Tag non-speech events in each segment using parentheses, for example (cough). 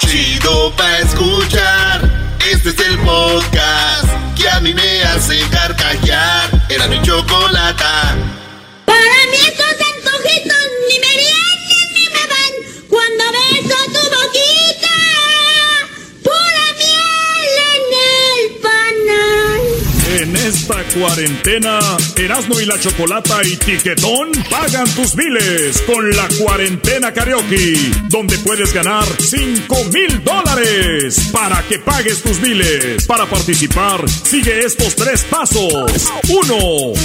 Chido pa' escuchar. Este es el podcast que a mí me hace carcajear. Era mi chocolata. Para mí estos antojitos ni me esta cuarentena, Erasmo y la Chocolata y Tiquetón pagan tus miles con la cuarentena karaoke, donde puedes ganar 5 mil dólares para que pagues tus miles. Para participar, sigue estos tres pasos. 1.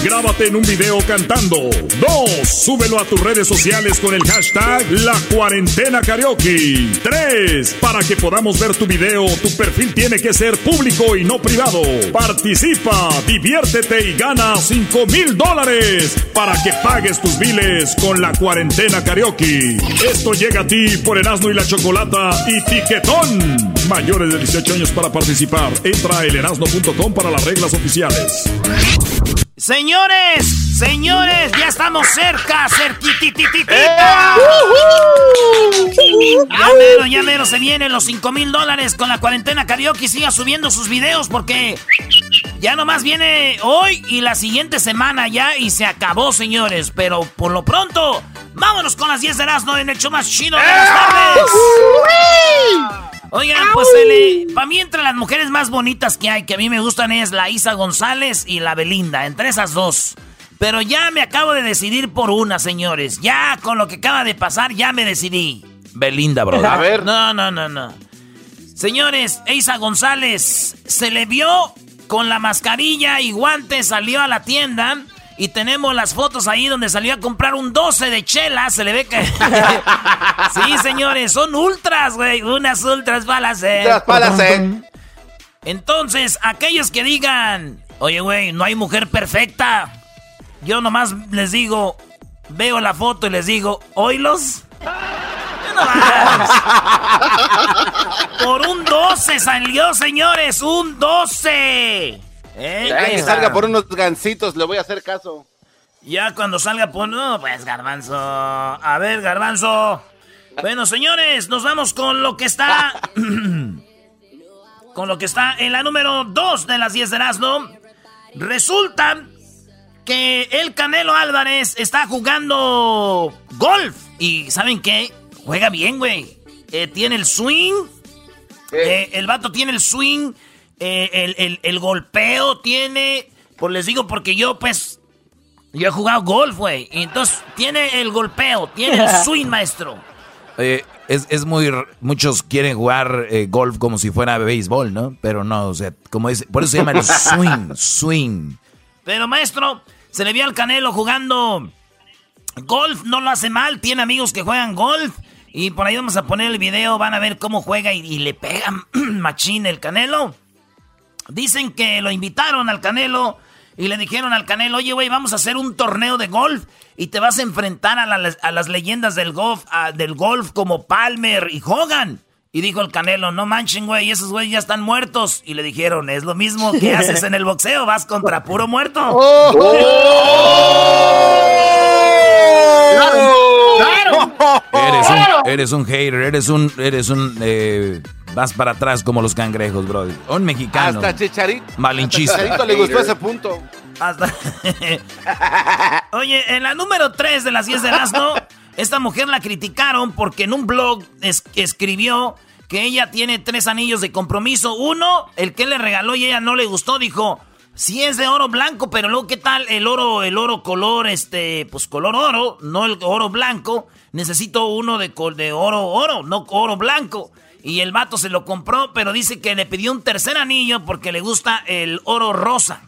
Grábate en un video cantando. 2. Súbelo a tus redes sociales con el hashtag La Cuarentena Karaoke. 3. Para que podamos ver tu video, tu perfil tiene que ser público y no privado. Participa, diviértete y gana 5 mil dólares para que pagues tus biles con la cuarentena karaoke. Esto llega a ti por Erasmo y la Chocolata y Tiquetón. Mayores de 18 años para participar. Entra a elerasno.com para las reglas oficiales. Señores, señores, ya estamos cerca, cerquitititita. Ya mero, ya mero se vienen los 5 mil dólares con la cuarentena karaoke. Siga subiendo sus videos porque ya nomás viene hoy y la siguiente semana ya y se acabó, señores. Pero por lo pronto, vámonos con las 10 de Erasmo en el show más chido de las tardes. Oigan, pues para mí entre las mujeres más bonitas que hay, que a mí me gustan es la Isa González y la Belinda, entre esas dos. Pero ya me acabo de decidir por una, señores. Ya con lo que acaba de pasar, ya me decidí. Belinda, bro. A ver. No, no, no, no. Señores, Isa González se le vio con la mascarilla y guantes, salió a la tienda. Y tenemos las fotos ahí donde salió a comprar un 12 de chela. Se le ve que. (laughs) sí, señores, son ultras, güey. Unas ultras sed. Ultras sed. Entonces, aquellos que digan, oye, güey, no hay mujer perfecta. Yo nomás les digo, veo la foto y les digo, ¿oílos? Por un 12 salió, señores, un 12. ¿Eh? Ya que salga por unos gancitos, le voy a hacer caso. Ya cuando salga por... No, pues, garbanzo. A ver, garbanzo. Bueno, señores, nos vamos con lo que está... (clears throat) con lo que está en la número 2 de las 10 de Erasmo. Resulta que el Canelo Álvarez está jugando golf. Y ¿saben qué? Juega bien, güey. Eh, tiene el swing. Eh, el vato tiene el swing. eh, el, el- el golpeo tiene. Pues les digo porque yo, pues. Yo he jugado golf, güey. Y entonces tiene el golpeo, tiene el (laughs) swing, maestro. Eh, es, es muy. r- Muchos quieren jugar eh, golf como si fuera béisbol, ¿no? Pero no, o sea, como dice. Por eso se llama el (laughs) swing, swing. Pero maestro, se le vio al Canelo jugando golf, no lo hace mal, tiene amigos que juegan golf. Y por ahí vamos a poner el video, van a ver cómo juega y, le pegan (clears throat) machín el Canelo. Dicen que lo invitaron al Canelo y le dijeron al Canelo, oye, güey, vamos a hacer un torneo de golf y te vas a enfrentar a, a las leyendas del golf, a- del golf como Palmer y Hogan. Y dijo el Canelo, no manchen, güey, esos güeyes ya están muertos. Y le dijeron, es lo mismo que haces en el boxeo, vas contra puro muerto. (laughs) Eres un, eres un hater, eres un. Eres un eh, vas para atrás como los cangrejos, bro. Un mexicano. Hasta Chicharito. Malinchista. Hasta Chicharito le gustó ese punto. Hasta- (laughs) Oye, en la número 3 de las 10 de Erasmo, Esta mujer la criticaron porque en un blog es- escribió que ella tiene tres anillos de compromiso. Uno, el que le regaló y ella no le gustó, dijo, sí es de oro blanco, pero luego qué tal el oro, el oro color, este, pues color oro, no el oro blanco. Necesito uno de, col- de oro, oro, no oro blanco. Y el vato se lo compró, pero dice que le pidió un tercer anillo porque le gusta el oro rosa.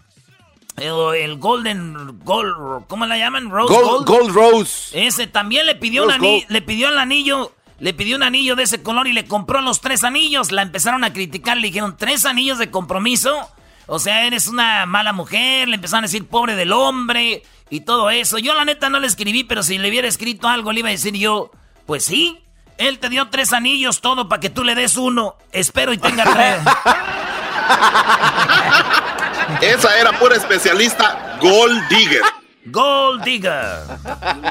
El, el golden, gold, ¿cómo la llaman? Rose Gold, Gold Rose. ese también le pidió un anillo, le pidió el anillo, le pidió un anillo de ese color y le compró los tres anillos. La empezaron a criticar, le dijeron tres anillos de compromiso. O sea, eres una mala mujer, le empezaron a decir pobre del hombre y todo eso. Yo la neta no le escribí, pero si le hubiera escrito algo le iba a decir yo, pues sí, él te dio tres anillos, todo para que tú le des uno. Espero y tenga tres. (laughs) Esa era pura especialista Gold Digger. Gold digger.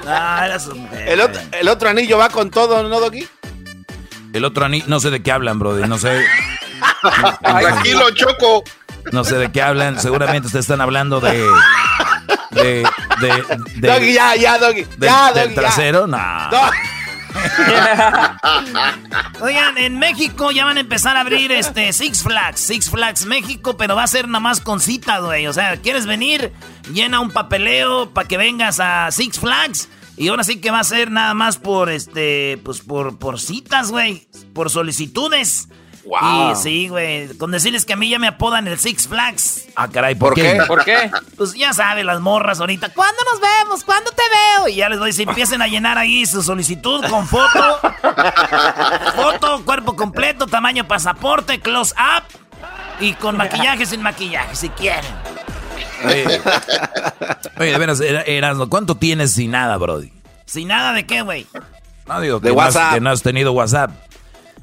Ah, eras un- El otro, el otro anillo va con todo, ¿no, Doggy? El otro anillo, no sé de qué hablan, brody, no sé. Tranquilo, Choco. No sé de qué hablan, seguramente ustedes están hablando de... De... de, de- Doggy, ya, ya, Doggy. del- ya, del Doggy, trasero, no. No. (laughs) Oigan, en México ya van a empezar a abrir este Six Flags, Six Flags México, pero va a ser nada más con cita, güey. O sea, ¿quieres venir? Llena un papeleo para que vengas a Six Flags. Y ahora sí que va a ser nada más por este, pues por, por citas, güey. Por solicitudes. Wow. Y sí, güey. Con decirles que a mí ya me apodan el Six Flags. Ah, caray, ¿por, ¿Por qué? qué? ¿Por qué? Pues ya sabe, las morras ahorita. ¿Cuándo nos vemos? ¿Cuándo te veo? Y ya les doy, si empiecen a llenar ahí su solicitud con foto. foto, cuerpo completo, tamaño pasaporte, close up. Y con maquillaje, sin maquillaje, si quieren. Oye, oye, de veras, Era- Erasmo, ¿cuánto tienes sin nada, brody? Sin nada de qué, güey. No digo De que, no has- WhatsApp. que no has tenido WhatsApp.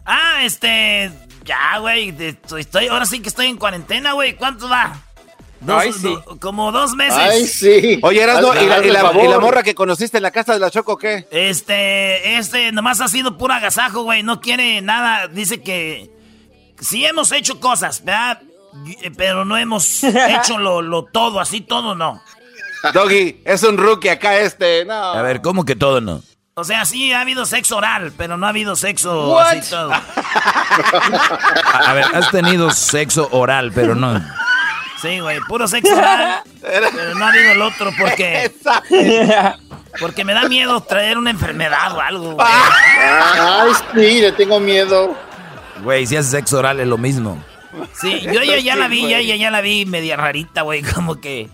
Ah, este. Ya, güey. Estoy, estoy- ahora sí que estoy en cuarentena, güey. ¿Cuánto va? Dos- Ay, sí. do- como dos meses. Ay, sí. Oye, ¿y la, y la- y la morra que conociste en la casa de la Choco qué? Este, este, nomás ha sido pura agasajo, güey. No quiere nada. Dice que sí hemos hecho cosas, ¿verdad? Pero no hemos (laughs) hecho lo, lo todo, así todo no. Doggy, es un rookie acá este. No. A ver, ¿cómo que todo no? O sea, sí ha habido sexo oral, pero no ha habido sexo así todo. A, a ver, has tenido sexo oral, pero no. Sí, güey, puro sexo oral. Pero no ha habido el otro porque, porque me da miedo traer una enfermedad o algo. güey. Ay, sí, le tengo miedo. Güey, si haces sexo oral es lo mismo. Sí, yo ya, ya la vi, ya, ya, ya la vi media rarita, güey, como que...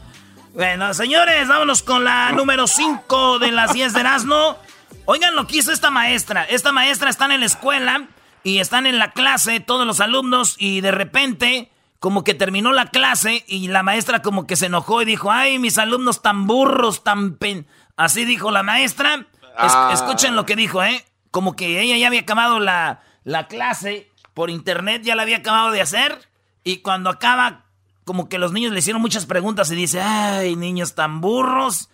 Bueno, señores, vámonos con la número 5 de las 10 de Erasmo. Oigan lo que hizo esta maestra. Esta maestra está en la escuela y están en la clase todos los alumnos y de repente como que terminó la clase y la maestra como que se enojó y dijo, ay, mis alumnos tan burros, tan pen... Así dijo la maestra. Es- Ah. Escuchen lo que dijo, ¿eh? Como que ella ya había acabado la, la clase por internet, ya la había acabado de hacer. Y cuando acaba, como que los niños le hicieron muchas preguntas y dice, ay, niños tan burros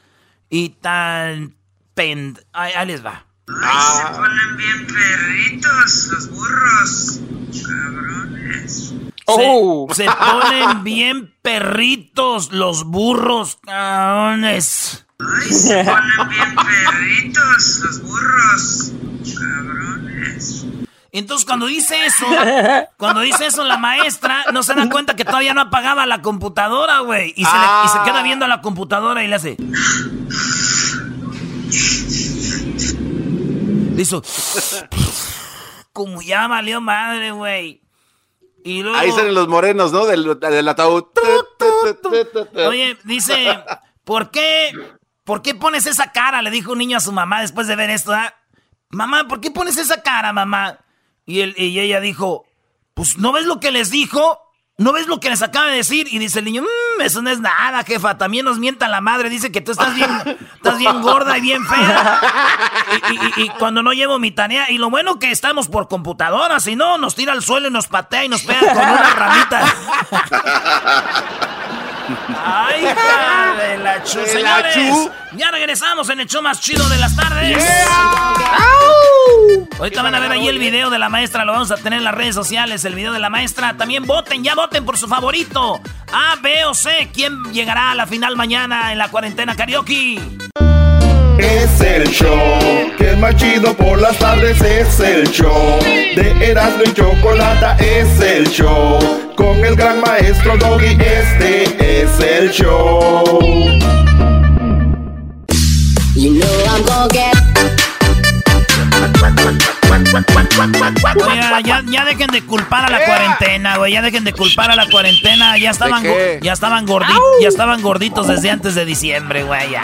y tan pen... Ahí, ahí les va. Se ponen bien perritos los burros. Cabrones. Oh. Se, se ponen bien perritos los burros, cabrones. Ay, se ponen bien perritos los burros. Cabrones. Entonces cuando dice eso, cuando dice eso la maestra, no se da cuenta que todavía no apagaba la computadora, güey. Y, se le- y se queda viendo a la computadora y le hace... Le hizo... Como ya valió madre, güey. Y luego... Ahí salen los morenos, ¿no? Del, del ataúd. Oye, dice, ¿por qué, ¿por qué pones esa cara? Le dijo un niño a su mamá después de ver esto. ¿ah? Mamá, ¿por qué pones esa cara, mamá? Y, él, y ella dijo, pues, ¿no ves lo que les dijo? ¿No ves lo que les acaba de decir? Y dice el niño, "Mm, eso no es nada, jefa. También nos mienta la madre. Dice que tú estás bien, (laughs) estás bien gorda y bien fea. Y, y- y- y cuando no llevo mi tarea. Y lo bueno que estamos por computadora. Si no, nos tira al suelo y nos patea y nos pega con una (laughs) ramita. ¡Ay, (laughs) hija de la chu! Señores, ya regresamos en el show más chido de las tardes. Ahorita van a ver ahí el video de la maestra, lo vamos a tener en las redes sociales, el video de la maestra. También voten, ya voten por su favorito. A, B o C, ¿quién llegará a la final mañana en la cuarentena karaoke? Es el show que más chido por las tardes es el show de Erasmo y Chocolata es el show con el gran maestro Doggy. Este es el show. You know I'm gonna get. Ya, ya, ya dejen de culpar a la cuarentena, güey. Ya dejen de culpar a la cuarentena. Ya estaban, ya estaban gorditos, ya estaban gorditos desde antes de diciembre, güey. (laughs)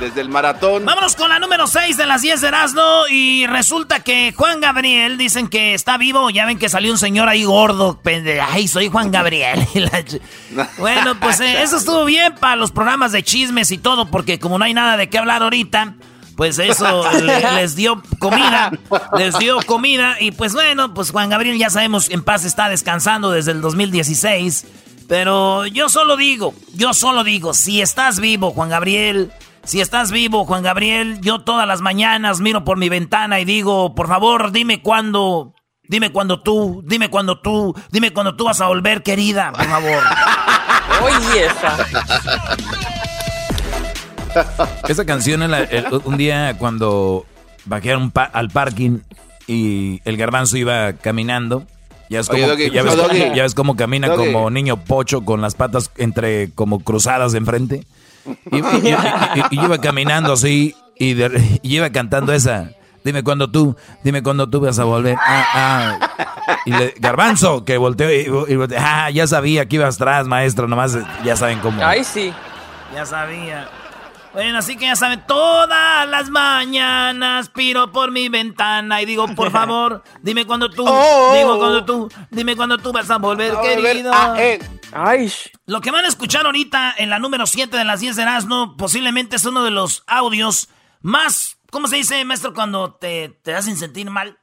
Desde el maratón. Vámonos con la número 6 de las 10 de Erasmo. Y resulta que Juan Gabriel dicen que está vivo. Ya ven que salió un señor ahí gordo. Ay, soy Juan Gabriel. (laughs) Bueno, pues eh, eso estuvo bien para los programas de chismes y todo. Porque como no hay nada de qué hablar ahorita. Pues eso le- les dio comida, les dio comida y pues bueno, pues Juan Gabriel ya sabemos en paz está descansando desde el 2016, pero yo solo digo, yo solo digo, si estás vivo Juan Gabriel, si estás vivo Juan Gabriel, yo todas las mañanas miro por mi ventana y digo, por favor, dime cuándo, dime cuándo tú, dime cuándo tú, dime cuándo tú vas a volver querida, por favor. Oye, esa. (laughs) Esa canción, el- un día cuando bajé a un pa- al parking y el garbanzo iba caminando, ya ves Oye, ya ves, no, ya ves cómo camina como niño pocho con las patas entre como cruzadas de enfrente. Y, y- y- y- y iba caminando así y, de- y iba cantando esa. Dime cuándo tú, dime cuándo tú vas a volver. Ah, ah. Y le, garbanzo, que volteó y, y volteó, ah, ya sabía que ibas atrás, maestro, nomás ya saben cómo. Ay, sí. Ya sabía. Bueno, así que ya saben, todas las mañanas piro por mi ventana y digo, por (laughs) favor, dime cuando tú, Oh. digo cuando tú, dime cuando tú vas a volver, A volver querido. a. Ay, Lo que van a escuchar ahorita en la número 7 de las 10 de Erasmo, posiblemente es uno de los audios más, ¿cómo se dice, maestro, cuando te, te hacen sentir mal?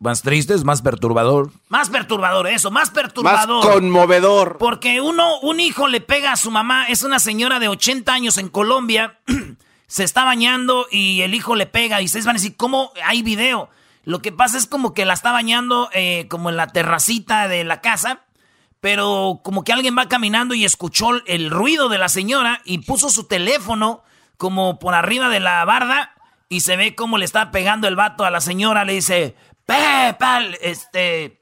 Más triste, es más perturbador. Más perturbador, eso, más Más perturbador. conmovedor. Porque uno, un hijo le pega a su mamá, es una señora de 80 años en Colombia, (clears throat) se está bañando y el hijo le pega y ustedes van a decir, ¿cómo hay video? Lo que pasa es como que la está bañando eh, como en la terracita de la casa, pero como que alguien va caminando y escuchó el ruido de la señora y puso su teléfono como por arriba de la barda y se ve cómo le está pegando el vato a la señora, le dice, Pepa, este,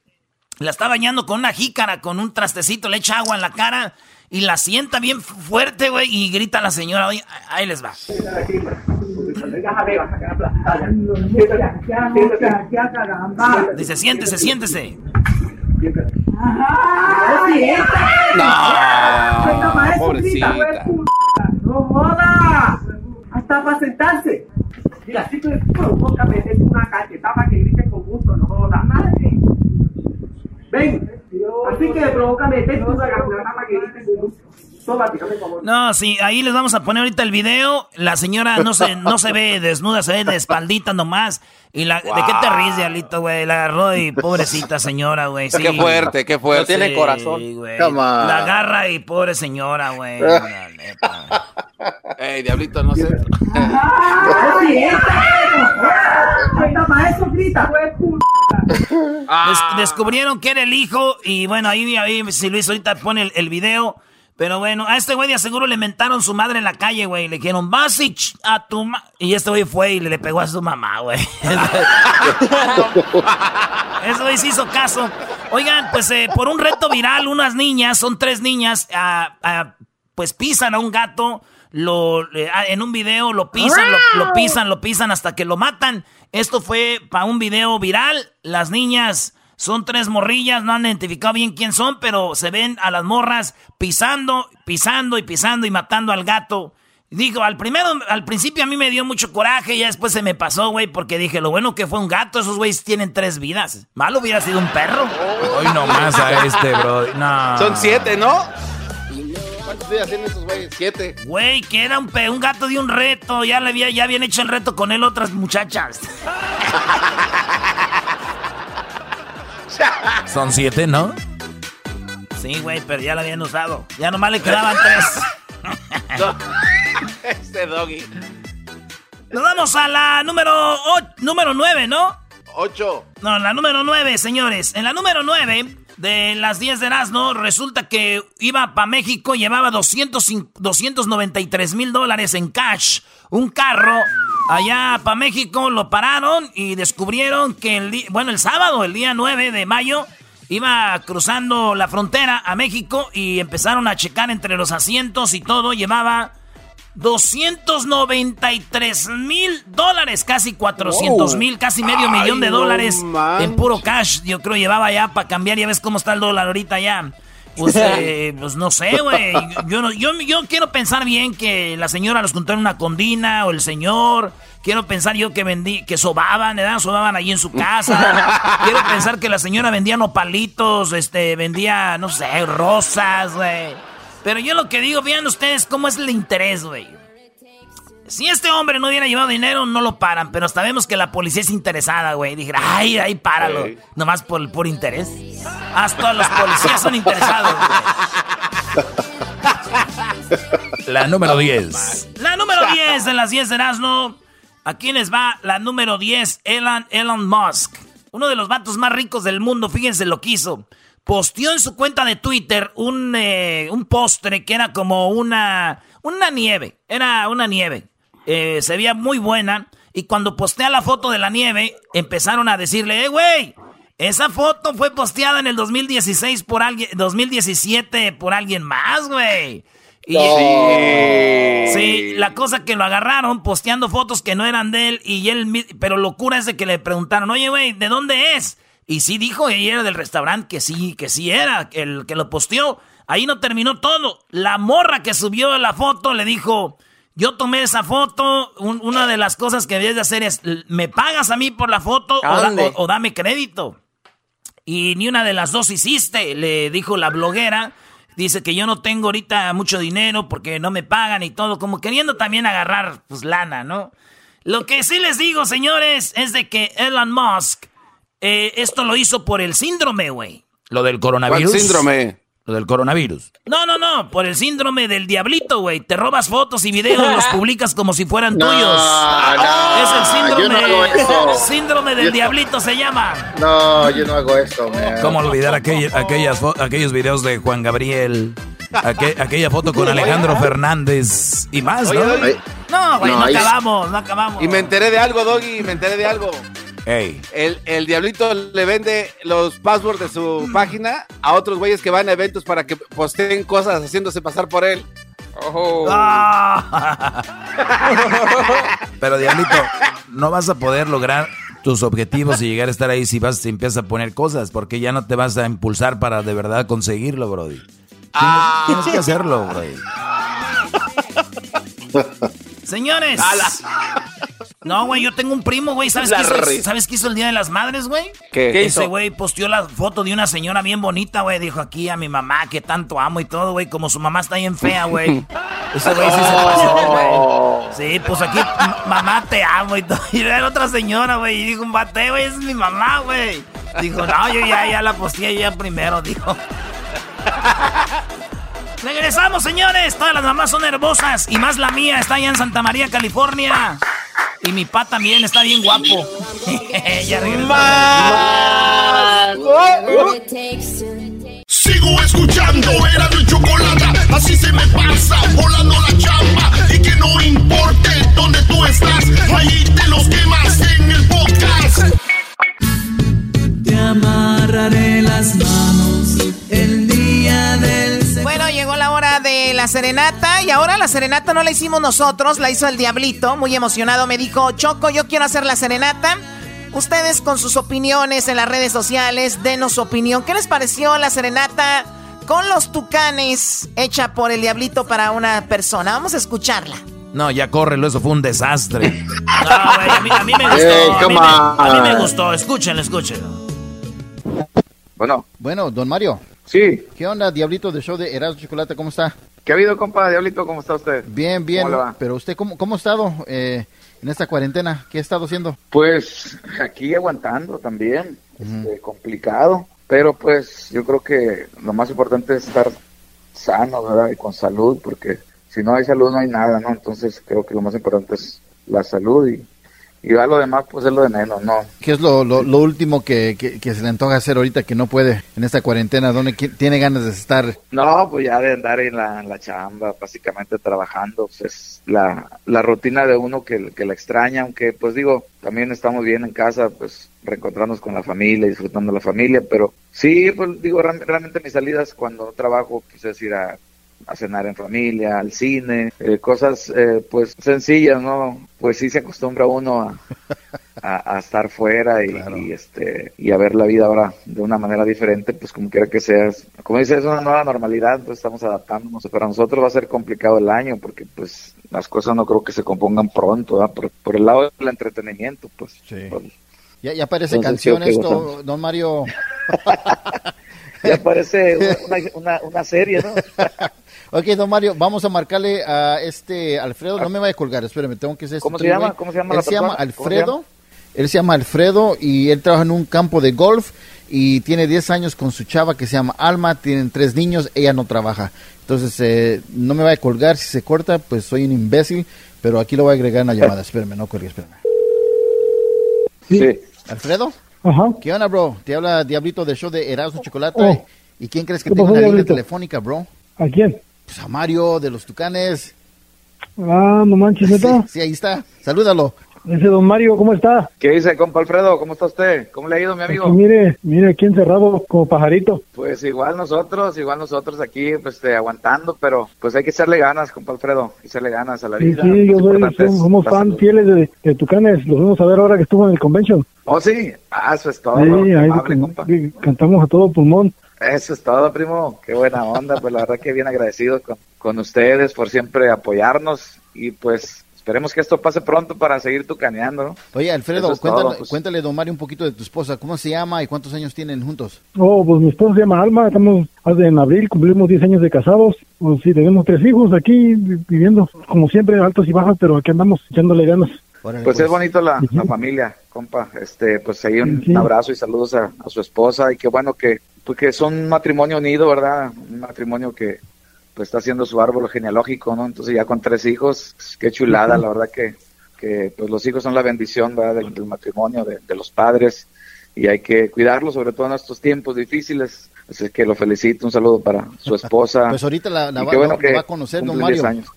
la está bañando con una jícara, con un trastecito, le echa agua en la cara y la sienta bien fu- fuerte, güey, y grita a la señora, oye, ahí les va. Dice, siéntese, siéntese. No, pobrecita. ¡No joda! Hasta para sentarse. Mira, si tú provoca meterse una 哎，罗，干杯！No, sí, ahí les vamos a poner ahorita el video. La señora no se, no se ve (laughs) desnuda, se ve de espaldita nomás. Y la, ¿De qué te ríes, Diablito, güey? La agarró y pobrecita señora, güey. Sí. Qué fuerte, qué fuerte. No tiene corazón. Güey. La agarra y pobre señora, güey. (laughs) Ey, diablito, no sé. Des- descubrieron que era el hijo y bueno, ahí, ahí si Luis ahorita pone el, el video. Pero bueno, a este güey de seguro le mentaron su madre en la calle, güey. Le dijeron, vas y a tu ma-". Y este güey fue y le, le pegó a su mamá, güey. (laughs) Eso güey sí hizo caso. Oigan, pues eh, por un reto viral, unas niñas, son tres niñas, ah, ah, pues pisan a un gato, lo, ah, en un video lo pisan, lo, lo pisan, lo pisan hasta que lo matan. Esto fue para un video viral. Las niñas son tres morrillas, no han identificado bien quién son, pero se ven a las morras pisando, pisando y pisando y matando al gato. Digo, al primero, al principio a mí me dio mucho coraje, ya después se me pasó, güey, porque dije, lo bueno que fue un gato, esos güeyes tienen tres vidas. Malo hubiera sido un perro. Hoy nomás a este, bro. No. Son siete, ¿no? ¿Cuántos días tienen esos güeyes? Siete. Güey, que era un, pe- un gato de un reto, ya le había, ya habían hecho el reto con él otras muchachas. (laughs) Son siete, ¿no? Sí, güey, pero ya la habían usado. Ya nomás le quedaban tres. (laughs) Este doggy. Nos vamos a la número, o- número 9, ¿no? Ocho. No, la número 9, señores. En la número 9 de las 10 de Erasmo, resulta que iba para México, llevaba 200, cin- 293 mil dólares en cash, un carro allá para México, lo pararon y descubrieron que el día, bueno, el sábado, el día 9 de mayo, iba cruzando la frontera a México y empezaron a checar entre los asientos y todo, llevaba 293 mil dólares, casi 400 mil, casi medio Ay, millón de no dólares manches. en puro cash. Yo creo llevaba ya para cambiar, ya ves cómo está el dólar ahorita ya. Pues, (laughs) eh, pues no sé, güey. Yo, no- yo, yo quiero pensar bien que la señora los contó en una condina o el señor. Quiero pensar yo que vendí, que sobaban, ¿verdad? Sobaban allí en su casa. (laughs) quiero pensar que la señora vendía nopalitos, este, vendía, no sé, rosas, güey. Pero yo lo que digo, vean ustedes cómo es el interés, güey. Si este hombre no hubiera llevado dinero, no lo paran. Pero hasta vemos que la policía es interesada, güey. Dije, ay, ay, páralo. Ey. Nomás por, por interés. Hasta los policías son interesados, (laughs) La número 10. La número 10 de las 10 de Erasmo. Aquí les va la número 10, Elon, Elon Musk. Uno de los vatos más ricos del mundo, fíjense lo que hizo. Posteó en su cuenta de Twitter un, eh, un postre que era como una, una nieve. Era una nieve. Eh, se veía muy buena. Y cuando postea la foto de la nieve, empezaron a decirle, eh, güey, esa foto fue posteada en el 2016 por alguien, 2017 por alguien más, güey. Y, Sí, la cosa que lo agarraron posteando fotos que no eran de él y él, pero locura es de que le preguntaron, oye, güey, ¿de dónde es? Y sí dijo, y era del restaurante, que sí, que sí era, el que lo posteó. Ahí no terminó todo. La morra que subió la foto le dijo, yo tomé esa foto, un- una de las cosas que debes de hacer es, ¿me pagas a mí por la foto o, da- o dame crédito? Y ni una de las dos hiciste, le dijo la bloguera. Dice que yo no tengo ahorita mucho dinero porque no me pagan y todo, como queriendo también agarrar pues lana, ¿no? Lo que sí les digo, señores, es de que Elon Musk eh, esto lo hizo por el síndrome, güey. Lo del coronavirus. ¿Cuál síndrome? Lo del coronavirus. No, no, no, por el síndrome del diablito, güey. Te robas fotos y videos, (laughs) los publicas como si fueran No, tuyos. no, es el síndrome, yo no hago eso. síndrome del Yo- diablito se llama. No, yo no hago eso, man. ¿Cómo olvidar aquell- aquellas aquellos videos de Juan Gabriel? Aqu- aquella foto con (laughs) Alejandro Fernández y más, ¿no? Oye. No, güey, no, acabamos, no acabamos. Y me enteré de algo, Doggy, me enteré de algo. El, el diablito le vende los passwords de su página a otros güeyes que van a eventos para que posteen cosas haciéndose pasar por él. Ah. (laughs) Pero Diablito, no vas a poder lograr tus objetivos y llegar a estar ahí si vas si empiezas a poner cosas, porque ya no te vas a impulsar para de verdad conseguirlo, Brody. Tienes, Ah. tienes que hacerlo, Brody. (laughs) Señores. No, güey, yo tengo un primo, güey. ¿Sabes, qué hizo. ¿Sabes qué hizo el Día de las Madres, güey? ¿Qué? ¿Qué Ese hizo? güey posteó la foto de una señora bien bonita, güey. Dijo aquí a mi mamá que tanto amo y todo, güey. Como su mamá está bien fea, güey. (laughs) Ese güey sí se pasó, güey. Sí, pues aquí, mamá te amo y todo. (laughs) Y era otra señora, güey. Y dijo, un bate, güey, esa es mi mamá, güey. Dijo, no, yo ya, ya la posteé ya primero, dijo. (laughs) Regresamos, señores. Todas las mamás son hermosas. Y más la mía está allá en Santa María, California. Y mi pa también está bien guapo. (laughs) ya regresamos. Sigo escuchando, era mi chocolate, así se me pasa, volando la chamba. Y que no importe dónde tú estás, ahí te los quemas en el podcast. Te amarraré de la serenata y ahora la serenata no la hicimos nosotros, la hizo el diablito, muy emocionado, me dijo, Choco, yo quiero hacer la serenata. Ustedes con sus opiniones en las redes sociales, denos su opinión. ¿Qué les pareció la serenata con los tucanes hecha por el diablito para una persona? Vamos a escucharla. No, ya córrelo, eso fue un desastre. (laughs) No, güey, a mí, a mí me gustó. Hey, a, mí me, a mí me on. gustó. Escúchenlo, escúchenlo. Bueno, Bueno, don Mario, sí. ¿qué onda, Diablito del show de Erasmo Chocolate? ¿Cómo está? ¿Qué ha habido, compa? Diablito, ¿cómo está usted? Bien, bien. ¿Cómo le va? Pero usted, ¿cómo, cómo ha estado eh, en esta cuarentena? ¿Qué ha estado haciendo? Pues aquí aguantando también, este, complicado, pero pues yo creo que lo más importante es estar sano, ¿verdad? Y con salud, porque si no hay salud no hay nada, ¿no? Entonces creo que lo más importante es la salud y, y ya lo demás pues es lo de menos, ¿no? ¿Qué es lo, lo, lo último que, que, que se le antoja hacer ahorita que no puede en esta cuarentena? ¿Dónde tiene ganas de estar? No, pues ya de andar en la, en la chamba, básicamente trabajando, pues es la, la rutina de uno que, que la extraña, aunque pues digo, también estamos bien en casa, pues reencontrarnos con la familia, disfrutando la familia, pero sí, pues digo, real- realmente mis salidas cuando trabajo, pues es ir a, a cenar en familia, al cine, eh, cosas eh, pues sencillas, ¿no? Pues sí se acostumbra uno a, a, a estar fuera y, y, este y a ver la vida ahora de una manera diferente, pues como quiera que sea, como dices, es una nueva normalidad, pues estamos adaptándonos. Para nosotros va a ser complicado el año porque pues las cosas no creo que se compongan pronto, por, por el lado del entretenimiento, pues. por- Ya, ya parece Entonces, sí, canción esto, don Mario. (laughs) ya parece una, una, una serie, ¿no? (laughs) Ok, don Mario, vamos a marcarle a este Alfredo. No me vaya a colgar, espérame, tengo que hacer ¿Cómo este se llama? güey. ¿Cómo se llama Él la se llama? ¿Cómo se Alfredo. llama? Él se llama Alfredo y él trabaja en un campo de golf y tiene 10 años con su chava que se llama Alma. Tienen tres niños, ella no trabaja. Entonces, eh, no me vaya a colgar. Si se corta, pues soy un imbécil. Pero aquí lo voy a agregar en la llamada. Espérame, no cuelgue, espérame. Sí. ¿Alfredo? Ajá. ¿Qué onda, bro? Te habla Diablito del show de Erasmo Chocolate. Oh. ¿Y quién crees que ¿Qué tenga pasó, una línea telefónica, bro? ¿A quién? Pues a Mario de los Tucanes. Ah, no manches, neta. Sí, ahí está. Salúdalo. Ese don Mario, ¿cómo está? ¿Qué dice, compa Alfredo? ¿Cómo está usted? ¿Cómo le ha ido, mi amigo? Mire, mire aquí encerrado como pajarito. Pues igual nosotros, igual nosotros aquí, pues este, aguantando, pero pues hay que echarle ganas, compa Alfredo, echarle ganas a la Sí, vida. sí, yo Lo soy, somos, somos fan fieles de, de Tucanes. Los fuimos a ver ahora que estuvo en el convention. Oh, sí, ah, eso es todo, Sí, ahí amable, compa. cantamos a todo pulmón. Eso es todo, primo, qué buena onda, pues la verdad que bien agradecido con, con ustedes por siempre apoyarnos y pues esperemos que esto pase pronto para seguir tucaneando, ¿no? Oye, Alfredo, es cuéntale, todo, pues. cuéntale, don Mario, un poquito de tu esposa. ¿Cómo se llama y cuántos años tienen juntos? Oh, pues mi esposa se llama Alma. Estamos hace en abril, cumplimos 10 años de casados. Pues sí, tenemos tres hijos aquí vi- viviendo, como siempre, altos y bajos, pero aquí andamos echándole ganas. Pues es bonito la, la familia, compa. Este, pues ahí un, Sí. abrazo y saludos a, a su esposa y qué bueno que, pues que son un matrimonio unido, ¿verdad? Un matrimonio que pues está haciendo su árbol genealógico, ¿no? Entonces ya con tres hijos, pues, qué chulada, la verdad que, que pues los hijos son la bendición, ¿verdad? Del, del matrimonio, de, de los padres y hay que cuidarlos, sobre todo en estos tiempos difíciles. Así que lo felicito, un saludo para su esposa. (laughs) Pues ahorita la, la va, bueno que va a conocer, don cumple 10 Mario. años.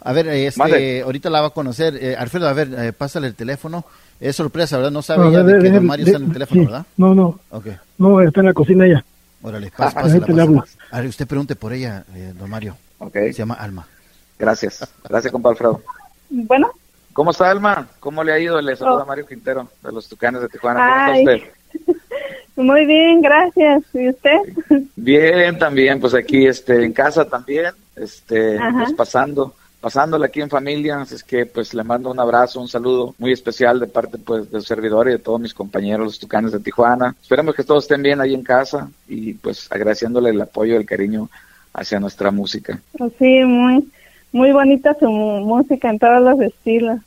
A ver, este, ahorita la va a conocer. Eh, Alfredo, a ver, eh, pásale el teléfono. Es sorpresa, ¿verdad? No sabe ya de de- que de- don Mario de- está en el teléfono, sí. ¿verdad? No, no, Ok. no, está en la cocina ella. Órale, le pásala. hablo. A ver, usted pregunte por ella, eh, don Mario. Ok. Se llama Alma. Gracias, gracias, compa Alfredo. Bueno, ¿Cómo está, Alma? ¿Cómo le ha ido? Le saluda Oh. Mario Quintero, de los Tucanes de Tijuana. ¿Cómo Ay. está usted? (laughs) muy bien, gracias. ¿Y usted? Bien, también, pues aquí este, en casa también, este, pues pasando, pasándola aquí en familia, así es que pues le mando un abrazo, un saludo muy especial de parte pues del servidor y de todos mis compañeros, los Tucanes de Tijuana. Esperemos que todos estén bien ahí en casa y pues agradeciéndole el apoyo y el cariño hacia nuestra música. Sí, muy, muy bonita su música en todos los estilos.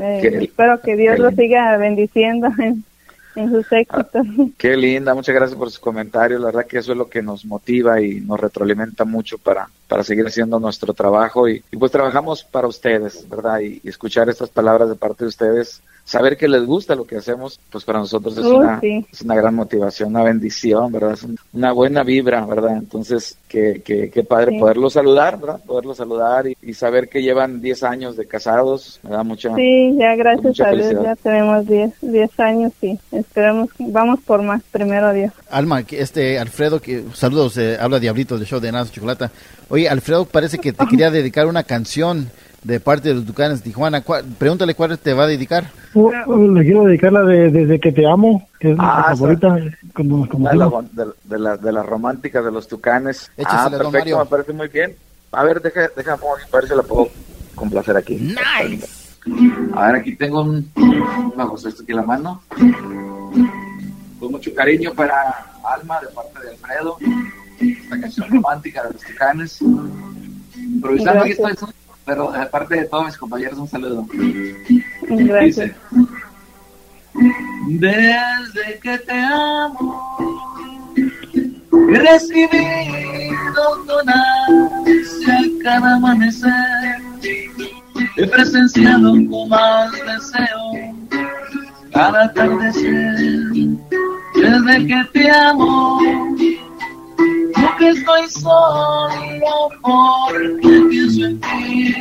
Eh, espero que Dios lo siga bendiciendo en, en sus éxitos. Qué linda, muchas gracias por sus comentarios. La verdad que eso es lo que nos motiva y nos retroalimenta mucho para, para seguir haciendo nuestro trabajo. Y, y pues trabajamos para ustedes, ¿verdad? Y, y escuchar estas palabras de parte de ustedes, saber que les gusta lo que hacemos, pues para nosotros es, Uh, una, sí. es una gran motivación, una bendición, ¿verdad? Es un- una buena vibra, ¿verdad? Entonces, qué, qué, qué padre Sí. poderlo saludar, ¿verdad? Poderlo saludar y, y saber que llevan 10 años de casados, me da mucha... Sí, ya gracias mucha a Dios ya tenemos 10 10 años y esperemos, vamos por más, primero Dios. Alma, que este Alfredo, que saludos, eh, habla Diablito del show de Nazo Chocolata. Oye, Alfredo parece que te (laughs) quería dedicar una canción de parte de los Tucanes de Tijuana. ¿Cuál- pregúntale cuál te va a dedicar. Oh, oh, le quiero dedicar la de Desde que te amo, que es Ah, mi favorita. Nos Una de, la- de, de la- de las románticas de los tucanes. ah, Échasela, don perfecto, Mario. me parece muy bien. A ver, deja, deja, ver si la puedo complacer aquí. Nice. A ver, aquí tengo un, vamos, esto aquí en la mano. Con mucho cariño para Alma, de parte de Alfredo. Esta canción romántica de los tucanes. Improvisando aquí estoy, pero de parte de todos mis compañeros, un saludo. Gracias. Dice, Desde que te amo, he recibido cada amanecer. He presenciado con más deseo cada atardecer. Desde que te amo, porque estoy solo porque pienso en ti.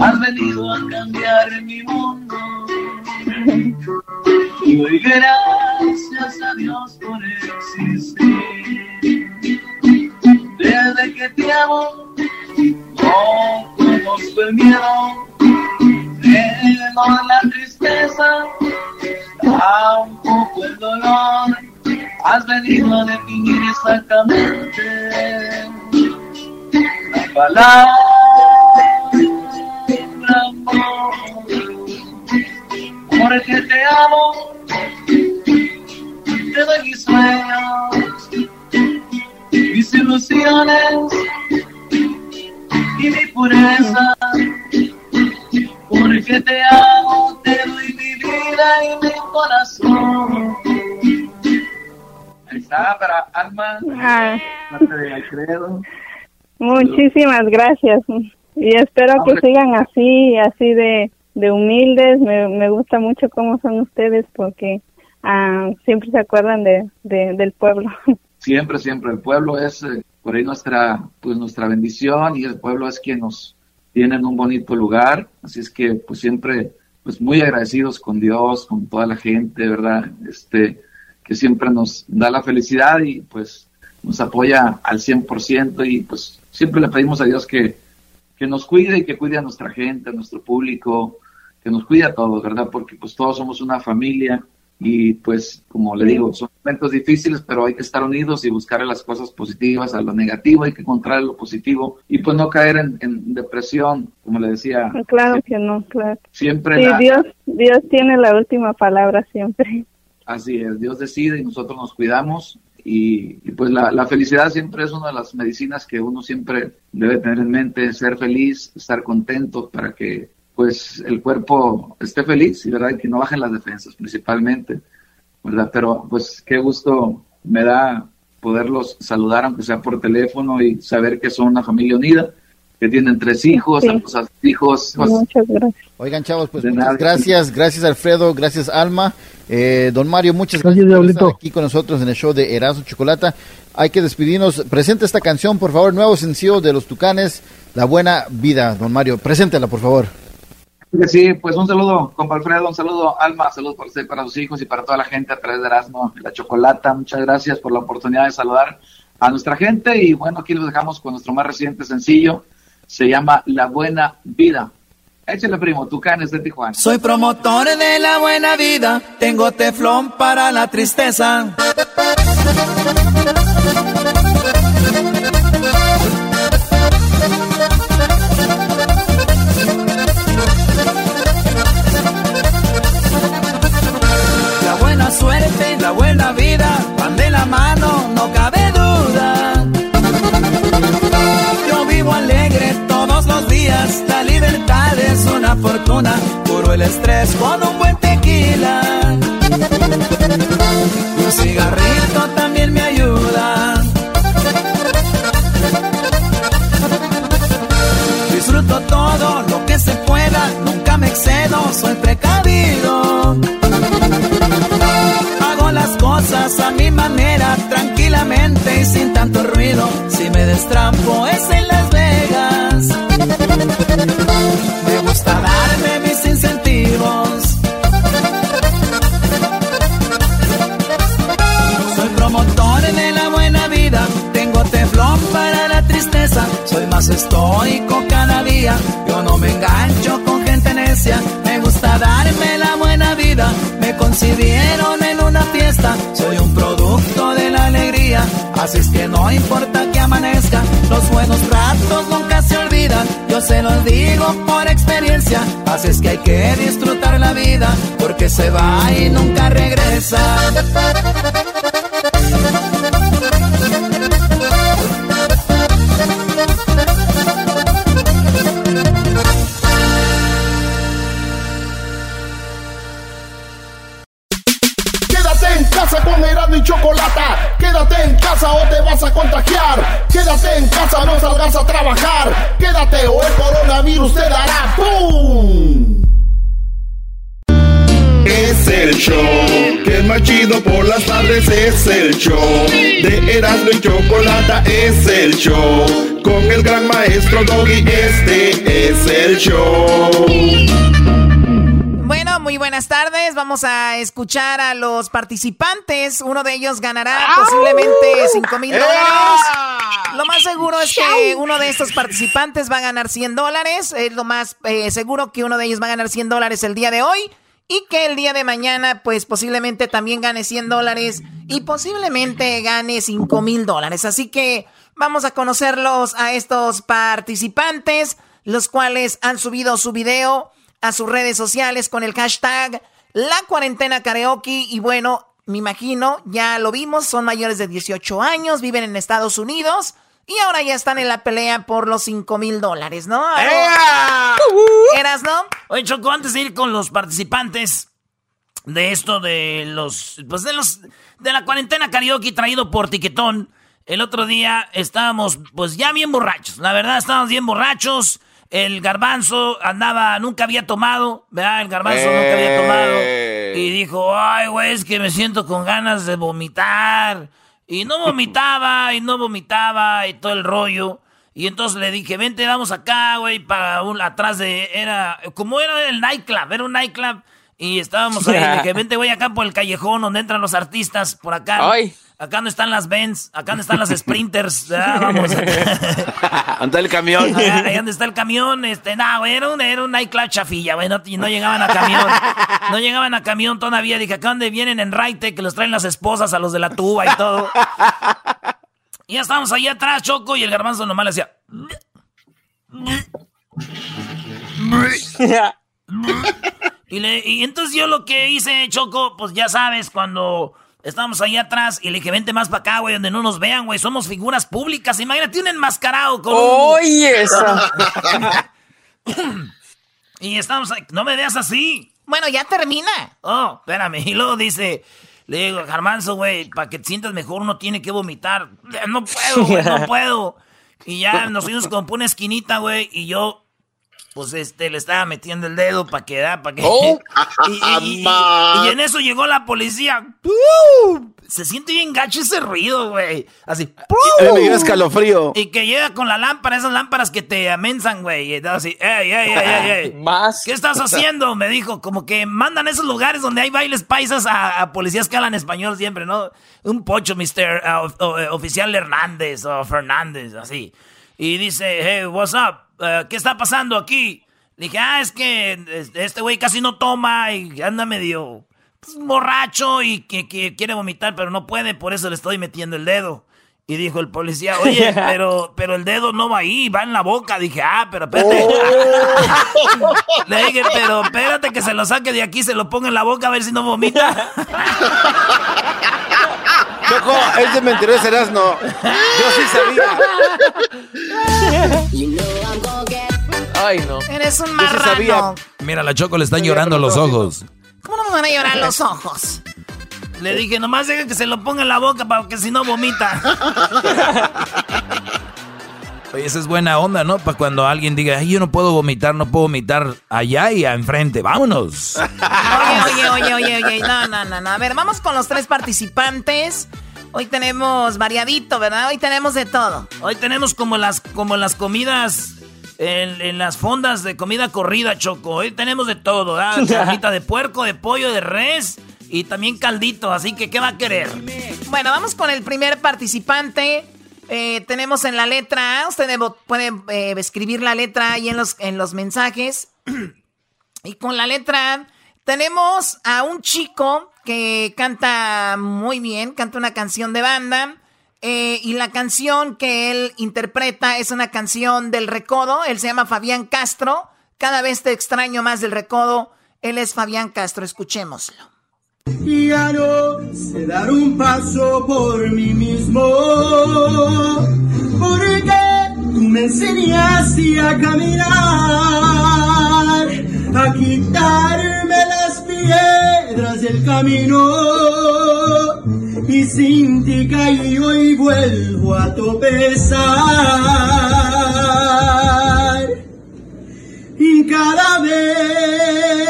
Has venido a cambiar mi mundo. Y doy gracias a Dios por existir. Desde que te amo, no conozco el miedo, menos la tristeza, tampoco el dolor. Has venido a definir exactamente la palabra amor. Porque te amo, te doy mis sueños, mis ilusiones y mi pureza. Porque te amo, te doy mi vida y mi corazón. Ahí está, para Alma, parte de Alfredo. muchísimas gracias. Y espero que sigan así, así de, de humildes. Me, me gusta mucho cómo son ustedes porque ah, siempre se acuerdan de, de- del pueblo. (laughs) Siempre, siempre. El pueblo es eh, por ahí nuestra, pues nuestra bendición y el pueblo es quien nos tiene en un bonito lugar. Así es que, pues siempre, pues muy agradecidos con Dios, con toda la gente, ¿verdad? Este, que siempre nos da la felicidad y pues nos apoya al 100% y pues siempre le pedimos a Dios que, que nos cuide y que cuide a nuestra gente, a nuestro público, que nos cuide a todos, ¿verdad? Porque pues todos somos una familia y pues como le digo, son momentos difíciles, pero hay que estar unidos y buscar las cosas positivas, a lo negativo hay que encontrar lo positivo y pues no caer en, en depresión, como le decía, claro que no, claro. siempre Sí, la- Dios, Dios tiene la última palabra siempre. Así es, Dios decide y nosotros nos cuidamos y, y pues la, la felicidad siempre es una de las medicinas que uno siempre debe tener en mente, ser feliz, estar contento para que pues el cuerpo esté feliz y verdad que no bajen las defensas principalmente, verdad, pero pues qué gusto me da poderlos saludar aunque sea por teléfono y saber que son una familia unida, que tienen tres hijos, Sí. hijos, pues, Muchas gracias. Oigan, chavos, pues De muchas nada. gracias. Gracias, Alfredo. Gracias, Alma. Eh, don Mario, muchas Gracias, gracias, por estar aquí con nosotros en el show de Erasmo Chocolata. Hay que despedirnos. Presente esta canción, por favor. Nuevo sencillo de los Tucanes, La Buena Vida. Don Mario, preséntela, por favor. Sí, pues un saludo, compa Alfredo, un saludo, Alma, saludos para usted, para sus hijos y para toda la gente a través de Erasmo la Chocolata. Muchas gracias por la oportunidad de saludar a nuestra gente y bueno, aquí los dejamos con nuestro más reciente sencillo. Se llama La Buena Vida. Échale, primo, Tucanes de Tijuana. Soy promotor de la buena vida, tengo teflón para la tristeza. La buena vida, van de la mano, no cabe duda. Yo vivo alegre todos los días, la libertad es una fortuna, curo el estrés con un buen tequila. Un cigarrito también me ayuda. Disfruto todo lo que se pueda, nunca me excedo, soy precavido. Sin tanto ruido. Si me destrampo es en Las Vegas. Me gusta darme mis incentivos. Soy promotor de la buena vida, tengo teflón para la tristeza. Soy más estoico cada día, yo no me engancho con gente necia. Me gusta darme la buena vida, me concibieron en una fiesta. Soy un producto de la alegría, así es que no importa que amanezca. Los buenos ratos nunca se olvidan, yo se los digo por experiencia. Así es que hay que disfrutar la vida, porque se va y nunca regresa. a contagiar. Quédate en casa, no salgas a trabajar. Quédate o el coronavirus te dará ¡pum! Es el show que es más chido por las tardes. Es el show de Erasmo y Chocolata. Es el show con el gran maestro Doggy. Este es el show. Muy buenas tardes. Vamos a escuchar a los participantes. Uno de ellos ganará posiblemente 5 mil dólares. Lo más seguro es que uno de estos participantes va a ganar 100 dólares. Es lo más eh, seguro que uno de ellos va a ganar 100 dólares el día de hoy. Y que el día de mañana, pues posiblemente también gane 100 dólares. Y posiblemente gane 5 mil dólares. Así que vamos a conocerlos a estos participantes. Los cuales han subido su video a sus redes sociales con el hashtag La Cuarentena Karaoke. Y bueno, me imagino, ya lo vimos, son mayores de 18 años, viven en Estados Unidos. Y ahora ya están en la pelea por los 5 mil dólares, ¿no? ¿Eras, no? Oye, Choco, antes de ir con los participantes de esto de los. Pues de los. De la cuarentena karaoke traído por Tiquetón. El otro día estábamos, pues ya bien borrachos. La verdad, estábamos bien borrachos. El garbanzo andaba, nunca había tomado, ¿verdad? El garbanzo nunca había tomado. Y dijo, ay, güey, es que me siento con ganas de vomitar. Y no vomitaba, y no vomitaba, y todo el rollo. Y entonces le dije, vente, vamos acá, güey, para un, atrás de, era, como era el nightclub, era un nightclub. Y estábamos ahí, le dije, (laughs) vente, güey, acá por el callejón donde entran los artistas, por acá. Ay. Acá no están las Benz, acá no están las Sprinters, ¿verdad? (laughs) vamos. (laughs) Anda el camión. Ahí ahí donde está el camión, este, no, güey, era un, era un nightclub chafilla, güey, no, y no llegaban a camión. No llegaban a camión todavía. Dije, acá donde vienen en Raite, que los traen las esposas a los de la tuba y todo. Y ya estábamos ahí atrás, Choco, y el garbanzo nomás le hacía. (laughs) Y, le- y entonces yo lo que hice, Choco, pues ya sabes, cuando estábamos ahí atrás y le dije, vente más para acá, güey, donde no nos vean, güey, somos figuras públicas. Imagínate un enmascarado con un- Oye, (laughs) esa. y estamos ahí, no me veas así. Bueno, ya termina. Oh, espérame. Y luego dice, le digo, Garmanzo, güey, para que te sientas mejor uno tiene que vomitar. No puedo, güey, no (laughs) puedo. Y ya nos fuimos como por una esquinita, güey, y yo, pues, este, le estaba metiendo el dedo para que da, para que... Oh. (laughs) y, y- (laughs) y- y en eso llegó la policía. ¡Pum! Se siente bien gacho ese ruido, güey. Así. A mí me dio escalofrío. Y que llega con la lámpara, esas lámparas que te amensan, güey. Y así, ey, ey, ey, ey, ey. (laughs) Más. ¿Qué estás haciendo? Me dijo, como que mandan a esos lugares donde hay bailes paisas a, a policías que hablan español siempre, ¿no? Un pocho, Mr. uh, eh, oficial Hernández o Fernández, así. Y dice, hey, what's up? Uh, ¿Qué está pasando aquí? Le dije, ah, es que este- güey casi no toma y anda medio pues, borracho y que, que quiere vomitar, pero no puede, por eso le estoy metiendo el dedo. Y dijo el policía, oye, (laughs) pero, pero el dedo no va ahí, va en la boca. Dije, ah, pero espérate. (laughs) Le dije, pero espérate que se lo saque de aquí, se lo ponga en la boca a ver si no vomita. (laughs) Choco, es de mentiroso Erasmo. Yo sí sabía. Ay, no. Eres un Yo sí marrano. sabía. Mira, la Choco le están llorando los ojos. ¿Cómo no me van a llorar los ojos? Le dije, nomás deja que se lo ponga en la boca para que si no vomita. (laughs) Oye, esa es buena onda, ¿no? Para cuando alguien diga, Ay, yo no puedo vomitar, no puedo vomitar allá y enfrente. Vámonos. (laughs) Oye, oye, oye, oye, oye. No, no, no, no. A ver, vamos con los tres participantes. Hoy tenemos variadito, ¿verdad? Hoy tenemos de todo. Hoy tenemos como las, como las comidas en, en las fondas de comida corrida, Choco. Hoy tenemos de todo, ¿verdad? (laughs) Carnita de puerco, de pollo, de res y también caldito. Así que, ¿qué va a querer? Bueno, vamos con el primer participante. Eh, tenemos en la letra A, usted debo- puede eh, escribir la letra ahí en los, en los mensajes. (clears throat) y con la letra A tenemos a un chico que canta muy bien, canta una canción de banda. eh, y la canción que él interpreta es una canción del Recodo. Él se llama Fabián Castro. Cada vez te extraño más del Recodo. Él es Fabián Castro. Escuchémoslo. Ya no sé dar un paso por mí mismo, porque tú me enseñaste a caminar, a quitarme las piedras del camino, y sin ti caí hoy vuelvo a tropezar. Y cada día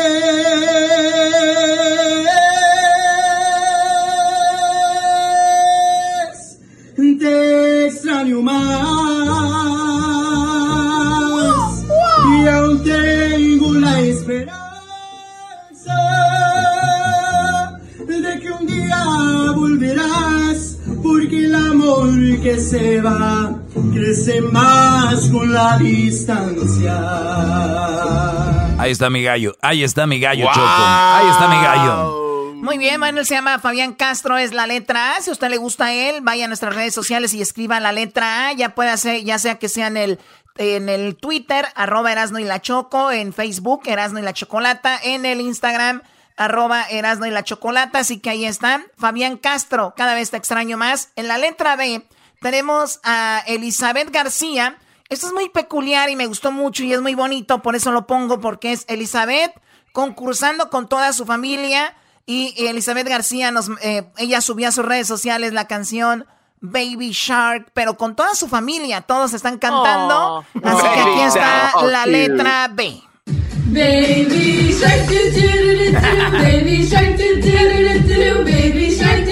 que se va crece más con la distancia. Ahí está mi gallo, ahí está mi gallo, Choco. Ahí está mi gallo. Muy bien, bueno, él se llama Fabián Castro, es la letra A. Si a usted le gusta a él, vaya a nuestras redes sociales y escriba la letra A. Ya puede hacer, ya sea que sea en el, en el Twitter, arroba Erasno y la Choco, en Facebook, Erasno y la Chocolata, en el Instagram, arroba Erasno y la Chocolata. Así que ahí están. Fabián Castro, cada vez te extraño más. En la letra B tenemos a Elizabeth García. Esto es muy peculiar y me gustó mucho y es muy bonito, por eso lo pongo, porque es Elizabeth concursando con toda su familia y Elizabeth García nos, eh, ella subió a sus redes sociales la canción Baby Shark, pero con toda su familia, todos están cantando. Oh. así que aquí está Oh, la cute. letra B. Baby shark baby shark baby shark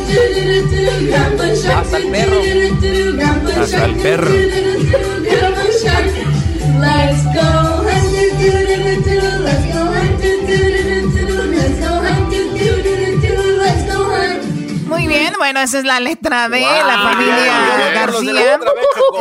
doo doo doo doo doo, grandpa shark Hasta el doo perro. doo doo doo, grandpa Hasta shark el doo perro. doo doo doo, grandma shark. Let's go hunt doo doo doo doo doo, let's go bien, bueno, esa es la letra B, Wow, la familia de García.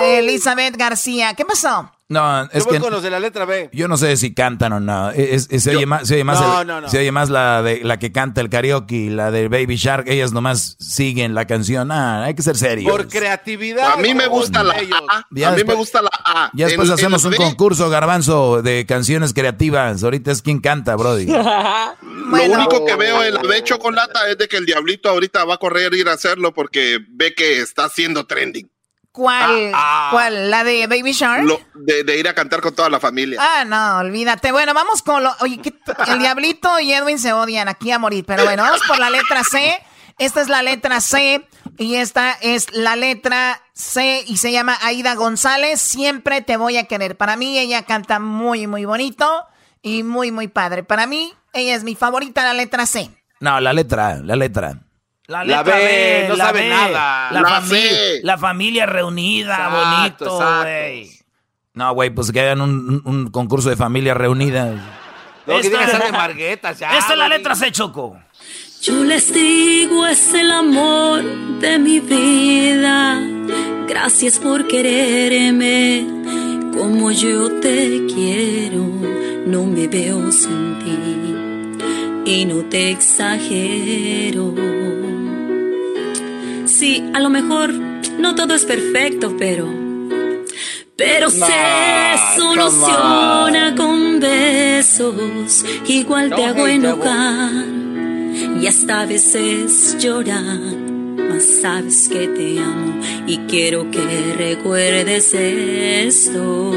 Elizabeth García. ¿Qué pasó? No, Yo es voy que con los de la letra B. yo no sé si cantan o no. Es- es- se, oye más, se oye más, No, el- no, no. se oye más la de la que canta el karaoke, la de Baby Shark. Ellas nomás siguen la canción. Ah, hay que ser serios. Por creatividad. A mí me gusta la ellos. A. Ya A mí me gusta la A. Ya después El- hacemos el un B, concurso, garbanzo, de canciones creativas. Ahorita es quien canta, Brody. (laughs) Lo único que veo en la B chocolata es de que el diablito ahorita va a correr ir a hacerlo porque ve que está haciendo trending. ¿Cuál? ¿Cuál? ¿La de Baby Shark? Lo- de, de ir a cantar con toda la familia. Ah, no, olvídate. Bueno, vamos con lo. Oye, ¿qué- el Diablito y Edwin se odian aquí a morir. Pero bueno, vamos por la letra C. Esta es la letra C y esta es la letra C y se llama Aida González. Siempre te voy a querer. Para mí, ella canta muy, muy bonito y muy, muy padre. Para mí, ella es mi favorita, la letra C. No, la letra, la letra. La La letra B, B, no la sabe B. nada. La, La fami- C. la familia reunida, Exacto, bonito, güey. No, güey, pues que hagan un, un- concurso de familias reunidas. Lo que Esta- que ser de (laughs) Marguetas, ya. Esta es la letra C, Choco. Yo les digo es el amor de mi vida. Gracias por quererme como yo te quiero. No me veo sin ti y no te exagero. Sí, a lo mejor no todo es perfecto, pero pero se soluciona con besos. Igual te hago enojar y hasta a veces llorar. Mas sabes que te amo y quiero que recuerdes esto.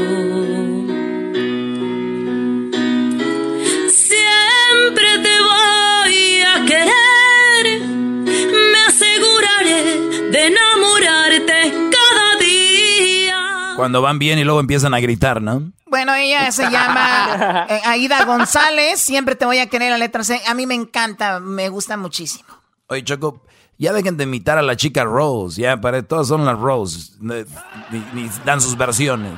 Cuando van bien y luego empiezan a gritar, ¿no? Bueno, ella se llama (laughs) eh, Aida González. Siempre te voy a querer la letra C. A mí me encanta, me gusta muchísimo. Oye, Choco, ya dejen de imitar a la chica Rose. Ya, para todas son las Rose. Ni, ni dan sus versiones.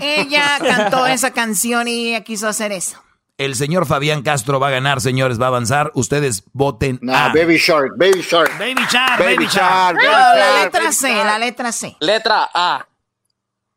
Ella (laughs) cantó esa canción y ella quiso hacer eso. El señor Fabián Castro va a ganar, señores, va a avanzar. Ustedes voten Nah, A. Baby Shark, Baby Shark. Baby Shark, Baby Baby, Shark, Shark. Baby No, la letra Baby C, Shark. la letra C. Letra A.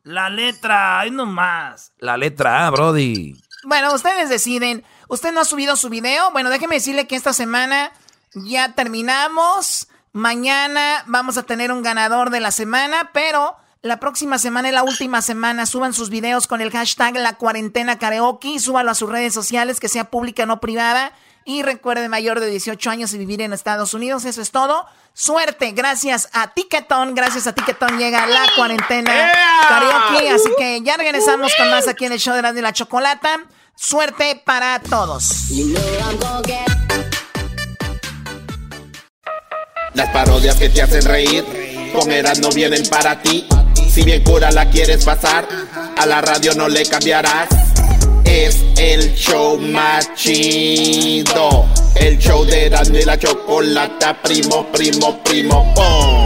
La letra, ahí nomás. La letra A, Brody. Bueno, ustedes deciden. ¿Usted no ha subido su video? Bueno, déjeme decirle que esta semana ya terminamos. Mañana vamos a tener un ganador de la semana, pero la próxima semana es la última semana. Suban sus videos con el hashtag La Cuarentena Karaoke. Súbalo a sus redes sociales, que sea pública, no privada. Y recuerde, mayor de 18 años y vivir en Estados Unidos. Eso es todo. Suerte, gracias a Tiquetón. Gracias a Tiquetón llega la cuarentena karaoke. Así que ya regresamos con más aquí en el show de la, de la chocolata. Suerte para todos. Las parodias que te hacen reír, con Eras no vienen para ti. Si bien cura la quieres pasar, a la radio no le cambiarás. Es el show más chido. El show de Erasmo y la chocolata, primo, primo, primo, pom.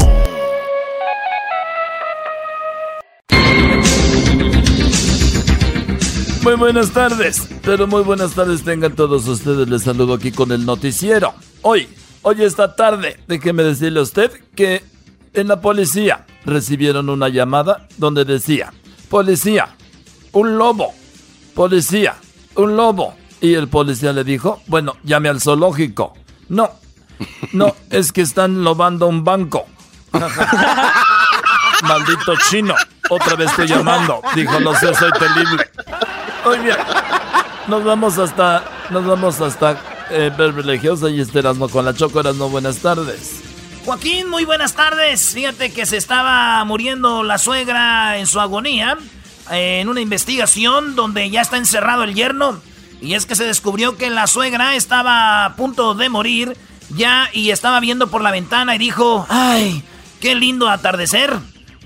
Muy buenas tardes, pero muy buenas tardes tengan todos ustedes. Les saludo aquí con el noticiero. Hoy, hoy esta tarde, déjeme decirle a usted que en la policía recibieron una llamada donde decía, policía, un lobo, policía, un lobo. Y el policía le dijo, bueno, llame al zoológico. No, no, (laughs) es que están lobando un banco. (laughs) Maldito chino, otra vez estoy llamando. Dijo, no sé, soy terrible. Muy bien. Nos vamos hasta, nos vamos hasta eh, Beverly Hills y este Erasmo con la Choco Erasmo. Buenas tardes. Joaquín, muy buenas tardes. Fíjate que se estaba muriendo la suegra en su agonía en una investigación donde ya está encerrado el yerno. Y es que se descubrió que la suegra estaba a punto de morir ya y estaba viendo por la ventana y dijo, ay, qué lindo atardecer.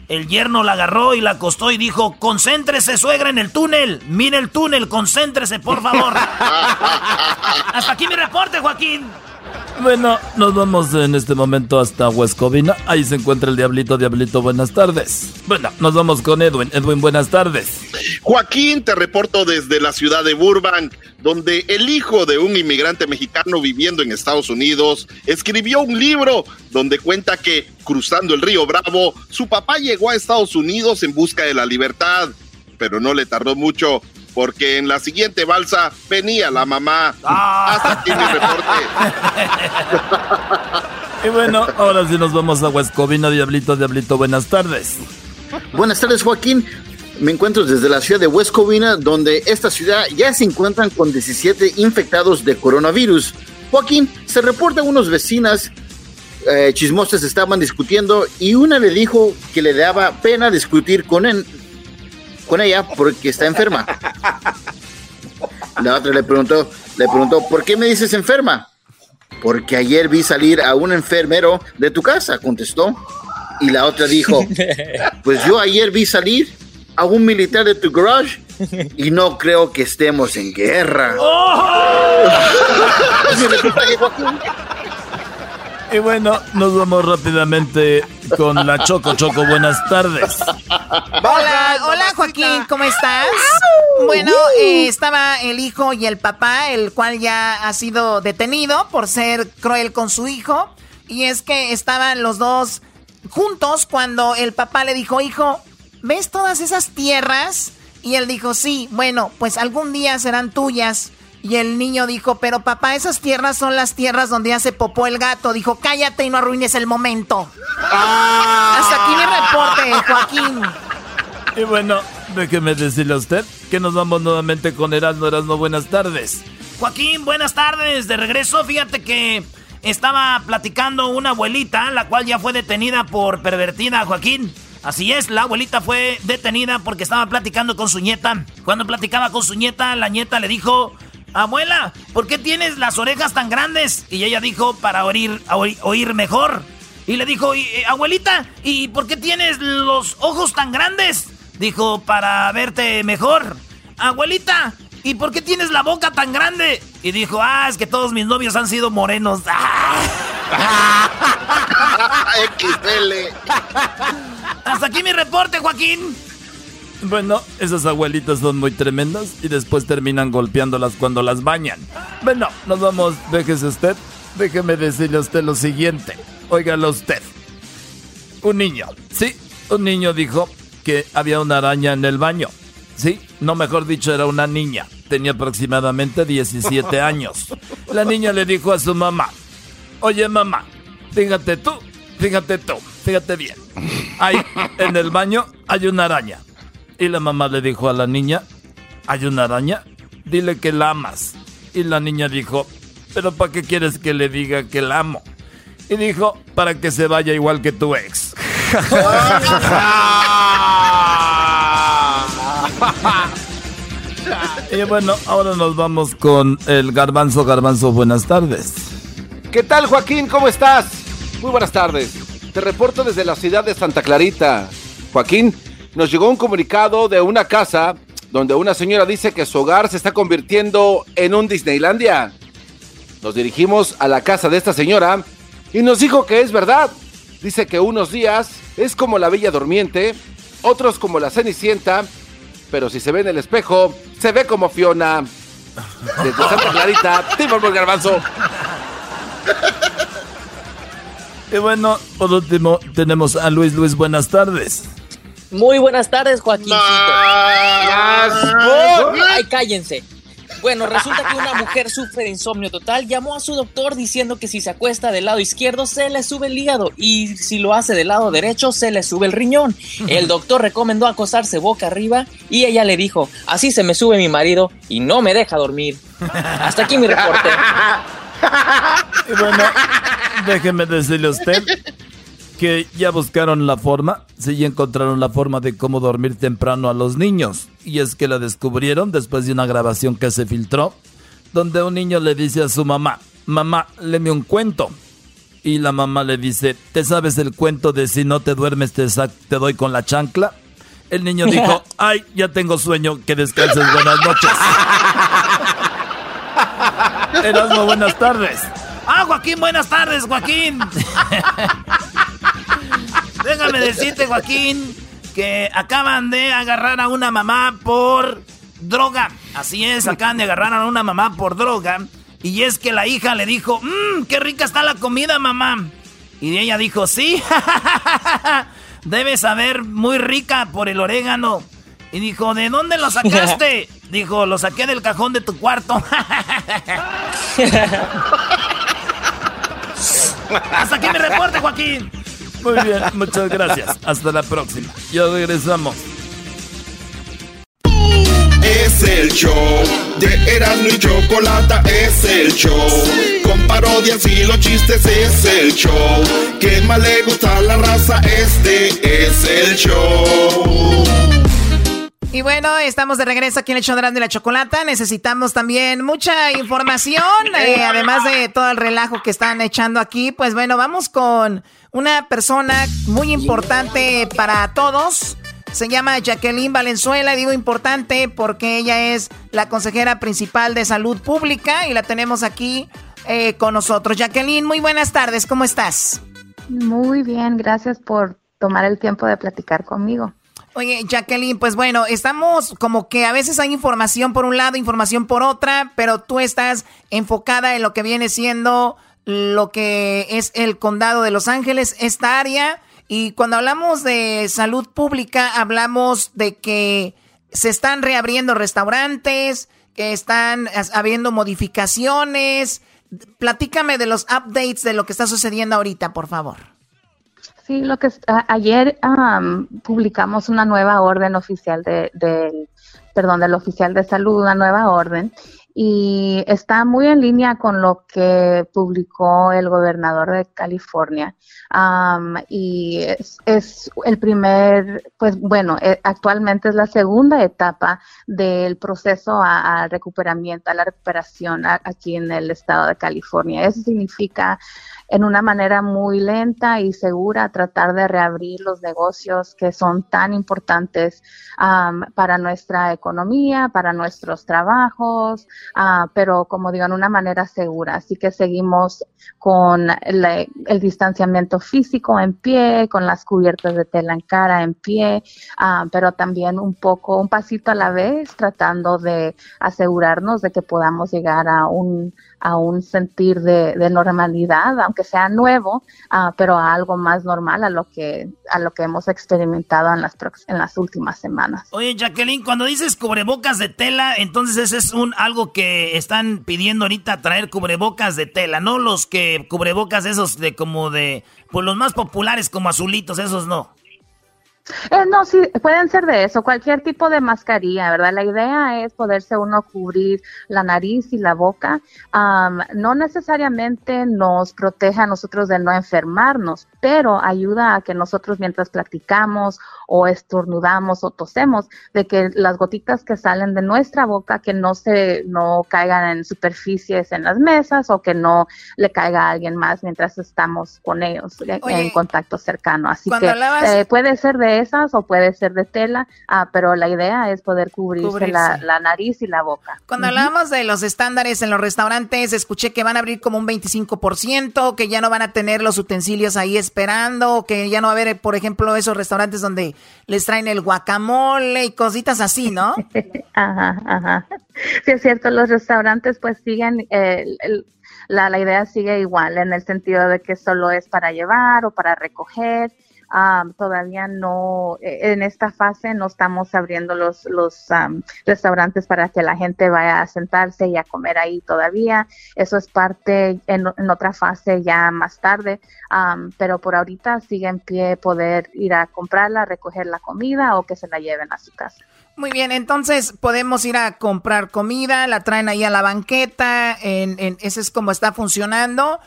El yerno la agarró y la acostó y dijo, concéntrese suegra en el túnel. Mire el túnel, concéntrese por favor. (laughs) Hasta aquí mi reporte, Joaquín. Bueno, nos vamos en este momento hasta Huescovina. Ahí se encuentra el Diablito. Diablito, buenas tardes. Bueno, nos vamos con Edwin. Edwin, buenas tardes. Joaquín, te reporto desde la ciudad de Burbank, donde el hijo de un inmigrante mexicano viviendo en Estados Unidos escribió un libro donde cuenta que, cruzando el río Bravo, su papá llegó a Estados Unidos en busca de la libertad, pero no le tardó mucho. Porque en la siguiente balsa venía la mamá. Hasta aquí mi reporte. (laughs) Y bueno, ahora sí nos vamos a Huescovina. Diablito, Diablito, buenas tardes. Buenas tardes, Joaquín. Me encuentro desde la ciudad de West Covina, donde esta ciudad ya se encuentran con 17 infectados de coronavirus. Joaquín, se reportan unos vecinas eh, chismosas estaban discutiendo y una le dijo que le daba pena discutir con, él, con ella porque está enferma. La otra le preguntó, le preguntó, ¿por qué me dices enferma? Porque ayer vi salir a un enfermero de tu casa, contestó. Y la otra dijo, (laughs) pues yo ayer vi salir a un militar de tu garage y no creo que estemos en guerra. (laughs) Y bueno, nos vamos rápidamente con la Choco. Choco, buenas tardes. Hola, hola Joaquín, ¿cómo estás? Bueno, eh, estaba el hijo y el papá, el cual ya ha sido detenido por ser cruel con su hijo. Y es que estaban los dos juntos cuando el papá le dijo, hijo, ¿ves todas esas tierras? Y él dijo, sí, bueno, pues algún día serán tuyas. Y el niño dijo, pero papá, esas tierras son las tierras donde ya se popó el gato. Dijo, cállate y no arruines el momento. Hasta aquí mi reporte, Joaquín. Y bueno, déjeme decirle a usted que nos vamos nuevamente con Erasmo. Erasmo, buenas tardes. Joaquín, buenas tardes. De regreso, fíjate que estaba platicando una abuelita, la cual ya fue detenida por pervertida, Joaquín. Así es, la abuelita fue detenida porque estaba platicando con su nieta. Cuando platicaba con su nieta, la nieta le dijo, abuela, ¿por qué tienes las orejas tan grandes? Y ella dijo, para oír, oír, mejor. Y le dijo, "Y, abuelita, ¿y por qué tienes los ojos tan grandes? Dijo, para verte mejor. Abuelita, ¿y por qué tienes la boca tan grande? Y dijo, ah, es que todos mis novios han sido morenos. (laughs) (laughs) XL. Hasta aquí mi reporte, Joaquín. Bueno, esas abuelitas son muy tremendas y después terminan golpeándolas cuando las bañan. Bueno, nos vamos, déjese usted. Déjeme decirle a usted lo siguiente. Óigalo usted. Un niño, sí, un niño dijo que había una araña en el baño. Sí, no mejor dicho, era una niña. Tenía aproximadamente 17 (laughs) años. La niña le dijo a su mamá, oye mamá, fíjate tú, fíjate tú, fíjate bien. Ahí, en el baño, hay una araña. Y la mamá le dijo a la niña, ¿hay una araña? Dile que la amas. Y la niña dijo, ¿pero para qué quieres que le diga que la amo? Y dijo, para que se vaya igual que tu ex. (laughs) y bueno, ahora nos vamos con el garbanzo. Garbanzo, buenas tardes. ¿Qué tal, Joaquín? ¿Cómo estás? Muy buenas tardes. Te reporto desde la ciudad de Santa Clarita. Joaquín, nos llegó un comunicado de una casa donde una señora dice que su hogar se está convirtiendo en un Disneylandia. Nos dirigimos a la casa de esta señora y nos dijo que es verdad. Dice que unos días es como la Bella Durmiente, otros como la Cenicienta, pero si se ve en el espejo, se ve como Fiona. Desde Santa Clarita, Timor Garbanzo. Y bueno, por último, tenemos a Luis. Luis, buenas tardes. Muy buenas tardes, Joaquín. Ay, cállense. Bueno, resulta que una mujer sufre de insomnio total, llamó a su doctor diciendo que si se acuesta del lado izquierdo se le sube el hígado y si lo hace del lado derecho se le sube el riñón. El doctor recomendó acostarse boca arriba y ella le dijo, así se me sube mi marido y no me deja dormir. Hasta aquí mi reporte. (laughs) Y bueno, déjeme decirle a usted que ya buscaron la forma, sí, ya encontraron la forma de cómo dormir temprano a los niños. Y es que la descubrieron después de una grabación que se filtró, donde un niño le dice a su mamá, mamá, léeme un cuento. Y la mamá le dice, ¿te sabes el cuento de si no te duermes te, te doy con la chancla? El niño dijo, (laughs) ay, ya tengo sueño, que descanses, buenas noches. (laughs) Erasmo, buenas tardes. Ah, Joaquín, buenas tardes, Joaquín. (laughs) Déjame decirte, Joaquín, que acaban de agarrar a una mamá por droga. Así es, acaban de agarrar a una mamá por droga. Y es que la hija le dijo, mmm, qué rica está la comida, mamá. Y ella dijo, sí, (laughs) debe saber muy rica por el orégano. Y dijo, ¿de dónde lo sacaste? (laughs) Dijo, lo saqué del cajón de tu cuarto. (laughs) Hasta aquí mi reporte, Joaquín. Muy bien, muchas gracias. Hasta la próxima. Ya regresamos. Es el show de Erasmo y Chocolata, es el show. Con parodias y los chistes es el show. Que más le gusta a la raza, este es el show. Bueno, estamos de regreso aquí en el show de la Chocolata. Necesitamos también mucha información, eh, además de todo el relajo que están echando aquí. Pues bueno, vamos con una persona muy importante para todos. Se llama Jacqueline Valenzuela. Digo importante porque ella es la consejera principal de salud pública y la tenemos aquí eh, con nosotros. Jacqueline, muy buenas tardes. ¿Cómo estás? Muy bien, gracias por tomar el tiempo de platicar conmigo. Oye, Jacqueline, pues bueno, estamos como que a veces hay información por un lado, información por otra, pero tú estás enfocada en lo que viene siendo lo que es el condado de Los Ángeles, esta área. Y cuando hablamos de salud pública, hablamos de que se están reabriendo restaurantes, que están habiendo modificaciones. Platícame de los updates de lo que está sucediendo ahorita, por favor. Sí, lo que a- ayer am, publicamos una nueva orden oficial de, del- perdón, del oficial de salud, una nueva orden y está muy en línea con lo que publicó el gobernador de California. Am, y es, es el primer, pues bueno, eh, actualmente es la segunda etapa del proceso a, recuperamiento, a la recuperación aquí en el estado de California. Eso significa en una manera muy lenta y segura tratar de reabrir los negocios que son tan importantes para nuestra economía, para nuestros trabajos, ah, pero como digo, en una manera segura. Así que seguimos con el distanciamiento físico en pie, con las cubiertas de tela en cara en pie, ah, pero también un poco, un pasito a la vez, tratando de asegurarnos de que podamos llegar a un, a un sentir de, normalidad, aunque sea nuevo, ah, pero a algo más normal a lo que, a lo que hemos experimentado en las, en las últimas semanas. Oye, Jacqueline, cuando dices cubrebocas de tela, entonces ese es un algo que están pidiendo ahorita traer cubrebocas de tela, no los que cubrebocas esos de como de pues los más populares como azulitos, esos no. Eh, no, sí, pueden ser de eso, cualquier tipo de mascarilla, ¿verdad? La idea es poderse uno cubrir la nariz y la boca. Am, no necesariamente nos protege a nosotros de no enfermarnos, pero ayuda a que nosotros mientras platicamos o estornudamos o tosemos, de que las gotitas que salen de nuestra boca que no se, no caigan en superficies en las mesas o que no le caiga a alguien más mientras estamos con ellos Oye, en contacto cercano. Así que hablabas- eh, puede ser de o puede ser de tela, ah, pero la idea es poder cubrirse, Cubrirse. La, la nariz y la boca. Cuando hablábamos de los estándares en los restaurantes, escuché que van a abrir como un 25%, que ya no van a tener los utensilios ahí esperando, que ya no va a haber, por ejemplo, esos restaurantes donde les traen el guacamole y cositas así, ¿no? (laughs) Ajá, ajá. Sí, es cierto, los restaurantes pues siguen, eh, el- el- la, la idea sigue igual en el sentido de que solo es para llevar o para recoger. Am, todavía no, eh, en esta fase no estamos abriendo los, los am, restaurantes para que la gente vaya a sentarse y a comer ahí todavía. Eso es parte en, en otra fase ya más tarde, Am, pero por ahorita sigue en pie poder ir a comprarla, recoger la comida o que se la lleven a su casa. Muy bien, entonces podemos ir a comprar comida, la traen ahí a la banqueta, en, en, ese es como está funcionando.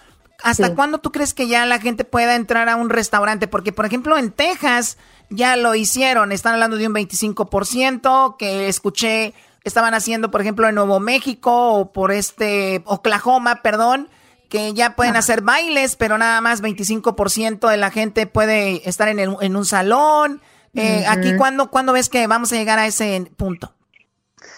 ¿Hasta Sí. cuándo tú crees que ya la gente pueda entrar a un restaurante? Porque, por ejemplo, en Texas ya lo hicieron, están hablando de un 25%, que escuché, estaban haciendo, por ejemplo, en Nuevo México o por este, Oklahoma, perdón, que ya pueden hacer bailes, pero nada más 25% de la gente puede estar en, el- en un salón. Eh. Aquí, ¿cuándo, ¿cuándo ves que vamos a llegar a ese punto?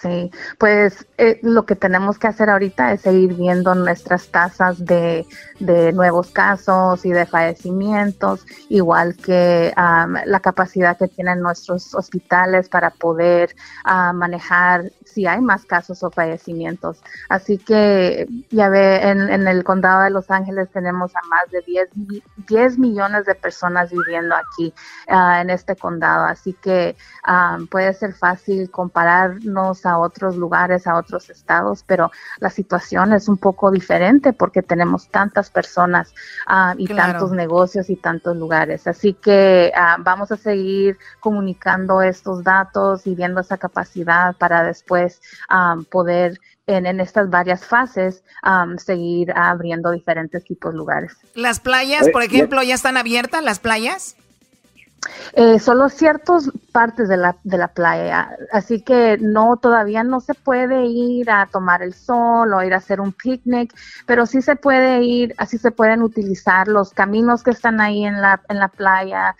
Sí, pues eh, lo que tenemos que hacer ahorita es seguir viendo nuestras tasas de, de nuevos casos y de fallecimientos, igual que la capacidad que tienen nuestros hospitales para poder ah, manejar si hay más casos o fallecimientos. Así que ya ve, en, en el condado de Los Ángeles tenemos a más de 10, mi- 10 millones de personas viviendo aquí ah, en este condado. Así que puede ser fácil compararnos a otros lugares, a otros estados, pero la situación es un poco diferente porque tenemos tantas personas ah, y Claro. tantos negocios y tantos lugares. Así que ah, vamos a seguir comunicando estos datos y viendo esa capacidad para después ah, poder en, en estas varias fases seguir abriendo diferentes tipos de lugares. Las playas, por ejemplo, ya están abiertas las playas. Eh, solo ciertas partes de la, de la playa, así que no, todavía no se puede ir a tomar el sol o ir a hacer un picnic, pero sí se puede ir, así se pueden utilizar los caminos que están ahí en la, en la playa,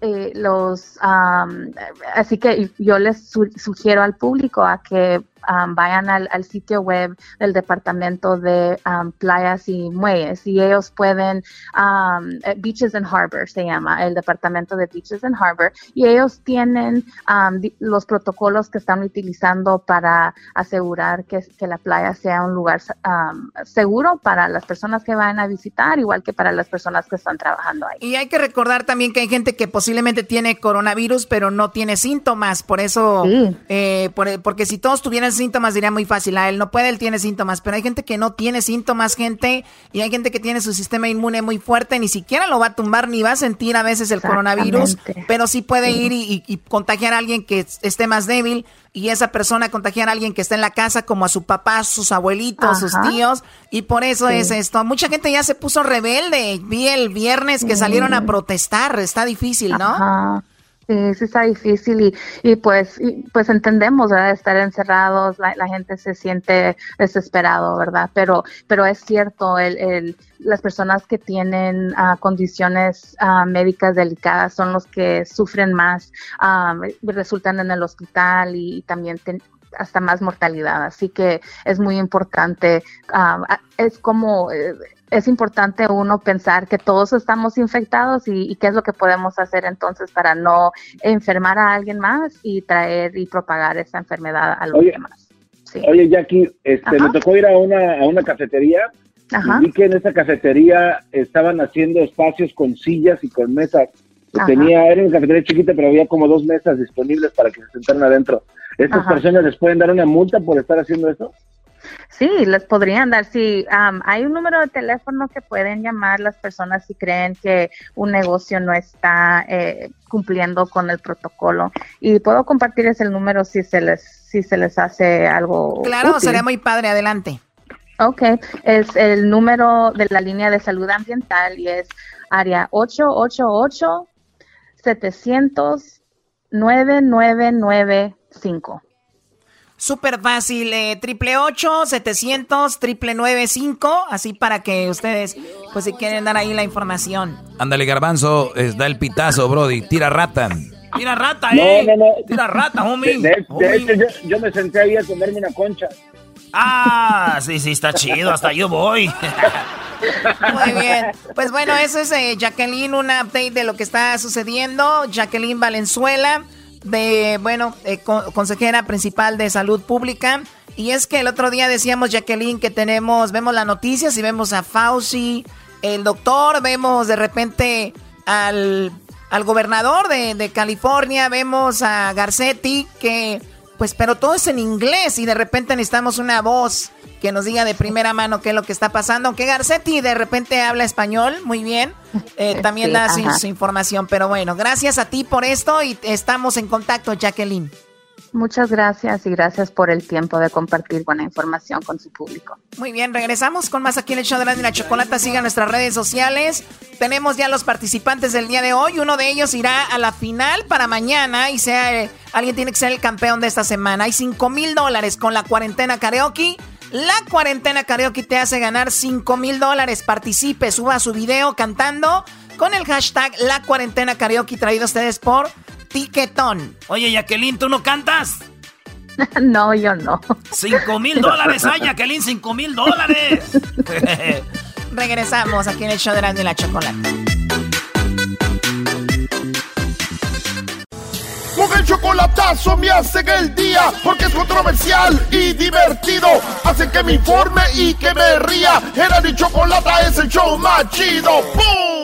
eh, los, am, así que yo les su- sugiero al público a que am, vayan al, al sitio web del departamento de am, playas y muelles y ellos pueden um, eh, Beaches and Harbor se llama el departamento de Beaches and Harbor y ellos tienen um, los protocolos que están utilizando para asegurar que, que la playa sea un lugar um, seguro para las personas que van a visitar igual que para las personas que están trabajando ahí. Y hay que recordar también que hay gente que posiblemente tiene coronavirus, pero no tiene síntomas. Por eso, Sí. eh, por- porque si todos tuvieran síntomas, diría muy fácil. A él no puede, él tiene síntomas. Pero hay gente que no tiene síntomas, gente. Y hay gente que tiene su sistema inmune muy fuerte. Ni siquiera lo va a tumbar, ni va a sentir a veces el coronavirus. Pero sí puede Sí. ir y, y- y contagiar a alguien que esté más débil. Y esa persona contagiar a alguien que está en la casa, como a su papá, sus abuelitos, sus tíos. Y por eso Sí. es esto. Mucha gente ya se puso rebelde. Vi el viernes que salieron a protestar. Está difícil, ¿no? Ajá. Sí, sí está difícil y, y pues y, pues entendemos, ¿verdad? Estar encerrados, la, gente se siente desesperado, ¿verdad? Pero pero es cierto, el, el, las personas que tienen ah, condiciones ah, médicas delicadas son los que sufren más, ah, resultan en el hospital y, también ten- hasta más mortalidad. Así que es muy importante, ah, ah, es como... eh, es importante uno pensar que todos estamos infectados y, y qué es lo que podemos hacer entonces para no enfermar a alguien más y traer y propagar esa enfermedad a los Oye, demás. Oye, Jackie, este, Ajá. me tocó ir a una, a una cafetería Ajá. y vi que en esa cafetería estaban haciendo espacios con sillas y con mesas. Ajá. Tenía, era una cafetería chiquita, pero había como dos mesas disponibles para que se sentaran adentro. ¿Estas Ajá. personas les pueden dar una multa por estar haciendo eso? Sí, les podrían dar. Sí, am, hay un número de teléfono que pueden llamar las personas si creen que un negocio no está eh, cumpliendo con el protocolo. Y puedo compartirles el número si se les si se les hace algo. Claro, útil. sería muy padre, adelante. Ok, es el número de la línea de salud ambiental y es área 888 700 9995. Súper fácil, eh, triple ocho, setecientos, triple nueve cinco, así para que ustedes, pues si quieren dar ahí la información. Ándale, garbanzo, es, da el pitazo, Brody. Tira rata. Tira rata, eh. no, no. Tira rata, homie. De, de Homie. hecho, yo, yo me senté ahí a comerme una concha. Ah, sí, sí, está chido. Hasta yo voy. Muy bien. Pues bueno, eso es eh, Jacqueline, un update de lo que está sucediendo. Jacqueline Valenzuela, de, bueno, eh, co- consejera principal de salud pública. Y es que el otro día decíamos, Jacqueline, que tenemos, vemos las noticias y vemos a Fauci, el doctor, vemos de repente al, al gobernador de, de California, vemos a Garcetti, que, pues, pero todo es en inglés y de repente necesitamos una voz que nos diga de primera mano qué es lo que está pasando. Aunque Garcetti de repente habla español, muy bien, (laughs) eh, también Sí, da su, su información. Pero bueno, gracias a ti por esto y estamos en contacto, Jacqueline. Muchas gracias y gracias por el tiempo de compartir buena información con su público. Muy bien, regresamos con más aquí en el show de la, de la chocolata. Sigan nuestras redes sociales. Tenemos ya los participantes del día de hoy. Uno de ellos irá a la final para mañana y sea eh, alguien tiene que ser el campeón de esta semana. Hay 5 mil dólares con la cuarentena karaoke. La cuarentena karaoke te hace ganar 5 mil dólares. Participe, suba su video cantando con el hashtag La cuarentena karaoke traído a ustedes por Tiquetón. Oye, Jacqueline, ¿tú no cantas? (laughs) no, yo no. Cinco mil dólares, ay, Jacqueline, cinco mil dólares. (laughs) Regresamos aquí en el show de la, de la chocolata. Con el chocolatazo me hacen el día porque es controversial y divertido. Hacen que me informe y que me ría. Era mi chocolata es el show más chido. ¡Bum!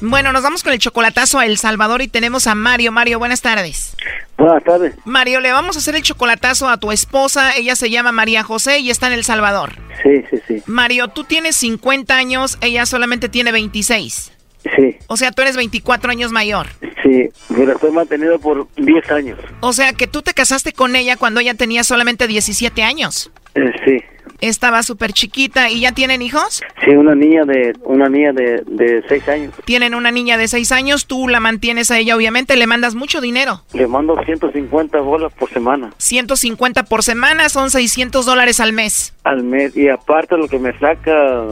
Bueno, nos vamos con el chocolatazo a El Salvador y tenemos a Mario. Mario, buenas tardes. Buenas tardes. Mario, le vamos a hacer el chocolatazo a tu esposa. Ella se llama María José y está en El Salvador. Sí, sí, sí. Mario, tú tienes 50 años, ella solamente tiene 26. Sí, O sea, tú eres 24 años mayor. sí. Me la estoy manteniendo por 10 años. O sea, que tú te casaste con ella cuando ella tenía solamente 17 años. Eh, sí. Estaba súper chiquita y ya tienen hijos. Sí, una niña de una niña de, de 6 años. Tienen una niña de 6 años, tú la mantienes a ella, obviamente, le mandas mucho dinero. Le mando 150 bolas por semana 150 por semana son 600 dólares al mes. al mes. Y aparte lo que me saca,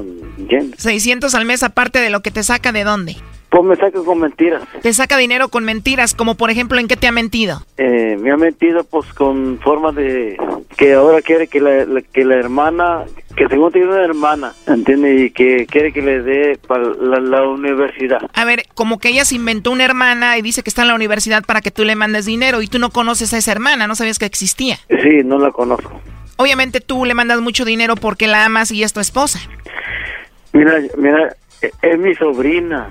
Jen, 600 al mes aparte de lo que te saca de dónde. Pues me saca con mentiras. Te saca dinero con mentiras, como por ejemplo, ¿en qué te ha mentido? Eh, me ha mentido pues con forma de que ahora quiere que la, la- que la hermana, que según tiene una hermana, ¿entiende? Y que quiere que le dé para la, la universidad. A ver, como que ella se inventó una hermana y dice que está en la universidad para que tú le mandes dinero y tú no conoces a esa hermana, no sabías que existía. Sí, no la conozco. Obviamente tú le mandas mucho dinero porque la amas y es tu esposa. Mira, mira, e- es mi sobrina.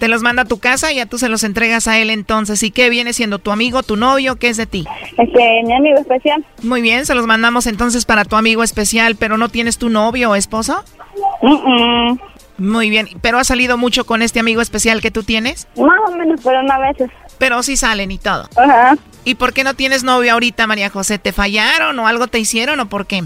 Te los manda a tu casa y ya tú se los entregas a él entonces. ¿Y qué viene siendo tu amigo, tu novio? ¿Qué es de ti? Este, mi amigo especial. Muy bien, se los mandamos entonces para tu amigo especial, pero ¿no tienes tu novio o esposo? Mm, mm. Muy bien, ¿pero has salido mucho con este amigo especial que tú tiees? Más o menos, pero no a veces. Pero sí salen y todo. Ajá. ¿Y por qué no tienes novio ahorita, María José? ¿Te fallaron o algo te hicieron o por qué?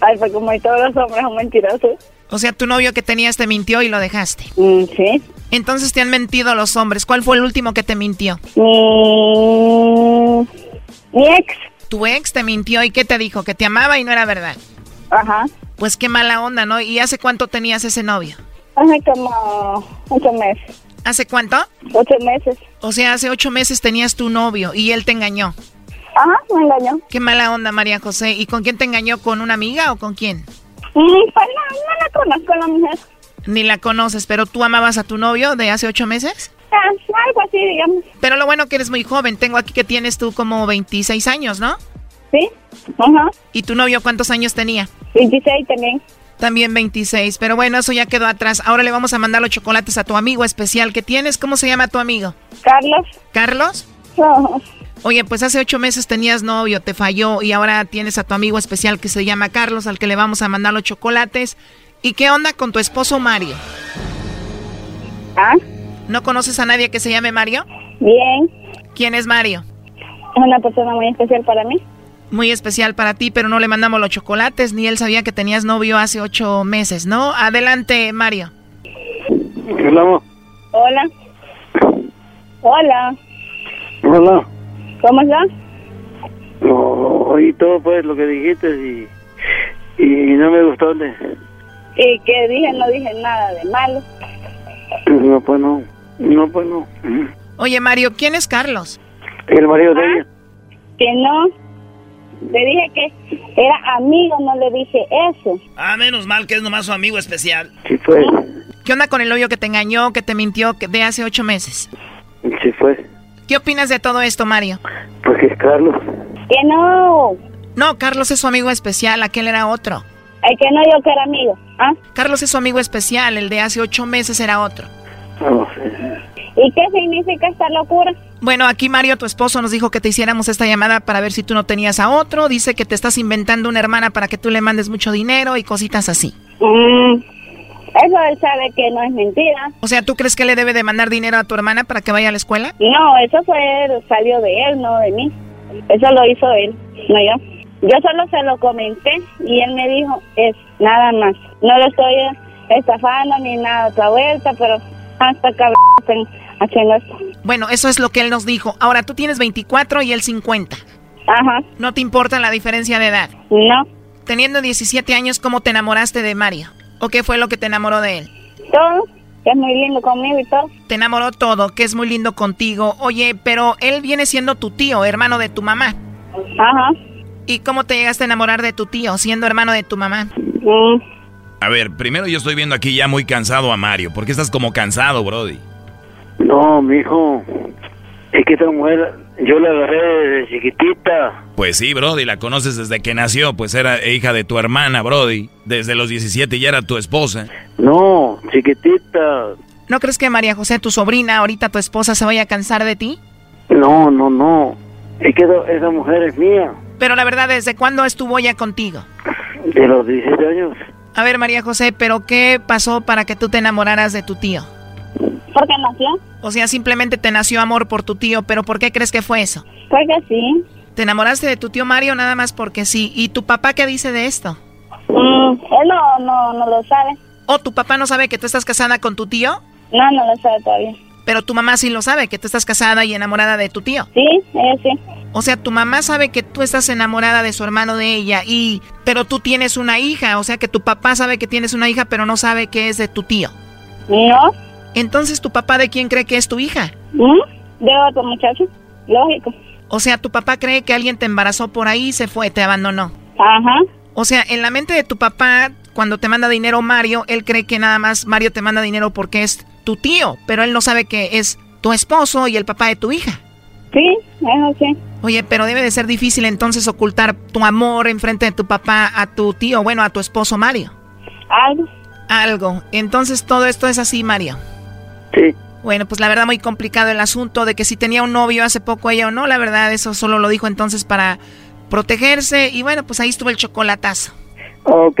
Ay, pues como todos los hombres son mentirosos. O sea, tu novio que tenías te mintió y lo dejaste. Mm, sí. Entonces te han mentido los hombres. ¿Cuál fue el último que te mintió? Mi, mi ex. Tu ex te mintió y ¿qué te dijo? Que te amaba y no era verdad. Ajá. Pues qué mala onda, ¿no? ¿Y hace cuánto tenías ese novio? Hace como ocho meses. ¿Hace cuánto? Ocho meses. O sea, hace ocho meses tenías tu novio y él te engañó. Ajá, me engañó. Qué mala onda, María José. ¿Y con quién te engañó? ¿Con una amiga o con quién? Mm, pues no, no la conozco la mujer. Ni la conoces, pero tú amabas a tu novio de hace ocho meses. Ah, algo así, digamos. Pero lo bueno que eres muy joven. Tengo aquí que tienes tú como 26 años, ¿no? Sí. Ajá. ¿Y tu novio cuántos años tenía? 26 también. También 26. Pero bueno, eso ya quedó atrás. Ahora le vamos a mandar los chocolates a tu amigo especial que tienes. ¿Cómo se llama tu amigo? Carlos. ¿Carlos? Oye, pues hace ocho meses tenías novio, te falló y ahora tienes a tu amigo especial que se llama Carlos, al que le vamos a mandar los chocolates. ¿Y qué onda con tu esposo Mario? ¿Ah? ¿No conoces a nadie que se llame Mario? Bien. ¿Quién es Mario? Es una persona muy especial para mí. Muy especial para ti, pero no le mandamos los chocolates, ni él sabía que tenías novio hace ocho meses, ¿no? Adelante, Mario. Hola. Hola. Hola. Hola. ¿Cómo estás? No, oí todo pues lo que dijiste y, y no me gustó. De, ¿Y qué dije? No dije nada de malo. no, pues no. No, pues no. Oye, Mario, ¿quién es Carlos? El marido de ella. Que no. Le dije que era amigo, no le dije eso. Ah, menos mal que es nomás su amigo especial. Sí fue. ¿Qué onda con el novio que te engañó, que te mintió que de hace ocho meses? Sí fue. ¿Qué opinas de todo esto, Mario? Pues que es Carlos. Que no. No, Carlos es su amigo especial, aquel era otro. El que no yo que era amigo. ¿Ah? Carlos es su amigo especial, el de hace ocho meses era otro. ¿Y qué significa esta locura? Bueno, aquí Mario, tu esposo, nos dijo que te hiciéramos esta llamada para ver si tú no tenías a otro. Dice que te estás inventando una hermana para que tú le mandes mucho dinero y cositas así. Mm, eso él sabe que no es mentira. O sea, ¿tú crees que le debe de mandar dinero a tu hermana para que vaya a la escuela? No, eso fue salió de él, no de mí. Eso lo hizo él, no yo. Yo solo se lo comenté y él me dijo, es nada más. No lo estoy estafando ni nada otra vuelta, pero hasta cabrón están haciendo esto. Bueno, eso es lo que él nos dijo. Ahora, tú tienes 24 y él 50. Ajá. ¿No te importa la diferencia de edad? No. Teniendo 17 años, ¿cómo te enamoraste de Mario? ¿O qué fue lo que te enamoró de él? Todo, que es muy lindo conmigo y todo. Te enamoró todo, que es muy lindo contigo. Oye, pero él viene siendo tu tío, hermano de tu mamá. Ajá. ¿Y cómo te llegaste a enamorar de tu tío, siendo hermano de tu mamá? Mm. A ver, primero yo estoy viendo aquí ya muy cansado a Mario. ¿Por qué estás como cansado, Brody? No, mijo. Es que esta mujer, yo la agarré desde chiquitita. Pues sí, Brody, la conoces desde que nació, pues era hija de tu hermana, Brody. Desde los 17 ya era tu esposa. No, chiquitita. ¿No crees que María José, tu sobrina, ahorita tu esposa, se vaya a cansar de ti? No, no, no. Es que esa- esa mujer es mía. Pero la verdad, ¿desde cuándo estuvo ya contigo? De los 17 años. A ver, María José, ¿pero qué pasó para que tú te enamoraras de tu tío? Porque nació. O sea, simplemente te nació amor por tu tío, pero ¿por qué crees que fue eso? Porque sí. ¿Te enamoraste de tu tío Mario nada más porque sí? ¿Y tu papá qué dice de esto? Mm, él no, no, no lo sabe. ¿O tu papá no sabe que tú estás casada con tu tío? No, no lo sabe todavía. Pero tu mamá sí lo sabe, que tú estás casada y enamorada de tu tío. Sí, ella sí. O sea, tu mamá sabe que tú estás enamorada de su hermano de ella y pero tú tienes una hija, o sea que tu papá sabe que tienes una hija, pero no sabe que es de tu tío. No. Entonces, ¿tu papá de quién cree que es tu hija? ¿Mm? De otro muchacho. Lógico. O sea, tu papá cree que alguien te embarazó por ahí y se fue, te abandonó. Ajá. O sea, en la mente de tu papá, cuando te manda dinero Mario, él cree que nada más Mario te manda dinero porque es tu tío, pero él no sabe que es tu esposo y el papá de tu hija. Sí, sí. Oye, pero debe de ser difícil entonces ocultar tu amor enfrente de tu papá a tu tío, bueno, a tu esposo Mario. Algo. Algo. Entonces todo esto es así, Mario. Sí. Bueno, pues la verdad muy complicado el asunto de que si tenía un novio hace poco ella o no, la verdad eso solo lo dijo entonces para protegerse y bueno, pues ahí estuvo el chocolatazo. Ok.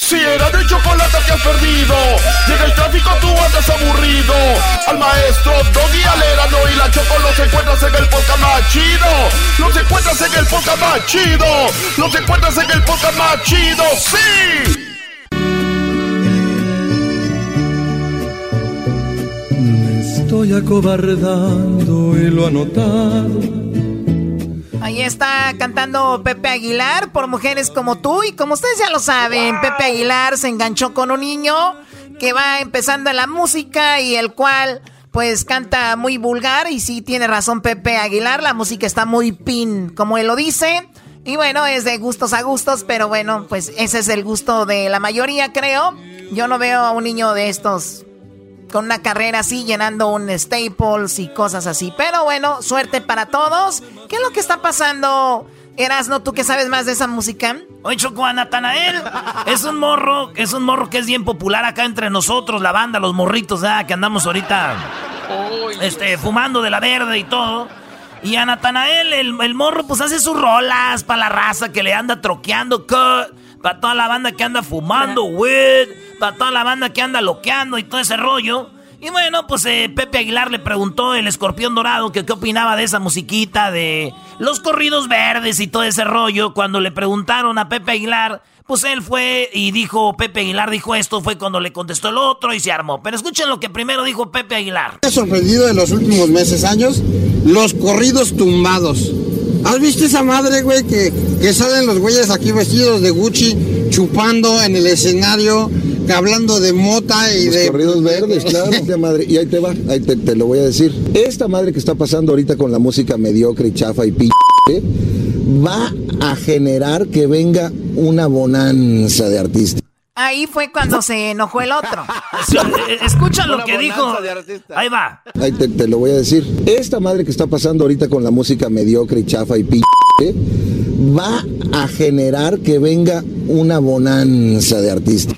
Si era de chocolate te has perdido, si en el tráfico tú andas aburrido, al maestro Doggy Alerano y la Choco los encuentras en el podcast más chido, los encuentras en el podcast más chido, los encuentras en el podcast más chido, sí. Me estoy acobardando y lo anotado. Ahí está cantando Pepe Aguilar por mujeres como tú y como ustedes ya lo saben, Pepe Aguilar se enganchó con un niño que va empezando la música y el cual pues canta muy vulgar y sí tiene razón Pepe Aguilar, la música está muy pin como él lo dice. Y bueno es de gustos a gustos pero bueno pues ese es el gusto de la mayoría creo, yo no veo a un niño de estos con una carrera así, llenando un Staples y cosas así. Pero bueno, suerte para todos. ¿Qué es lo que está pasando, Erasno? ¿Tú que sabes más de esa música? Oye, Choco, a Natanael es un morro, es un morro que es bien popular acá entre nosotros, la banda, los morritos, ¿ah? que andamos ahorita este, fumando de la verde y todo. Y a Natanael, el, el morro, pues hace sus rolas para la raza que le anda troqueando cut, para toda la banda que anda fumando weed, para toda la banda que anda loqueando y todo ese rollo. Y bueno, pues eh, Pepe Aguilar le preguntó el escorpión dorado que qué opinaba de esa musiquita de los corridos verdes y todo ese rollo. Cuando le preguntaron a Pepe Aguilar, pues él fue y dijo, Pepe Aguilar dijo esto, fue cuando le contestó el otro y se armó. Pero escuchen lo que primero dijo Pepe Aguilar. Me sorprendido en los últimos meses, años, los corridos tumbados. ¿Has visto esa madre, güey, que, que salen los güeyes aquí vestidos de Gucci, chupando en el escenario, hablando de mota y Los de... corridos verdes, claro. (laughs) Esta madre, y ahí te va, ahí te, te lo voy a decir. Esta madre que está pasando ahorita con la música mediocre y chafa y p va a generar que venga una bonanza de artistas. Ahí fue cuando se enojó el otro. (laughs) Eh, Escucha lo que dijo. Ahí va. Ahí te, te lo voy a decir. Esta madre que está pasando ahorita con la música mediocre y chafa y p va a generar que venga una bonanza de artistas.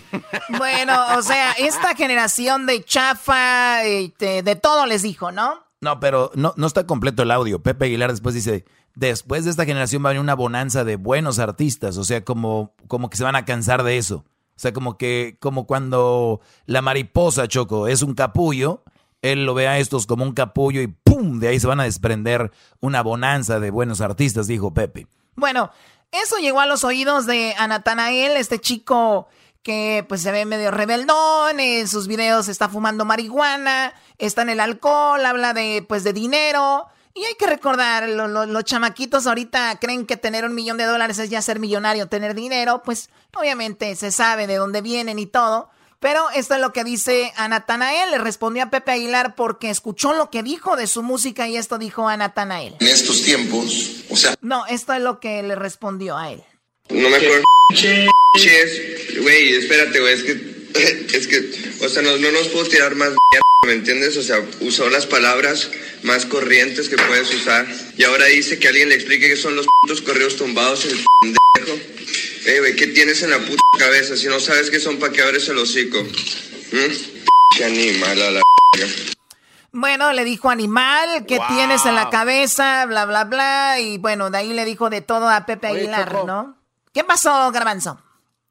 Bueno, o sea, esta generación de chafa, eh, de, de todo les dijo, ¿no? No, pero no, no está completo el audio. Pepe Aguilar después dice, después de esta generación va a venir una bonanza de buenos artistas. O sea, como, como que se van a cansar de eso. Sea, como que, como cuando la mariposa, Choco, es un capullo, él lo ve a estos como un capullo y ¡pum! De ahí se van a desprender una bonanza de buenos artistas, dijo Pepe. Bueno, eso llegó a los oídos de Anatanael, este chico que pues se ve medio rebeldón, en sus videos está fumando marihuana, está en el alcohol, habla de pues de dinero. Y hay que recordar, lo- lo- los chamaquitos ahorita creen que tener un millón de dólares es ya ser millonario, tener dinero, pues obviamente se sabe de dónde vienen y todo. Pero esto es lo que dice a Natanael. Le respondió a Pepe Aguilar porque escuchó lo que dijo de su música y esto dijo a Natanael. En estos tiempos, o sea, No, esto es lo que le respondió a él. no me acuerdo. Güey, espérate, güey, es que, (laughs) es que, o sea, no, no nos puedo tirar más mierda, ¿me entiendes? O sea, usó las palabras más corrientes que puedes usar y ahora dice que alguien le explique qué son los putos correos tumbados el pendejo. Ey, güey, ¿qué tienes en la puta cabeza? Si no sabes qué son, ¿para qué abres el hocico? ¿Mm? Animal a la. Bueno, le dijo animal, ¿qué Wow. tienes en la cabeza? Bla, bla, bla. Y bueno, de ahí le dijo de todo a Pepe Oye, Aguilar, Choco. ¿no? ¿Qué pasó, Garbanzo?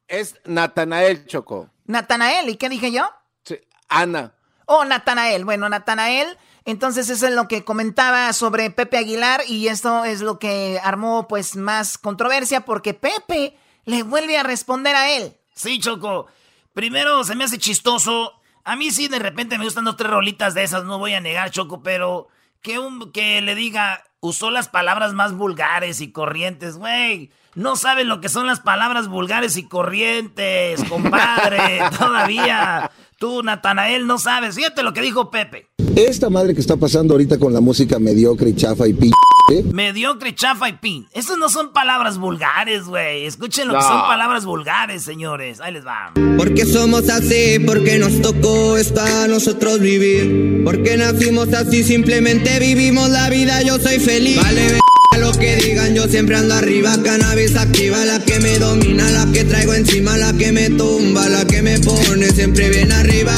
Es Natanael Choco. Natanael, ¿y qué dije yo? Sí, Ana. Oh, Natanael. Bueno, Natanael. Entonces eso es lo que comentaba sobre Pepe Aguilar y esto es lo que armó pues más controversia porque Pepe le vuelve a responder a él. Sí, Choco. Primero se me hace chistoso. A mí sí de repente me gustan dos tres rolitas de esas, no voy a negar, Choco, pero que un que le diga usó las palabras más vulgares y corrientes, güey. No sabe lo que son las palabras vulgares y corrientes, compadre. (laughs) todavía. Tú, Natanael, no sabes. Fíjate lo que dijo Pepe. Esta madre que está pasando ahorita con la música mediocre y chafa y p. ¿eh? Mediocre, chafa y pin. Esas no son palabras vulgares, güey. Escuchen lo que son palabras vulgares, señores. Ahí les va. Porque somos así, porque nos tocó esto a nosotros vivir. Porque nacimos así, simplemente vivimos la vida, yo soy feliz. Vale, lo que digan, yo siempre ando arriba. Cannabis activa, la que me domina, la que traigo encima, la que me tumba, la que me pone siempre bien arriba.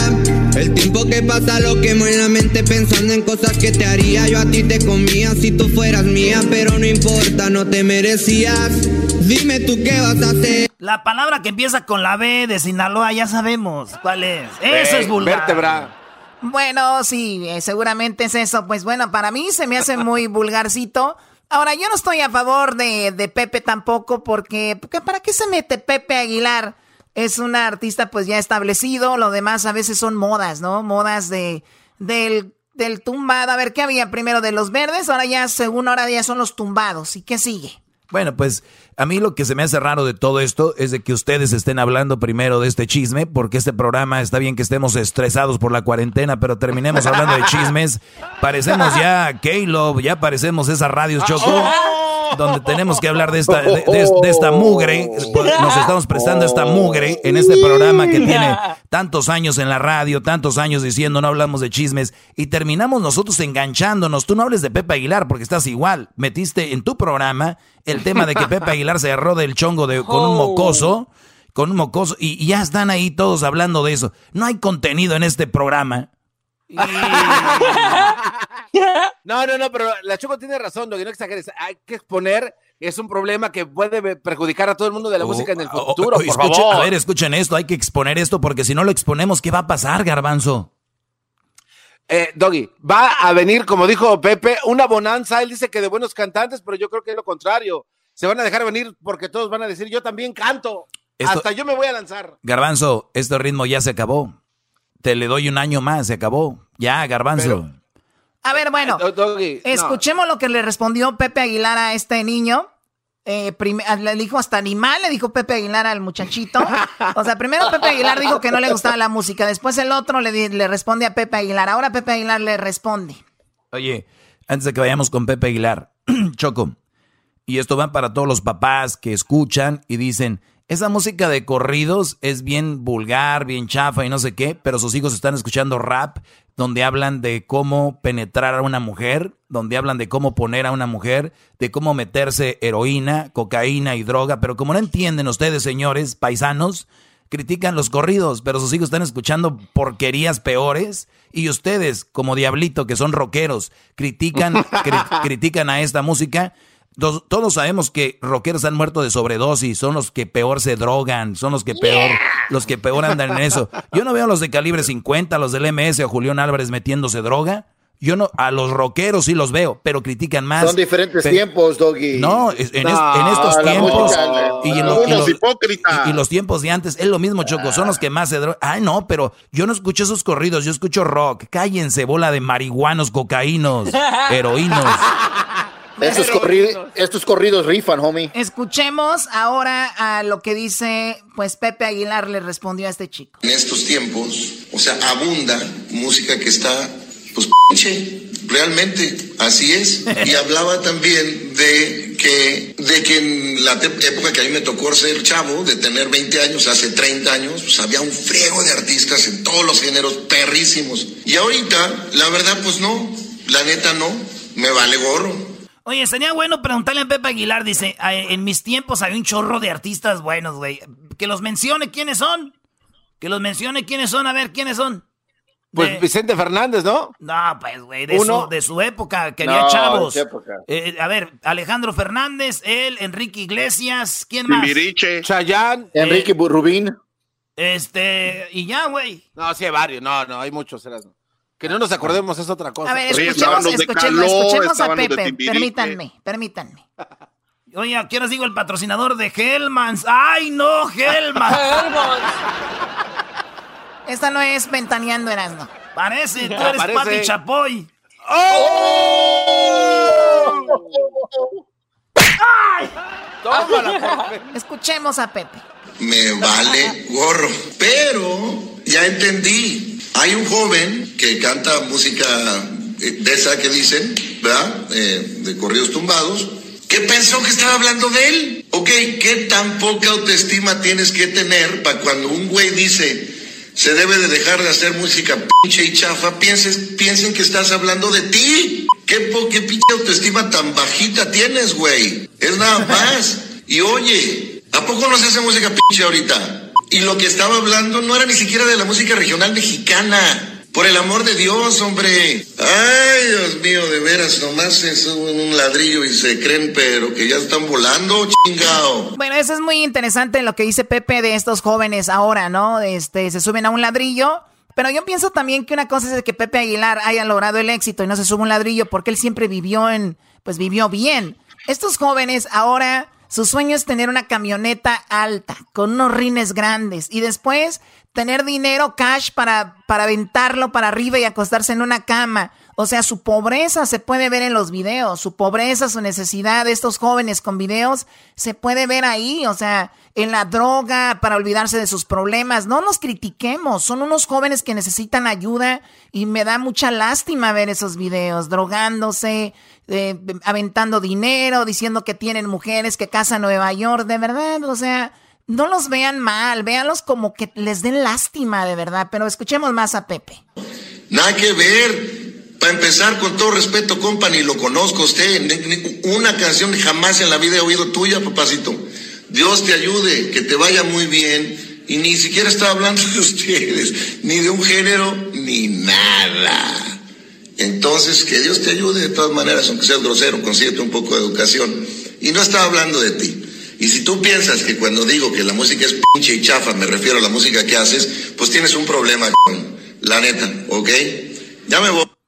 El tiempo que pasa lo quemo en la mente pensando en cosas que te haría. Yo a ti te comía si tú fueras mía, pero no importa, no te merecías. Dime tú qué vas a hacer. La palabra que empieza con la B de Sinaloa ya sabemos cuál es. Eso es vulgar. Vértebra. Bueno, sí, eh, seguramente es eso. Pues bueno, para mí se me hace muy vulgarcito. Ahora, yo no estoy a favor de, de Pepe tampoco porque, porque ¿para qué se mete Pepe Aguilar? Es un artista pues ya establecido, lo demás a veces son modas, ¿no? Modas de del, del tumbado. A ver, ¿qué había primero de los verdes? Ahora ya, según ahora ya son los tumbados. ¿Y qué sigue? Bueno, pues a mí lo que se me hace raro de todo esto es de que ustedes estén hablando primero de este chisme, porque este programa está bien que estemos estresados por la cuarentena, pero terminemos hablando de chismes. Parecemos ya K-Love, ya parecemos esas radios Choco, donde tenemos que hablar de esta, de esta mugre. Nos estamos prestando esta mugre en este programa que tiene tantos años en la radio, tantos años diciendo no hablamos de chismes, y terminamos nosotros enganchándonos. Tú no hables de Pepe Aguilar porque estás igual. Metiste en tu programa el tema de que Pepe Aguilar se agarró del chongo de, con un mocoso, con un mocoso, y, y ya están ahí todos hablando de eso. No hay contenido en este programa. (laughs) No, no, no, pero la Choco tiene razón, Doggy, no exageres. Hay que exponer, es un problema que puede perjudicar a todo el mundo de la música en el Oh, futuro, oh, por escuchen- favor. A ver, escuchen esto, hay que exponer esto porque si no lo exponemos, ¿qué va a pasar, garbanzo? Eh, Doggy, va a venir, como dijo Pepe, una bonanza. Él dice que de buenos cantantes, pero yo creo que es lo contrario. Se van a dejar venir porque todos van a decir, yo también canto. Esto- Hasta yo me voy a lanzar. Garbanzo, este ritmo ya se acabó. Te le doy un año más, se acabó. Ya, garbanzo. A ver, bueno, Doggy, no. escuchemos lo que le respondió Pepe Aguilar a este niño. Eh, prim- le dijo hasta animal, le dijo Pepe Aguilar al muchachito. (laughs) O sea, primero Pepe Aguilar dijo que no le gustaba la música, después el otro le, le responde a Pepe Aguilar. Ahora Pepe Aguilar le responde. Oye, antes de que vayamos con Pepe Aguilar, (clears throat) Choco, y esto va para todos los papás que escuchan y dicen, esa música de corridos es bien vulgar, bien chafa y no sé qué, pero sus hijos están escuchando rap donde hablan de cómo penetrar a una mujer, donde hablan de cómo poner a una mujer, de cómo meterse heroína, cocaína y droga, pero como no entienden ustedes, señores paisanos, critican los corridos, pero sus hijos están escuchando porquerías peores y ustedes, como Diablito, que son rockeros, critican, cri- critican a esta música. Dos- Todos sabemos que rockeros han muerto de sobredosis, son los que peor se drogan, son los que peor, los que peor andan en eso. Yo no veo a los de calibre 50, a los del MS o Julián Álvarez metiéndose droga. Yo no, a los rockeros sí los veo, pero critican más. Son diferentes tiempos, Doggy. no, en, es- No, en estos tiempos música, y, en lo- y Unos los- hipócritas. y- y los tiempos de antes es lo mismo, Choco, son los que más se drogan. Ay, no, pero yo no escucho esos corridos, yo escucho rock. Cállense, bola de marihuanos, cocaínos, (laughs) heroínos. Estos, corri- estos corridos rifan, homie. Escuchemos ahora a lo que dice, pues Pepe Aguilar le respondió a este chico. En estos tiempos, o sea, abunda música que está, pues, pinche, realmente, así es. Y (laughs) hablaba también de que, de que en la época que a mí me tocó ser chavo, de tener 20 años, hace 30 años, pues había un friego de artistas en todos los géneros perrísimos. Y ahorita, la verdad, pues no, la neta no, me vale gorro. Oye, sería bueno preguntarle a Pepe Aguilar, dice, "Ah, en mis tiempos había un chorro de artistas buenos, güey. Que los mencione quiénes son. Que los mencione quiénes son, a ver quiénes son. Pues Vicente Fernández, ¿no? No, pues, güey, de, Uno. su, de su época, que No, había chavos. de su época. Eh, a ver, Alejandro Fernández, él, Enrique Iglesias, ¿quién más? Timbiriche. Chayán. Enrique Rubín. Este, y ya, güey. No, sí hay varios. No, no, hay muchos. Erasmo. Que no nos acordemos es otra cosa. A ver, escuchemos, escuchemos, escuchemos a Pepe. Permítanme, permítanme. (laughs) Oye, ¿a qué horas digo el patrocinador de Hellmans? ¡Ay, no, Hellmans! Esta no es ventaneando Erasmo. Parece, tú eres Parece. Pati Chapoy. (laughs) Escuchemos a Pepe. me vale gorro. Pero ya entendí. Hay un joven que canta música eh, de esa que dicen, ¿verdad? Eh, de corridos tumbados, que pensó que estaba hablando de él. Ok, ¿qué tan poca autoestima tienes que tener para cuando un güey dice se debe de dejar de hacer música pinche y chafa, pienses, piensen que estás hablando de ti? ¿Qué, po- qué pinche autoestima tan bajita tienes, güey? Es nada (laughs) más. Y oye, ¿a poco no se hace música pinche ahorita? Y lo que estaba hablando no era ni siquiera de la música regional mexicana. Por el amor de Dios, hombre. Ay, Dios mío, de veras, nomás es un ladrillo y se creen, pero que ya están volando, chingao. Bueno, eso es muy interesante lo que dice Pepe de estos jóvenes ahora, ¿no? Este, se suben a un ladrillo. Pero yo pienso también que una cosa es que Pepe Aguilar haya logrado el éxito y no se sube un ladrillo porque él siempre vivió en, pues vivió bien. Estos jóvenes ahora, su sueño es tener una camioneta alta, con unos rines grandes y después tener dinero, cash para, para aventarlo para arriba y acostarse en una cama. O sea, su pobreza se puede ver en los videos, su pobreza, su necesidad de estos jóvenes con videos se puede ver ahí, o sea, en la droga para olvidarse de sus problemas. No los critiquemos, son unos jóvenes que necesitan ayuda y me da mucha lástima ver esos videos, drogándose, eh, aventando dinero, diciendo que tienen mujeres que casan Nueva York, de verdad, o sea, no los vean mal, véanlos como que les den lástima, de verdad, pero escuchemos más a Pepe. Nada que ver. Para empezar, con todo respeto, compa, ni lo conozco usted. Una canción jamás en la vida he oído tuya, papacito. Dios te ayude, que te vaya muy bien. Y ni siquiera estaba hablando de (laughs) ustedes, ni de un género, ni nada. Entonces, que Dios te ayude de todas maneras, aunque seas grosero, consíguete un poco de educación. Y no estaba hablando de ti. Y si tú piensas que cuando digo que la música es pinche y chafa, me refiero a la música que haces, pues tienes un problema, con la neta, ¿ok? Ya me voy.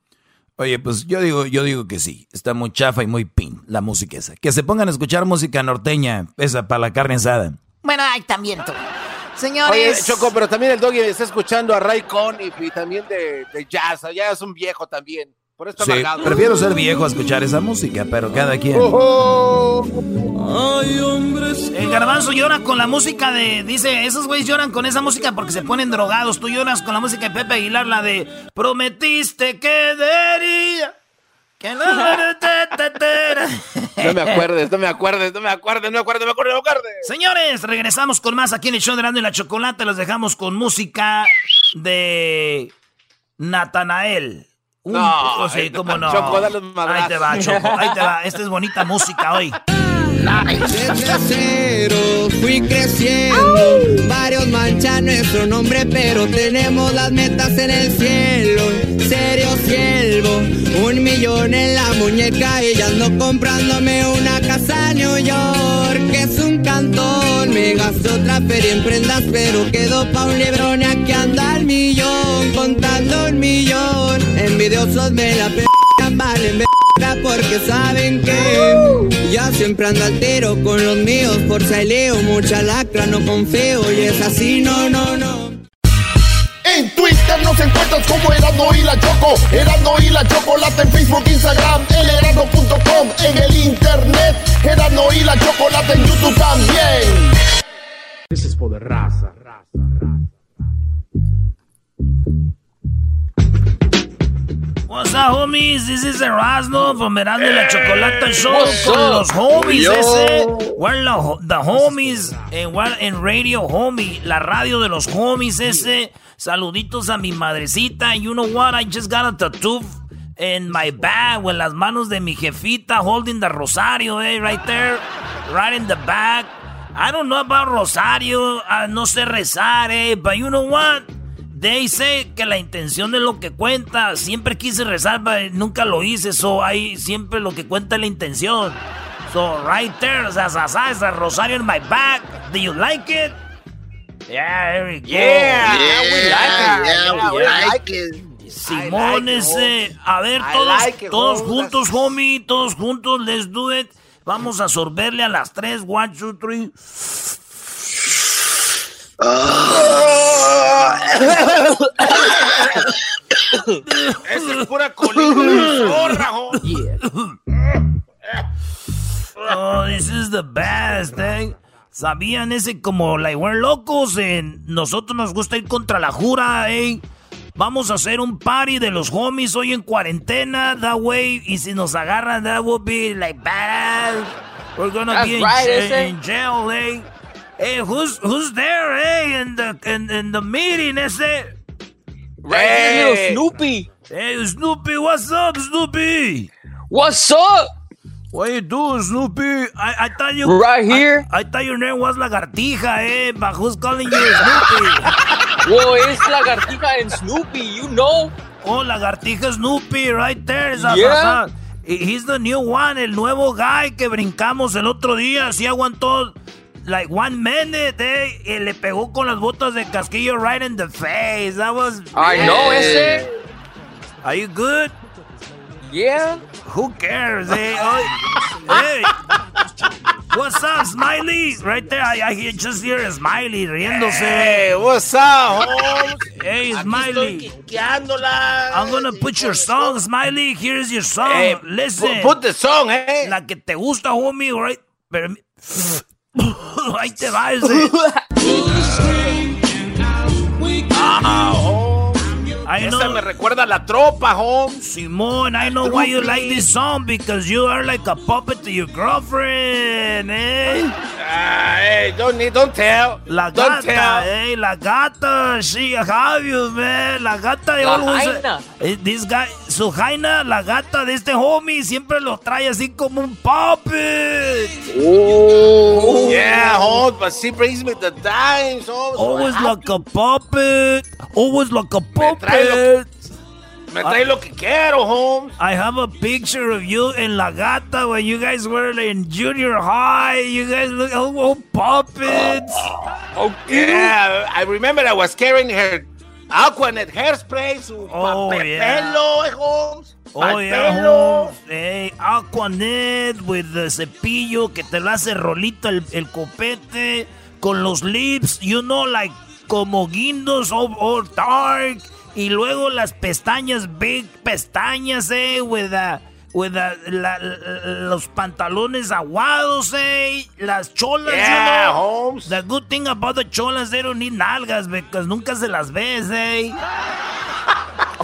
Oye, pues yo digo, yo digo que sí. Está muy chafa y muy pin la música esa. Que se pongan a escuchar música norteña, esa para la carne asada. Bueno, ay, también tú. Oye, Señores, Choco, pero también el doggy está escuchando a Ray Conniff y también de, de jazz. Ya es un viejo también. Por eso está Sí, prefiero ser viejo a escuchar esa música, pero cada quien. El garbanzo llora con la música de. Dice, esos güeyes lloran con esa música porque se ponen drogados. Tú lloras con la música de Pepe Aguilar, la de Prometiste que daría. Que no, (laughs) No me acuerdes, no me acuerdes, no me acuerdes, no me acuerdes, no me acuerdes, no me acuerdes. Señores, regresamos con más aquí en el show de Erasmo y la Chocolate. Los dejamos con música de Natanael. Un- No, sí, ay, cómo no. Choco, dale un ahí te va, Choco, ahí te va. Esta es bonita música hoy. Desde cero fui creciendo, varios manchan nuestro nombre, pero tenemos las metas en el cielo. Serio siervo, un millón en la muñeca y ya ando comprándome una casa en New York, que es un cantón. Me gasté otra feria en prendas, pero quedó pa' un librón y aquí anda el millón, contando un millón. Envidiosos me la pe valen verga porque saben que ya siempre ando al tiro con los míos, por y leo, mucha lacra, no confío y es así, no, no, no. En Twitter nos encuentras como Erasmo y la Choco. Erasmo y la Chocolata en Facebook, Instagram, elerasmo.com, en el internet. Erasmo y la Chocolata en YouTube también. This is for the raza. What's up, homies? This is Erasmo from Erasmo y la Chocolata Show con los homies Yo. ese. We're the, the homies and we're in Radio Homie, la radio de los homies ese. Saluditos a mi madrecita. You know what? I just got a tattoo in my bag with las manos de mi jefita holding the rosario, eh, right there, right in the back. I don't know about rosario, ah, no sé rezar, eh, but you know what? They say que la intención es lo que cuenta. Siempre quise rezar, pero nunca lo hice. So, ahí siempre lo que cuenta es la intención. So, right there, esa rosario in my back. Do you like it? Yeah, there we go. Yeah, Yeah, we like it. Yeah, Yeah, we yeah. like it. Simón, like. A ver, todos, like it, todos juntos, homie. Todos juntos, let's do it. Vamos a sorberle a las tres. One, two, three. Esa es pura colita Oh, this is the best, eh. ¿Sabían ese como like we're locos? En nosotros nos gusta ir contra la jura, eh. Vamos a hacer un party de los homies hoy en cuarentena, that way. Y si nos agarran, that will be like bad. We're gonna That's be in, right, in- ese. in jail, eh. Hey, who's who's there, eh? In the in, in the meeting, ese. Right here, little Snoopy. Hey, Snoopy, what's up, Snoopy? What's up? What you doing, Snoopy? I, I thought you Right here. I, I thought your name was Lagartija, eh? But who's calling you Snoopy? (laughs) Whoa, it's Lagartija and Snoopy, you know. Oh, Lagartija Snoopy, right there. Sa- Yeah. He's the new one, el nuevo guy que brincamos el otro día. Sí aguantó like one minute, eh? Y le pegó con las botas de casquillo right in the face. That was. I know, ese. Are you good? Yeah. Who cares, eh? Oh, hey. What's up, Smiley? Right there, I, I hear, just hear a Smiley riéndose. Hey, what's up, Holmes? Hey, Smiley. I'm gonna put your song, Smiley. Here's your song. Hey, Listen. pu- put the song, eh? La que te gusta, homie, right? Pero... (laughs) Ahí te va ese. (laughs) Ah. I Esa know. me recuerda a la tropa, Holmes. Simón, I know why you like this song because you are like a puppet to your girlfriend, eh? Ah, hey, don't need, don't tell. La Don't gata, tell. eh, la gata, she have you, man. La gata de La always. jaina. eh, This guy, su jaina, la gata de este homie, siempre lo trae así como un puppet. Oh, yeah, Holmes, but she brings me the dimes, Holmes. Always like a puppet. Always like a puppet. Me trae lo que quiero, Holmes. I have a picture of you and La Gata when you guys were in junior high. You guys look oh, oh puppets. Oh, yeah, I remember I was carrying her Aquanet hairspray, su Oh, papel yeah. pelo, eh, Holmes. Oh, yeah, pelo. Holmes. Hey, Aquanet with the cepillo que te lo hace rolito el, el copete con los lips, you know, like como guindos or, or dark. Y luego las pestañas, big pestañas, eh, with the, with the, la- la- los pantalones aguados, eh, las cholas, you Yeah, know. Holmes. The good thing about the cholas, they don't need nalgas, because nunca se las ves, eh. (laughs)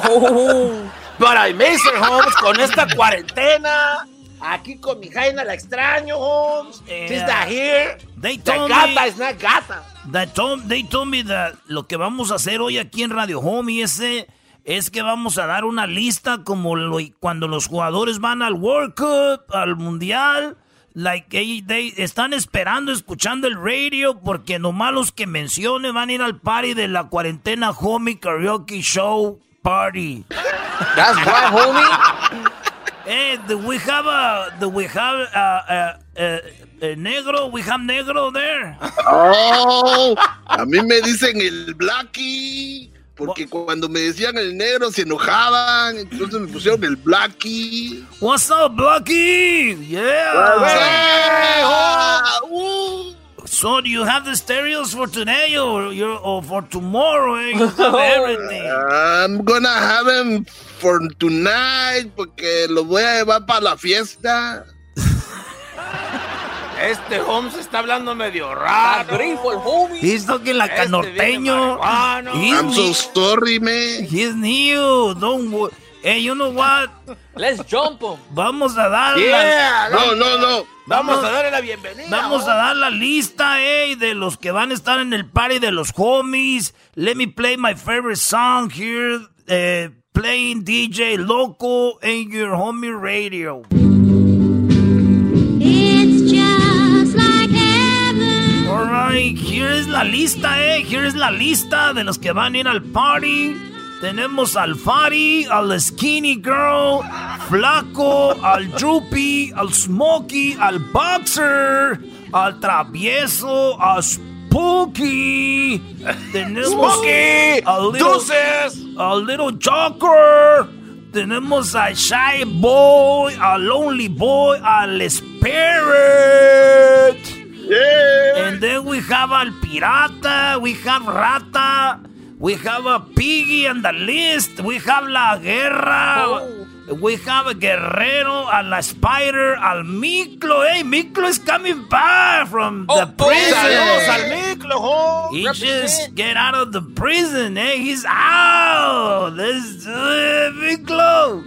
Oh, but I miss her, Holmes, con esta cuarentena. Aquí con mi jaina la extraño, Holmes. She's Yeah. not here. They The told gata me- is not gata. That told- they told me that lo que vamos a hacer hoy aquí en Radio Homie ese es que vamos a dar una lista como lo- cuando los jugadores van al World Cup, al Mundial. Like, they, they están esperando, escuchando el radio, porque nomás los que mencione van a ir al party de la cuarentena Homie Karaoke Show Party. That's right, homie. Hey, do we have a, do we have a, a- a- a negro? We have negro there. Oh, a mí me dicen el Blackie. Porque cuando me decían el negro se enojaban, entonces me pusieron el Blackie. What's up, Blackie? Yeah. Ah, uh. So do you have the stereos for today or, you're, or for tomorrow? Eh? You have (laughs) everything. I'm gonna have them for tonight porque los voy a llevar para la fiesta. (laughs) Este Holmes está hablando medio raro. He's talking like a Este norteño. marihuano. He's I'm so sorry, man. He's new. Don't wo- Hey, you know what? Let's jump him. Vamos a dar Yeah, la, No, no, no. Vamos a darle la bienvenida. Vamos a dar la lista, eh, de los que van a estar en el party de los homies. Let me play my favorite song here. eh, playing DJ Loco in your homie radio. It's just like heaven. Alright, here es la lista, eh. Here es la lista de los que van a ir al party. Tenemos al Fari, al Skinny Girl, Flaco, al Droopy, al Smokey, al Boxer, al Travieso, a Spooky. Tenemos Smokey, al Little, Deuces. al Little Joker. Tenemos a Shy Boy, al Lonely Boy, al Spirit. And then we have Al Pirata, we have Rata, we have a Piggy on the list, we have La Guerra, we have a Guerrero, a La Spider, al Miklo. Hey, Miklo is coming back from the prison. Saludos al Miklo, Holmes. He just get out of the prison, eh? He's out. Let's do it, Miklo.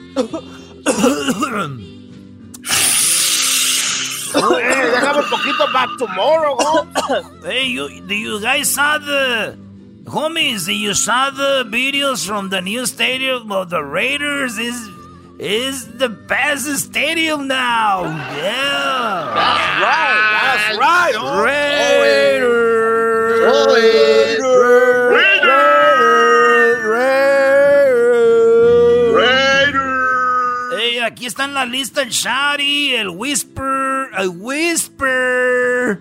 Eh, déjame un poquito back tomorrow, Holmes. (coughs) Hey, you, do you guys saw the homies? You saw the videos from the new stadium of the Raiders? Is is the best stadium now? Yeah, That's right. That's right, oh. Holmes. Oh, Raiders. Hey, aquí está en la lista el Shari, el Whisper, el Whisper.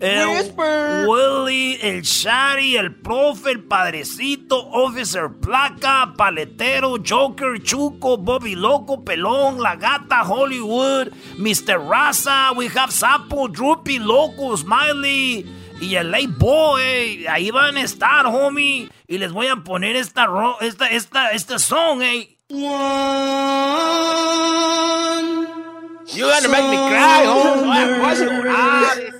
El Whisper. El Shari, el Profe, el Padrecito, Officer Placa, Paletero, Joker, Chuco, Bobby Loco, Pelón, La Gata, Hollywood, Mr. Raza, we have Sapo, Droopy, Loco, Smiley y el Late Boy. Ahí van a estar, homie. Y les voy a poner esta, ro- esta, esta, esta song, eh. You gonna make me cry, Holmes.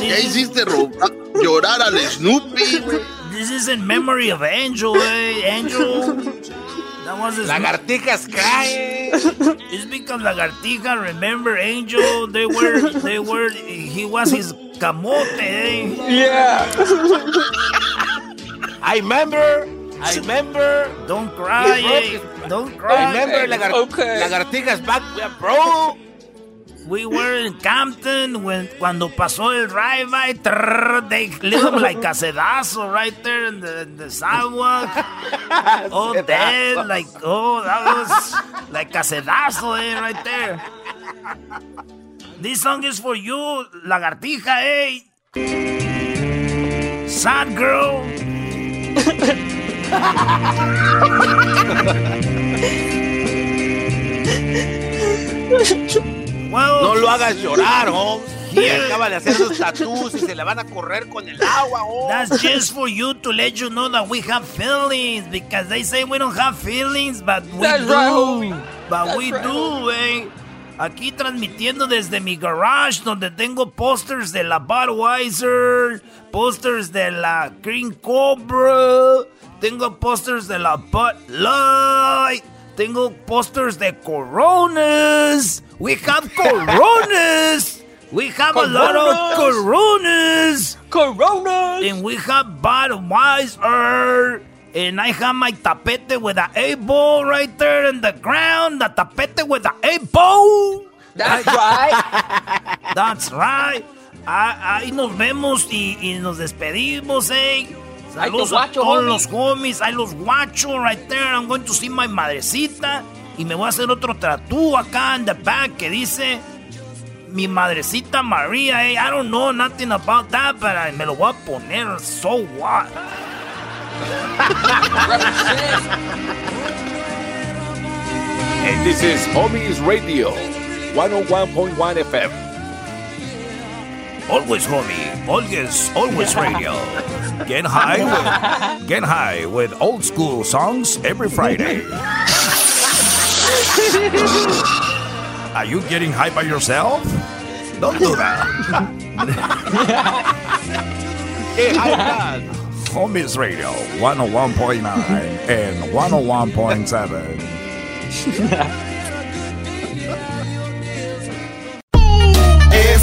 ¿Qué hiciste, Ro- ah, Llorar al Snoopy, güey. This is in memory of Angel, eh? Angel. That was Lagartijas crying. It's because Lagartija, remember Angel? They were, they were, he was his camote, eh? Yeah. I remember. I remember. Don't cry, eh? Don't cry. Remember lagar Okay. lagartijas back, bro. We were in Campton when cuando pasó el drive-by. They lit like a sedazo right there in the, in the sidewalk. (laughs) oh, dead. Like, oh, that was like a sedazo, eh, right there. This song is for you, lagartija, eh. Sad girl. (laughs) No lo hagas llorar, Holmes. Here. Acaba de hacer sus tattoos y se le van a correr con el agua, Holmes. That's just for you to let you know that we have feelings because they say we don't have feelings, but we That's do. right, homie. But That's we right, do, eh. Aquí transmitiendo desde mi garage donde tengo posters de la Budweiser, posters de la Green Cobra, tengo posters de la Bud Light, tengo posters de Coronas. We have (laughs) Coronas. We have a lot of Coronas. Coronas. And we have Budweiser. And I have my tapete with the A ball right there in the ground. The tapete with the A ball. That's (laughs) right. That's right. Ah, Ahí nos vemos y, y nos despedimos, eh. Saludos a guacho, todos los homies. Ahí los guacho right there. I'm going to see my madrecita. Y me voy a hacer otro tatú acá en the back que dice mi madrecita María. Eh. I don't know nothing about that, but I- me lo voy a poner. So what? And this is Homies Radio, 101.1 FM. Always homie, always, always radio. Get high with, get high with old school songs every Friday. Are you getting high by yourself? Don't do that. (laughs) Hey, hi, Dad. Homies Radio 101.9 and 101.7. (laughs)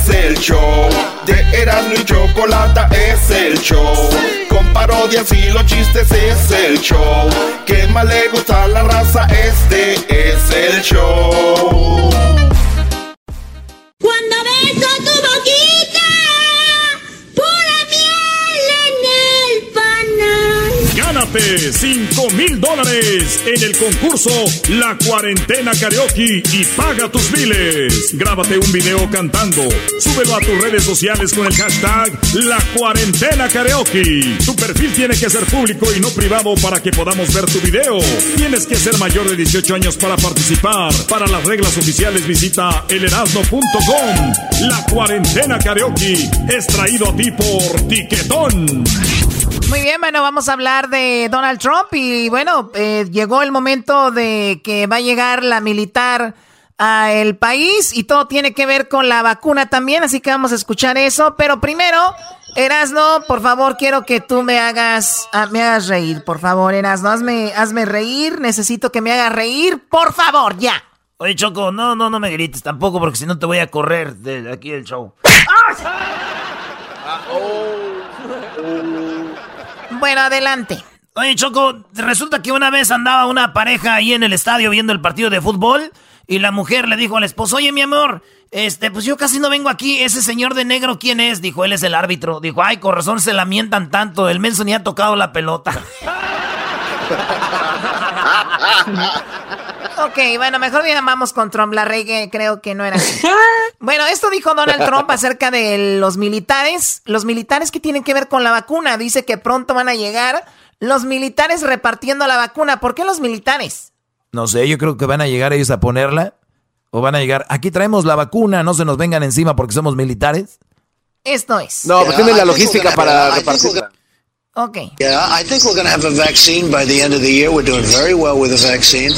Es el show de Erasmo y Chocolata, es el show. Con parodias y los chistes es el show. Que más le gusta la raza, este es el show. Cuando beso tu boquita, Gánate 5 mil dólares en el concurso La Cuarentena Karaoke y paga tus biles. Grábate un video cantando. Súbelo a tus redes sociales con el hashtag La Cuarentena Karaoke. Tu perfil tiene que ser público y no privado para que podamos ver tu video. Tienes que ser mayor de 18 años para participar. Para las reglas oficiales visita elerasno.com. La Cuarentena Karaoke es traído a ti por Tiquetón. Muy bien, bueno, vamos a hablar de Donald Trump y bueno, eh, llegó el momento de que va a llegar la militar al país y todo tiene que ver con la vacuna también, así que vamos a escuchar eso, pero primero, Erasno, por favor, quiero que tú me hagas, ah, me hagas reír, por favor, Erasno, hazme, hazme reír, necesito que me hagas reír, por favor, ya. Oye, Choco, no, no, no me grites tampoco, porque si no te voy a correr de aquí del show. Bueno, adelante. Oye, Choco, resulta que una vez andaba una pareja ahí en el estadio viendo el partido de fútbol y la mujer le dijo al esposo, oye, mi amor, este, pues yo casi no vengo aquí, ese señor de negro, ¿quién es? Dijo, él es el árbitro. Dijo, ay, con razón se lamentan tanto, el menso ni ha tocado la pelota. (laughs) Ok, bueno, mejor bien vamos con Trump. La regué, creo que no era así. (laughs) Bueno, esto dijo Donald Trump acerca de los militares. Los militares que tienen que ver con la vacuna. Dice que pronto van a llegar los militares repartiendo la vacuna. ¿Por qué los militares? No sé, yo creo que van a llegar ellos a ponerla. O van a llegar, aquí traemos la vacuna, no se nos vengan encima porque somos militares. Esto es. No, pues tienen la logística para repartirla. Ok. Yeah, I think we're going to have a vaccine by the end of the year. We're doing very well with the vaccine.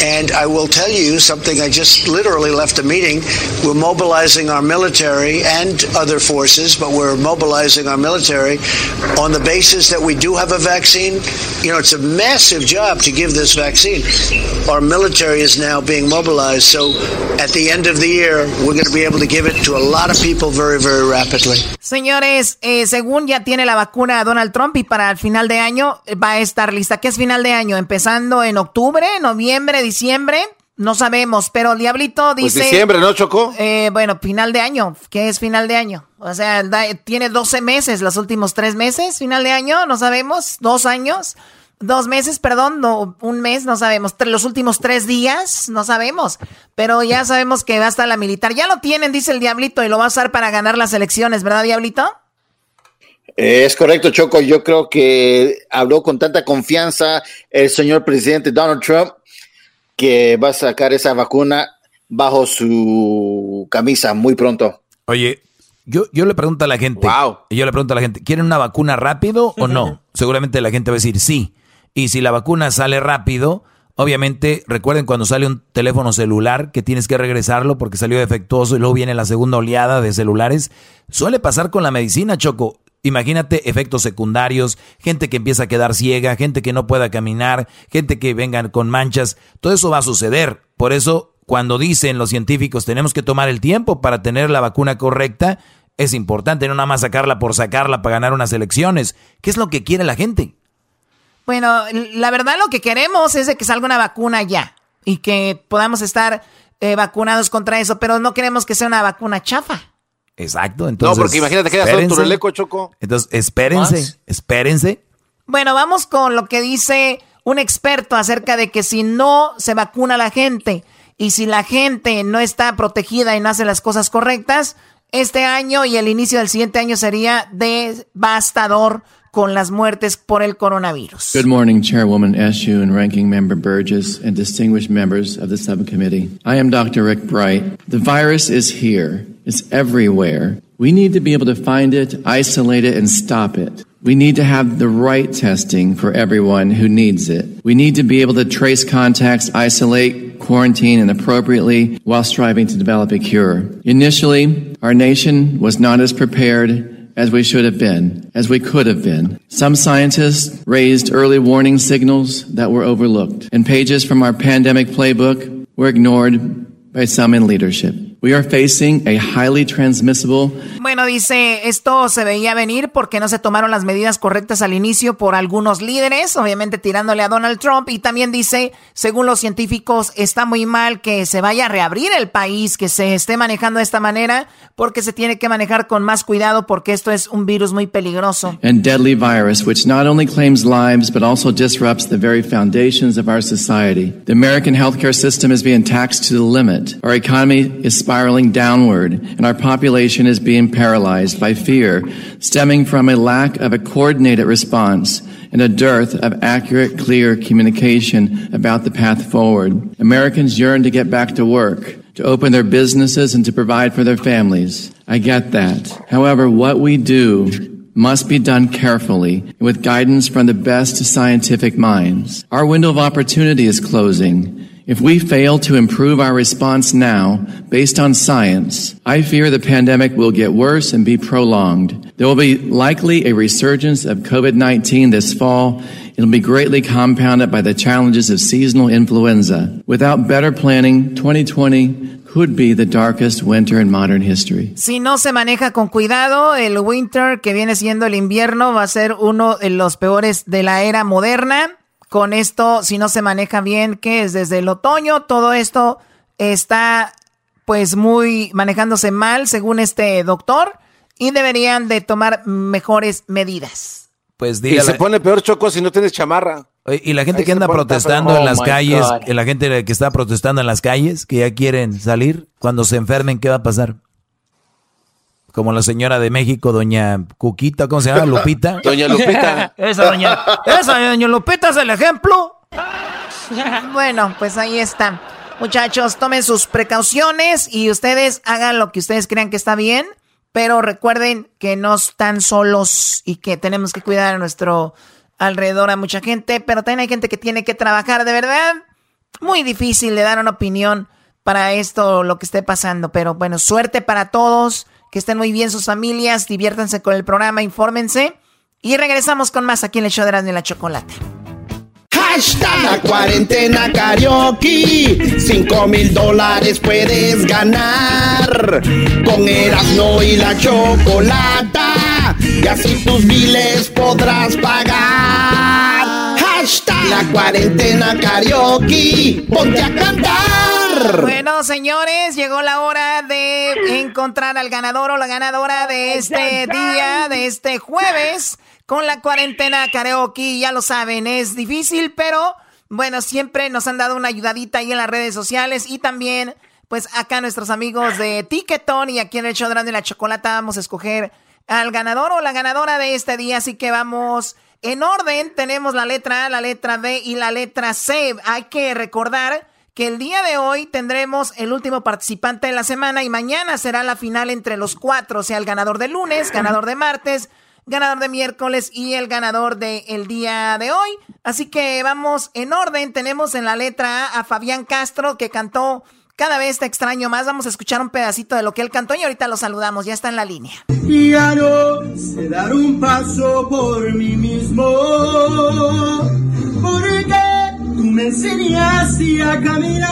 And I will tell you something. I just literally left a meeting. We're mobilizing our military and other forces, but we're mobilizing our military on the basis that we do have a vaccine. You know, it's a massive job to give this vaccine. Our military is now being mobilized. So at the end of the year, we're going to be able to give it to a lot of people very, very rapidly. Señores, eh, según ya tiene la vacuna Donald Trump y para el final de año eh, va a estar lista. ¿Qué es final de año? ¿Empezando en octubre, noviembre, diciembre? No sabemos, pero el Diablito Pues dice... diciembre, ¿no, Chocó? Eh, bueno, final de año. ¿Qué es final de año? O sea, da- tiene 12 meses, los últimos tres meses, final de año, no sabemos, dos años, dos meses, perdón, no, un mes, no sabemos, los últimos tres días, no sabemos, pero ya sabemos que va a estar la militar. Ya lo tienen, dice el Diablito, y lo va a usar para ganar las elecciones, ¿verdad, Diablito? Es correcto, Choco. Yo creo que habló con tanta confianza el señor presidente Donald Trump que va a sacar esa vacuna bajo su camisa muy pronto. Oye, yo, yo le pregunto a la gente. Yo le pregunto a la gente, ¿quieren una vacuna rápido o no? Seguramente la gente va a decir sí. Y si la vacuna sale rápido, obviamente, recuerden cuando sale un teléfono celular que tienes que regresarlo porque salió defectuoso y luego viene la segunda oleada de celulares. Suele pasar con la medicina, Choco. Imagínate efectos secundarios, gente que empieza a quedar ciega, gente que no pueda caminar, gente que vengan con manchas. Todo eso va a suceder. Por eso, cuando dicen los científicos tenemos que tomar el tiempo para tener la vacuna correcta, es importante no nada más sacarla por sacarla para ganar unas elecciones. ¿Qué es lo que quiere la gente? Bueno, la verdad lo que queremos es de que salga una vacuna ya y que podamos estar eh, vacunados contra eso, pero no queremos que sea una vacuna chafa. Exacto. Entonces, no, porque imagínate que todo tu espérense. releco, Choco. Entonces, espérense, ¿Más? espérense. Bueno, vamos con lo que dice un experto acerca de que si no se vacuna la gente y si la gente no está protegida y no hace las cosas correctas, este año y el inicio del siguiente año sería devastador con las muertes por el coronavirus. Good morning, Chairwoman Eshu and Ranking Member Burgess and distinguished members of the subcommittee. I am Dr. Rick Bright. The virus is here. It's everywhere. We need to be able to find it, isolate it, and stop it. We need to have the right testing for everyone who needs it. We need to be able to trace contacts, isolate, quarantine, and appropriately while striving to develop a cure. Initially, our nation was not as prepared as we should have been, as we could have been. Some scientists raised early warning signals that were overlooked, and pages from our pandemic playbook were ignored by some in leadership. We are facing a highly transmissible. Bueno, dice, esto se veía venir porque no se tomaron las medidas correctas al inicio por algunos líderes, obviamente tirándole a Donald Trump. Y también dice, según los científicos, está muy mal que se vaya a reabrir el país, que se esté manejando de esta manera, porque se tiene que manejar con más cuidado porque esto es un virus muy peligroso. And deadly virus, which not only claims lives, but also disrupts the very foundations of our society. The American healthcare system is being taxed to the limit. Our economy is spiraling downward, and our population is being paralyzed by fear, stemming from a lack of a coordinated response and a dearth of accurate, clear communication about the path forward. Americans yearn to get back to work, to open their businesses, and to provide for their families. I get that. However, what we do must be done carefully with guidance from the best scientific minds. Our window of opportunity is closing. If we fail to improve our response now based on science, I fear the pandemic will get worse and be prolonged. There will be likely a resurgence of COVID-19 this fall. It'll be greatly compounded by the challenges of seasonal influenza. Without better planning, 2020 could be the darkest winter in modern history. Si no se maneja con cuidado, el winter que viene siendo el invierno va a ser uno de los peores de la era moderna. Con esto, si no se maneja bien, que es desde el otoño, todo esto está pues muy manejándose mal según este doctor y deberían de tomar mejores medidas. Pues Y dígale. se pone peor choco si no tienes chamarra. Oye, Y la gente Ahí que anda protestando en las Oh, my calles, God. la gente que está protestando en las calles, que ya quieren salir, cuando se enfermen, ¿qué va a pasar? Como la señora de México, doña Cuquita, ¿cómo se llama? Lupita. (laughs) Doña Lupita. (laughs) esa doña, esa doña Lupita es el ejemplo. (laughs) Bueno, pues ahí está. Muchachos, tomen sus precauciones y ustedes hagan lo que ustedes crean que está bien, pero recuerden que no están solos y que tenemos que cuidar a nuestro alrededor a mucha gente, pero también hay gente que tiene que trabajar de verdad. Muy difícil de dar una opinión para esto, lo que esté pasando, pero bueno, suerte para todos, que estén muy bien sus familias, diviértanse con el programa, infórmense y regresamos con más aquí en el show de Erasmo y la Chocolate. Hashtag la cuarentena karaoke. 5 mil dólares puedes ganar. Con Erasmo y la chocolata. Y así tus miles podrás pagar. Hashtag la cuarentena karaoke. Ponte a cantar. Bueno, señores, llegó la hora de encontrar al ganador o la ganadora de este día, de este jueves, con la cuarentena karaoke. Ya lo saben, es difícil, pero bueno, siempre nos han dado una ayudadita ahí en las redes sociales y también, pues acá nuestros amigos de Ticketon y aquí en el show de la Chocolata vamos a escoger al ganador o la ganadora de este día, así que vamos en orden. Tenemos la letra A, la letra B y la letra C. Hay que recordar que el día de hoy tendremos el último participante de la semana y mañana será la final entre los cuatro, o sea, el ganador de lunes, ganador de martes, ganador de miércoles y el ganador del día de hoy. Así que vamos en orden. Tenemos en la letra A a Fabián Castro que cantó Cada vez te extraño más. Vamos a escuchar un pedacito de lo que él cantó y ahorita lo saludamos. Ya está en la línea. Ya no sé dar un paso por mí mismo, porque tú me enseñaste a caminar,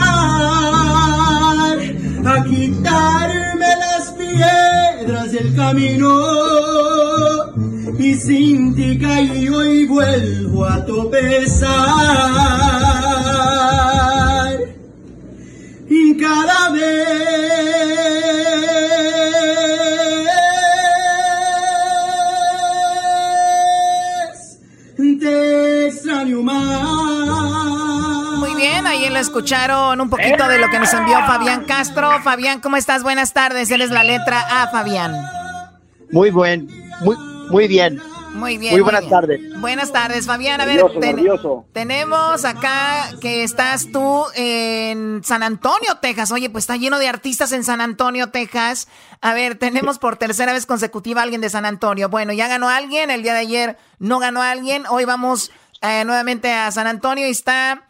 a quitarme las piedras del camino, y sin ti caí hoy vuelvo a tropezar. Y cada vez te extraño más. Bien, ahí lo escucharon un poquito de lo que nos envió Fabián Castro. Fabián, ¿cómo estás? Buenas tardes. Eres la letra A, Fabián. Muy buen, muy, muy bien. Muy bien. Muy buenas tardes. Buenas tardes, Fabián. A ver, Nervioso, ten- nervioso. tenemos acá que estás tú en San Antonio, Texas. Oye, pues está lleno de artistas en San Antonio, Texas. A ver, tenemos por tercera vez consecutiva a alguien de San Antonio. Bueno, ya ganó alguien, el día de ayer no ganó alguien. Hoy vamos eh, nuevamente a San Antonio y está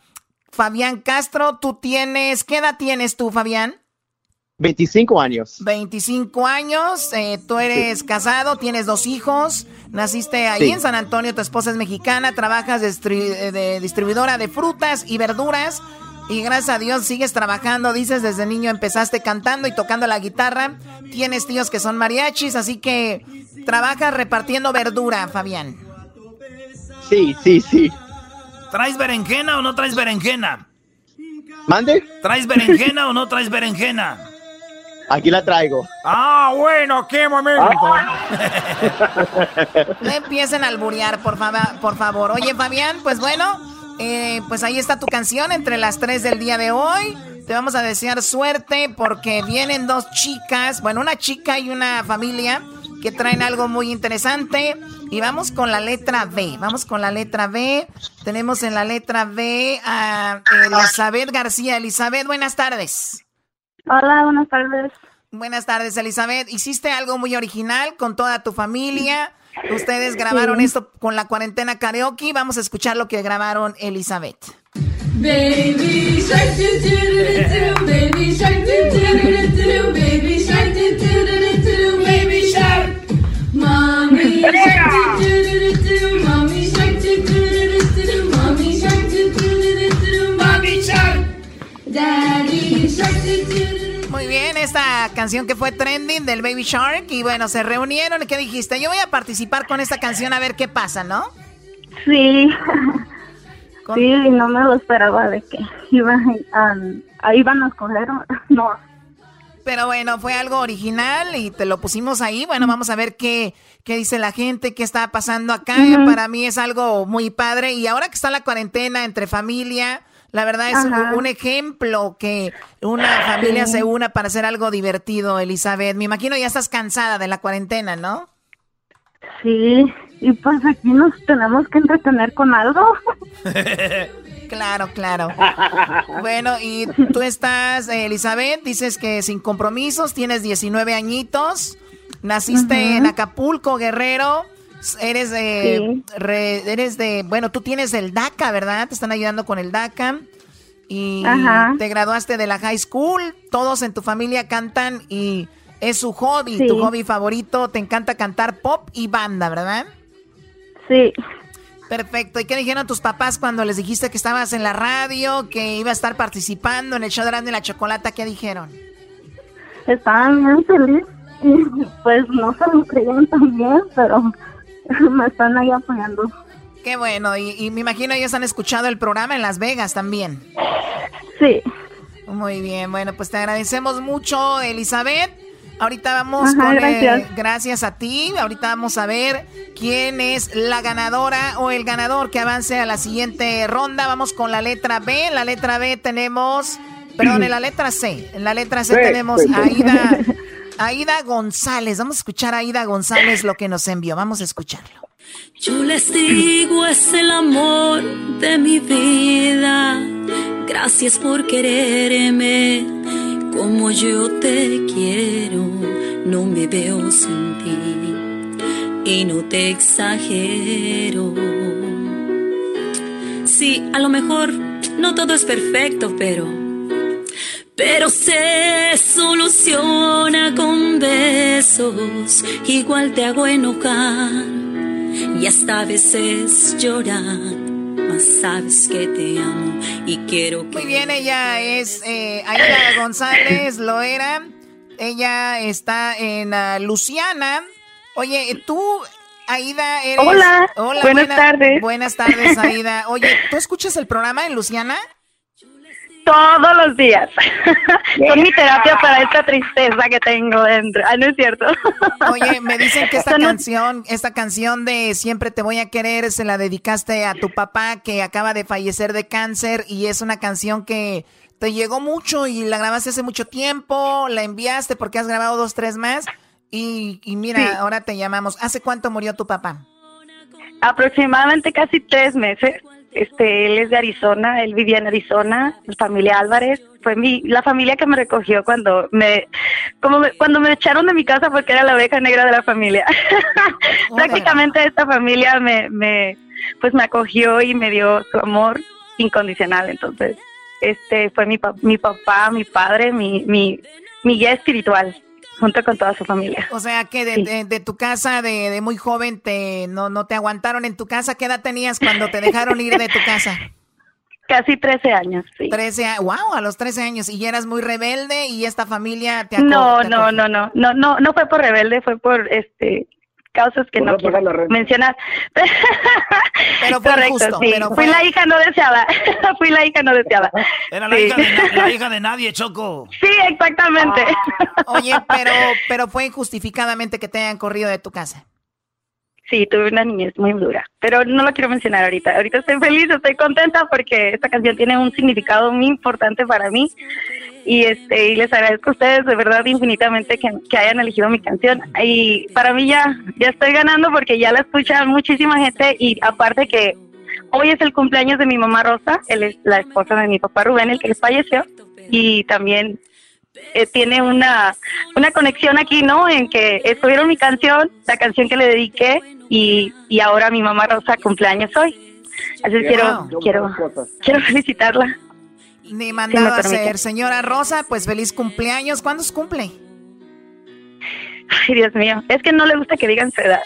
Fabián Castro. Tú tienes, ¿qué edad tienes tú, Fabián? 25 años. 25 años, eh, tú eres casado, tienes dos hijos, naciste ahí Sí. en San Antonio, tu esposa es mexicana, trabajas de, eh, de distribuidora de frutas y verduras y gracias a Dios sigues trabajando, dices desde niño empezaste cantando y tocando la guitarra, tienes tíos que son mariachis, así que trabajas repartiendo verdura, Fabián. Sí, sí, sí. ¿Traes berenjena o no traes berenjena? ¿Mande? ¿Traes berenjena o no traes berenjena? Aquí la traigo. Ah, bueno, qué momento. (laughs) No empiecen a alburear, por, fava- por favor. Oye, Fabián, pues bueno, eh, pues ahí está tu canción entre las 3 del día de hoy. Te vamos a desear suerte porque vienen dos chicas, bueno, una chica y una familia que traen algo muy interesante. Y vamos con la letra B. Vamos con la letra B. Tenemos en la letra B a Elizabeth García. Elizabeth, buenas tardes. Hola, buenas tardes. Buenas tardes, Elizabeth. Hiciste algo muy original con toda tu familia. Ustedes grabaron Sí. esto con la cuarentena karaoke. Vamos a escuchar lo que grabaron Elizabeth. Baby shark doo doo doo doo baby shark doo doo doo doo baby shark doo doo baby shark Mommy shark mommy shark mommy shark mommy shark Daddy shark Muy bien, esta canción que fue trending del Baby Shark. Y bueno, se reunieron. ¿Y qué dijiste? Yo voy a participar con esta canción a ver qué pasa, ¿no? Sí. Sí, no me lo esperaba de que iban a, a- iban a escoger. (laughs) No. Pero bueno, fue algo original y te lo pusimos ahí. Bueno, vamos a ver qué, qué dice la gente, qué está pasando acá. Para mí es algo muy padre. Y ahora que está la cuarentena entre familia, la verdad es Ajá. un ejemplo que una familia Sí. se una para hacer algo divertido, Elizabeth. Me imagino ya estás cansada de la cuarentena, ¿no? Sí, y pues aquí nos tenemos que entretener con algo. (laughs) Claro, claro. (laughs) Bueno, y tú estás, eh, Elizabeth, dices que sin compromisos, tienes 19 añitos, naciste en Acapulco, Guerrero, eres de, Sí. re- eres de, bueno, tú tienes el DACA, ¿verdad? Te están ayudando con el DACA y Ajá. te graduaste de la high school, todos en tu familia cantan y es su hobby, Sí. tu hobby favorito, te encanta cantar pop y banda, ¿verdad? Sí. Perfecto. ¿Y qué dijeron tus papás cuando les dijiste que estabas en la radio, que iba a estar participando en el show de y la Chocolata? ¿Qué dijeron? Estaban bien felices y (laughs) pues no se lo creían también, pero (laughs) me están ahí apoyando. Qué bueno. Y, y me imagino ellos han escuchado el programa en Las Vegas también. Sí. Muy bien. Bueno, pues te agradecemos mucho, Elizabeth. Ahorita vamos Ajá, con... el- gracias. gracias a ti. Ahorita vamos a ver quién es la ganadora o el ganador que avance a la siguiente ronda. Vamos con la letra B. En la letra B tenemos... Perdón, en la letra C. En la letra C Sí, tenemos sí, sí. a Aida, (laughs) Aida González. Vamos a escuchar a Aida González lo que nos envió. Vamos a escucharlo. Yo les digo es el amor de mi vida. Gracias por quererme como yo te quiero. No me veo sin ti y no te exagero. Sí, a lo mejor no todo es perfecto, pero pero se soluciona con besos. Igual te hago enojar y hasta a veces llorar. Mas sabes que te amo y quiero que. Muy bien, ella es eh, Aida González, lo era. Ella está en ah, Luciana. Oye, tú, Aida, eres... Hola, buenas tardes. Buenas tardes, Aida. Oye, ¿tú escuchas el programa en Luciana? Todos los días. (laughs) Son mi terapia para esta tristeza que tengo dentro. Ah, no es cierto. Oye, me dicen que (laughs) esta Son- canción, esta canción de Siempre te voy a querer, se la dedicaste a tu papá que acaba de fallecer de cáncer y es una canción que te llegó mucho y la grabaste hace mucho tiempo, la enviaste porque has grabado dos, tres más y, y mira, Sí. ahora te llamamos. ¿Hace cuánto murió tu papá? aproximadamente casi tres meses. Este, él es de Arizona, él vivía en Arizona, la familia Álvarez. Fue mi, la familia que me recogió cuando me, como me- cuando me echaron de mi casa porque era la oveja negra de la familia. (laughs) Prácticamente esta familia me, me, pues me acogió y me dio su amor incondicional. Entonces, este fue mi, pa- mi papá, mi padre, mi, mi, mi guía espiritual, junto con toda su familia. O sea que de, de- de tu casa de, de muy joven te no, no te aguantaron en tu casa. ¿Qué edad tenías cuando te dejaron ir de tu casa? (laughs) Casi 13 años, sí. 13 años, wow, a los 13 años. Y eras muy rebelde y esta familia te No, te no, no, no, no, no, no fue por rebelde, fue por este causas que Por no quiero la mencionar. Pero fue Correcto, injusto, sí. pero Fui fue- la hija no deseada. (laughs) Fui la hija no deseada. Era la, Sí. hija de, na- la hija de nadie, Choco. Sí, exactamente. Oye, pero, (laughs) pero fue injustificadamente que te hayan corrido de tu casa. Sí, tuve una niñez muy dura, pero no lo quiero mencionar ahorita. Ahorita estoy feliz, estoy contenta porque esta canción tiene un significado muy importante para mí y este y les agradezco a ustedes de verdad infinitamente que, que hayan elegido mi canción y para mí ya ya estoy ganando porque ya la escucha muchísima gente y aparte que hoy es el cumpleaños de mi mamá Rosa, él es la esposa de mi papá Rubén, el que falleció y también eh, tiene una, una conexión aquí, ¿no? En que escogieron mi canción, la canción que le dediqué, y, y ahora mi mamá Rosa cumpleaños hoy. Así que quiero, quiero, quiero felicitarla. Ni mandado a permite. hacer. Señora Rosa, pues feliz cumpleaños. ¿Cuándo se cumple? Ay, Dios mío, es que no le gusta que digan su edad.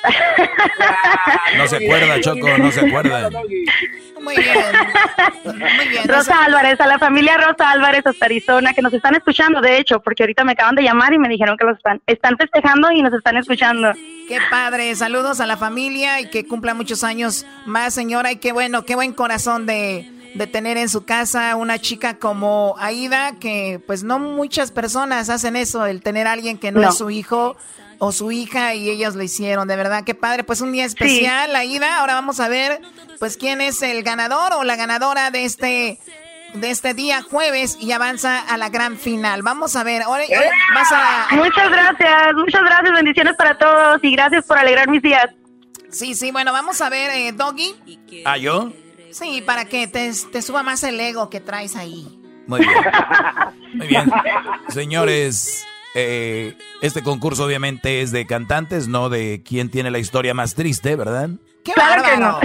No se acuerda, Choco, no se acuerda. Muy bien. Muy bien. Rosa Álvarez, a la familia Rosa Álvarez hasta Arizona, que nos están escuchando, de hecho, porque ahorita me acaban de llamar y me dijeron que los están, están festejando y nos están escuchando. Qué padre. Saludos a la familia y que cumpla muchos años más, señora. Y qué bueno, qué buen corazón de, de tener en su casa una chica como Aida, que pues no muchas personas hacen eso, el tener a alguien que no, No. es su hijo o su hija y ellos lo hicieron. De verdad, qué padre. Pues un día especial, Aida. Ahora vamos a ver pues quién es el ganador o la ganadora de este de este día jueves y avanza a la gran final. Vamos a ver. Ahora, ahora vas a Muchas gracias, muchas gracias, bendiciones para todos y gracias por alegrar mis días. Sí, sí, bueno, vamos a ver, eh, Doggy. ¿Ah, yo? Sí, para que te, te suba más el ego que traes ahí. Muy bien. (laughs) Muy bien. Señores, eh, este concurso obviamente es de cantantes, no de quién tiene la historia más triste, ¿verdad? ¡Qué Claro que bárbaro!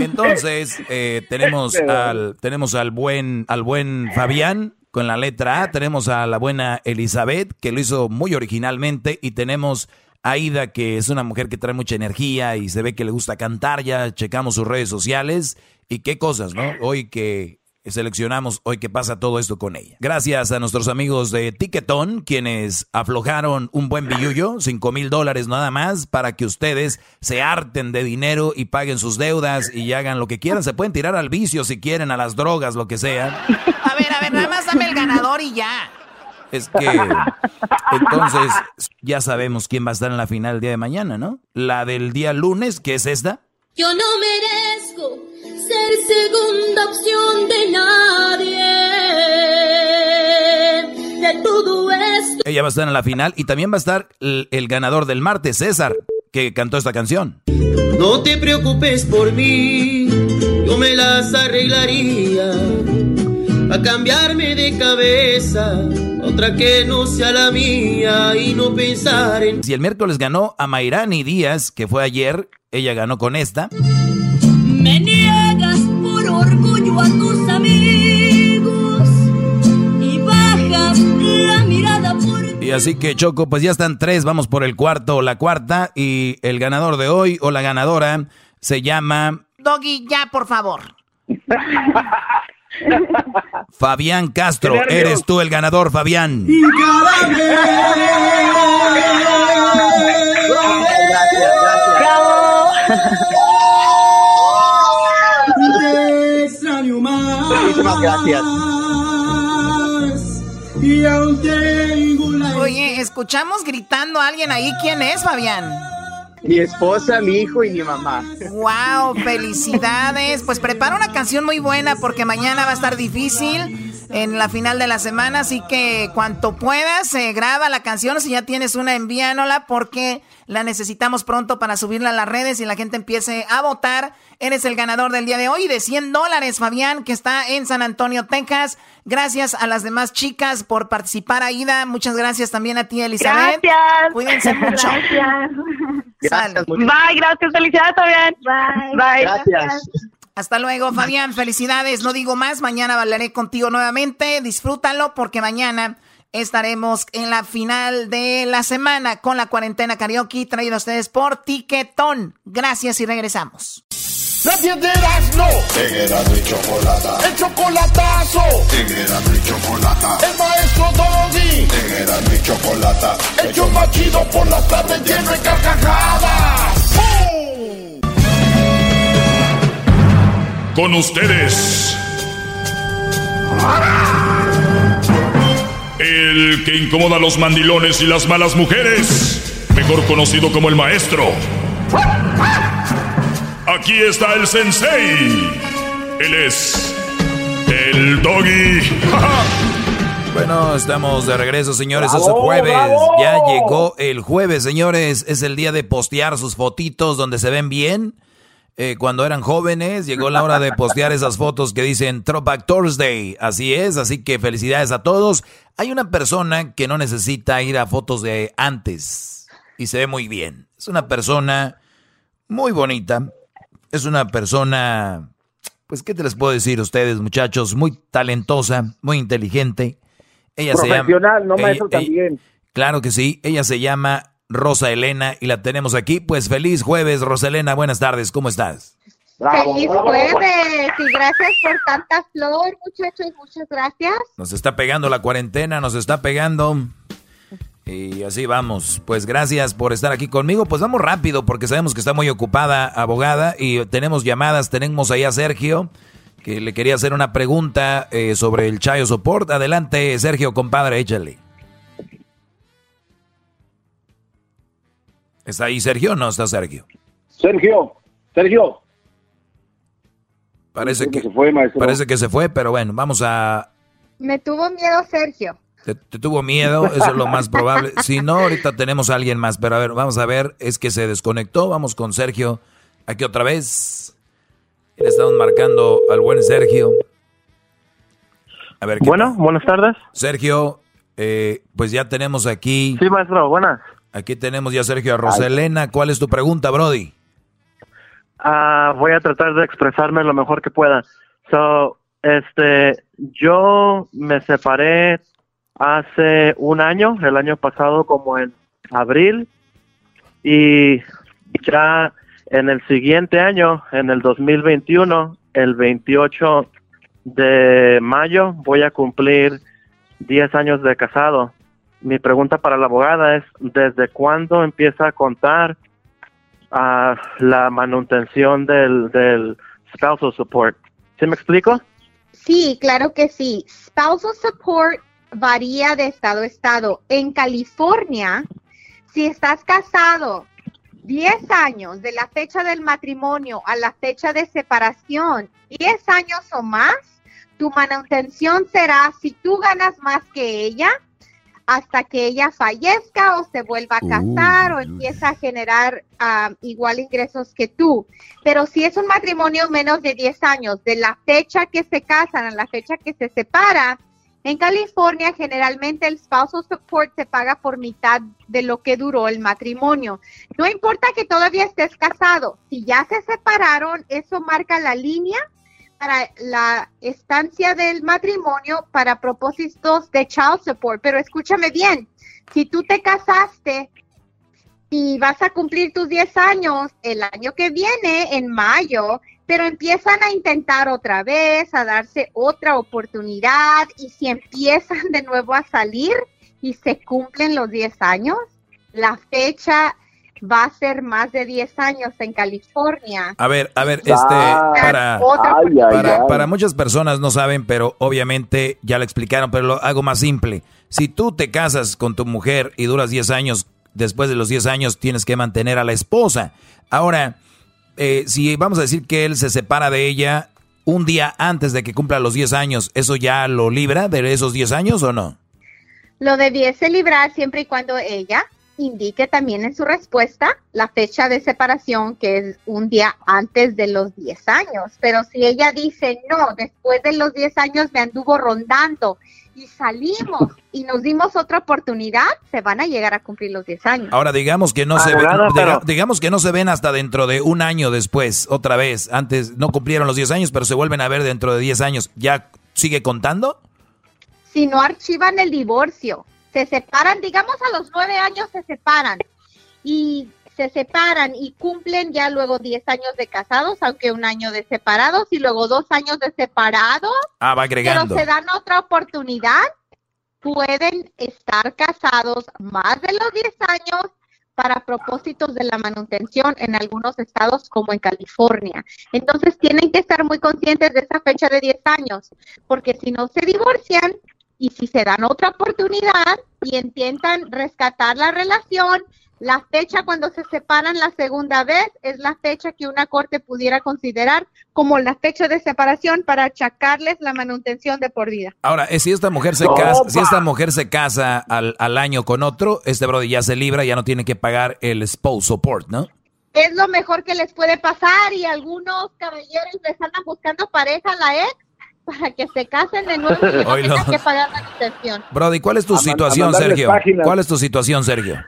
Entonces, eh, tenemos al tenemos al buen al buen Fabián con la letra A, tenemos a la buena Elizabeth que lo hizo muy originalmente y tenemos Aida que es una mujer que trae mucha energía y se ve que le gusta cantar, ya checamos sus redes sociales y qué cosas, ¿no? Hoy que seleccionamos hoy que pasa todo esto con ella. Gracias a nuestros amigos de Tiquetón, quienes aflojaron un buen billullo, 5 mil dólares nada más, para que ustedes se harten de dinero y paguen sus deudas y hagan lo que quieran. Se pueden tirar al vicio si quieren, a las drogas, lo que sea. A ver, a ver, nada más dame el ganador y ya. Es que entonces ya sabemos quién va a estar en la final el día de mañana, ¿no? La del día lunes, que es esta. Yo no merezco ser segunda opción de nadie. De todo esto. Ella va a estar en la final y también va a estar el, el ganador del martes, César, que cantó esta canción. No te preocupes por mí, yo me las arreglaría. A cambiarme de cabeza, otra que no sea la mía y no pensar en Si el miércoles ganó a Mayrani Díaz, que fue ayer, ella ganó con esta. Me niegas por orgullo a tus amigos y bajas la mirada por Y así que Choco, pues ya están tres, vamos por el cuarto o la cuarta. Y el ganador de hoy o la ganadora se llama Doggy, ya, por favor. (laughs) (laughs) Fabián Castro. Eres tú el ganador, Fabián. Gracias, gracias. Muchísimas gracias. Oye, escuchamos gritando a alguien ahí. ¿Quién es, Fabián? Mi esposa, mi hijo y mi mamá. Wow, felicidades. Pues prepara una canción muy buena porque mañana va a estar difícil. en la final de la semana. Así que cuanto puedas, eh, graba la canción. Si ya tienes una, envíanola porque la necesitamos pronto para subirla a las redes y la gente empiece a votar. Eres el ganador del día de hoy de 100 dólares, Fabián, que está en San Antonio, Texas. Gracias a las demás chicas por participar, Aida. Muchas gracias también a ti, Elizabeth. Gracias. Cuídense mucho. Gracias. Bye, gracias. Felicidades, Fabián. Bye. Bye. Gracias. Hasta luego, Fabián. Felicidades. No digo más. Mañana hablaré contigo nuevamente. Disfrútalo porque mañana estaremos en la final de la semana con la cuarentena karaoke traído a ustedes por Tiquetón. Gracias y regresamos. La piedras no. En Erasmo y Chocolata. El chocolatazo. En Erasmo y Chocolata. El maestro Doggy. En Erasmo y Chocolata. El show más chido por las tardes lleno de carcajadas. ¡Bum! Con ustedes. El que incomoda a los mandilones y las malas mujeres. Mejor conocido como el maestro. Aquí está el sensei. Él es. El doggy. Bueno, estamos de regreso, señores. es el ¡Bravo, jueves. bravo! Ya llegó el jueves, señores. Es el día de postear sus fotitos donde se ven bien. Eh, cuando eran jóvenes, llegó la hora de postear esas fotos que dicen Throwback Thursday. Así es, así que felicidades a todos. Hay una persona que no necesita ir a fotos de antes y se ve muy bien. Es una persona muy bonita. Es una persona, pues, ¿qué te les puedo decir a ustedes, muchachos? Muy talentosa, muy inteligente. Ella se llama. Profesional, no ella- maestro ella- también. Claro que sí. Ella se llama Rosa Elena y la tenemos aquí. Pues feliz jueves, Rosa Elena. Buenas tardes. ¿Cómo estás? Feliz jueves y gracias por tanta flor, muchachos, muchas gracias. Nos está pegando la cuarentena, nos está pegando. Y así vamos. Pues gracias por estar aquí conmigo. Pues vamos rápido porque sabemos que está muy ocupada, abogada, y tenemos llamadas. Tenemos ahí a Sergio, que le quería hacer una pregunta eh, sobre el Chayo Support. Adelante, Sergio, compadre, échale. ¿Está ahí Sergio o no está Sergio? Sergio, Sergio. Parece que, se fue, maestro. parece que se fue, pero bueno, vamos a... Me tuvo miedo Sergio. Te, te tuvo miedo, eso es lo más probable. (laughs) Si no, ahorita tenemos a alguien más, pero a ver, vamos a ver, es que se desconectó. Vamos con Sergio aquí otra vez. Le estamos marcando al buen Sergio. A ver, ¿qué Bueno, buenas tardes. Sergio, eh, pues ya tenemos aquí. Sí, maestro, buenas. Aquí tenemos ya Sergio a Roselena. ¿Cuál es tu pregunta, Brody? Ah, voy a tratar de expresarme lo mejor que pueda. So, este, yo me separé hace un año, el año pasado como en abril, y ya en el siguiente año, en el 2021, el 28 de mayo, voy a cumplir 10 años de casado. Mi pregunta para la abogada es, ¿desde cuándo empieza a contar a la manutención del, del spousal support. ¿Sí me explico? Sí, claro que sí. Spousal support varía de estado a estado. En California, si estás casado 10 años de la fecha del matrimonio a la fecha de separación, 10 años o más, tu manutención será si tú ganas más que ella, hasta que ella fallezca o se vuelva a casar o empieza a generar ah, igual ingresos que tú. Pero si es un matrimonio menos de 10 años, de la fecha que se casan a la fecha que se separa, en California generalmente el spousal support se paga por mitad de lo que duró el matrimonio. No importa que todavía estés casado, si ya se separaron, eso marca la línea para la estancia del matrimonio para propósitos de child support. Pero escúchame bien, si tú te casaste y vas a cumplir tus 10 años el año que viene, en mayo, pero empiezan a intentar otra vez, a darse otra oportunidad y si empiezan de nuevo a salir y se cumplen los 10 años, la fecha va a ser más de 10 años en California. A ver, a ver, este, Ah, para, otra Ay, ay, para, ay. para muchas personas no saben, pero obviamente ya lo explicaron, pero lo hago más simple. Si tú te casas con tu mujer y duras 10 años, después de los 10 años tienes que mantener a la esposa. Ahora, eh, si vamos a decir que él se separa de ella un día antes de que cumpla los 10 años, ¿eso ya lo libra de esos 10 años o no? Lo debiese librar siempre y cuando ella indique también en su respuesta la fecha de separación, que es un día antes de los 10 años. Pero si ella dice, no, después de los 10 años me anduvo rondando y salimos y nos dimos otra oportunidad, se van a llegar a cumplir los 10 años. Ahora digamos que no se ven, diga- digamos que no se ven hasta dentro de un año después, otra vez. Antes no cumplieron los 10 años, pero se vuelven a ver dentro de 10 años. ¿Ya sigue contando? si no archivan el divorcio. Se separan, digamos a los nueve años se separan y se separan y cumplen ya luego 10 años de casados, aunque un año de separados y luego dos años de separados, Ah, va pero se dan otra oportunidad, pueden estar casados más de los 10 años para propósitos de la manutención en algunos estados como en California. Entonces tienen que estar muy conscientes de esa fecha de 10 años, porque si no se divorcian y si se dan otra oportunidad y intentan rescatar la relación, la fecha cuando se separan la segunda vez es la fecha que una corte pudiera considerar como la fecha de separación para achacarles la manutención de por vida. Ahora, eh, si esta mujer se casa, si esta mujer se casa al, al año con otro, este brody ya se libra, ya no tiene que pagar el spouse support, ¿no? Es lo mejor que les puede pasar y algunos caballeros les andan buscando pareja a la ex para que se casen de nuevo y (laughs) no tengan que pagar la manutención. Brody, ¿cuál es tu A situación, Sergio? páginas. ¿Cuál es tu situación, Sergio?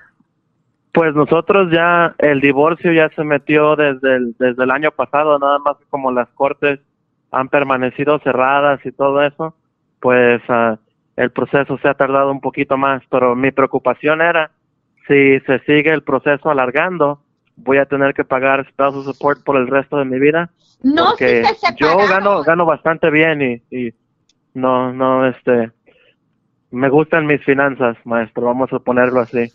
Pues nosotros ya, el divorcio ya se metió desde el, desde el año pasado, nada más como las cortes han permanecido cerradas y todo eso, pues ah, el proceso se ha tardado un poquito más, pero mi preocupación era, si se sigue el proceso alargando, voy a tener que pagar spousal support por el resto de mi vida. No, porque si se yo gano, gano bastante bien y, y no, no, este, me gustan mis finanzas, maestro, vamos a ponerlo así.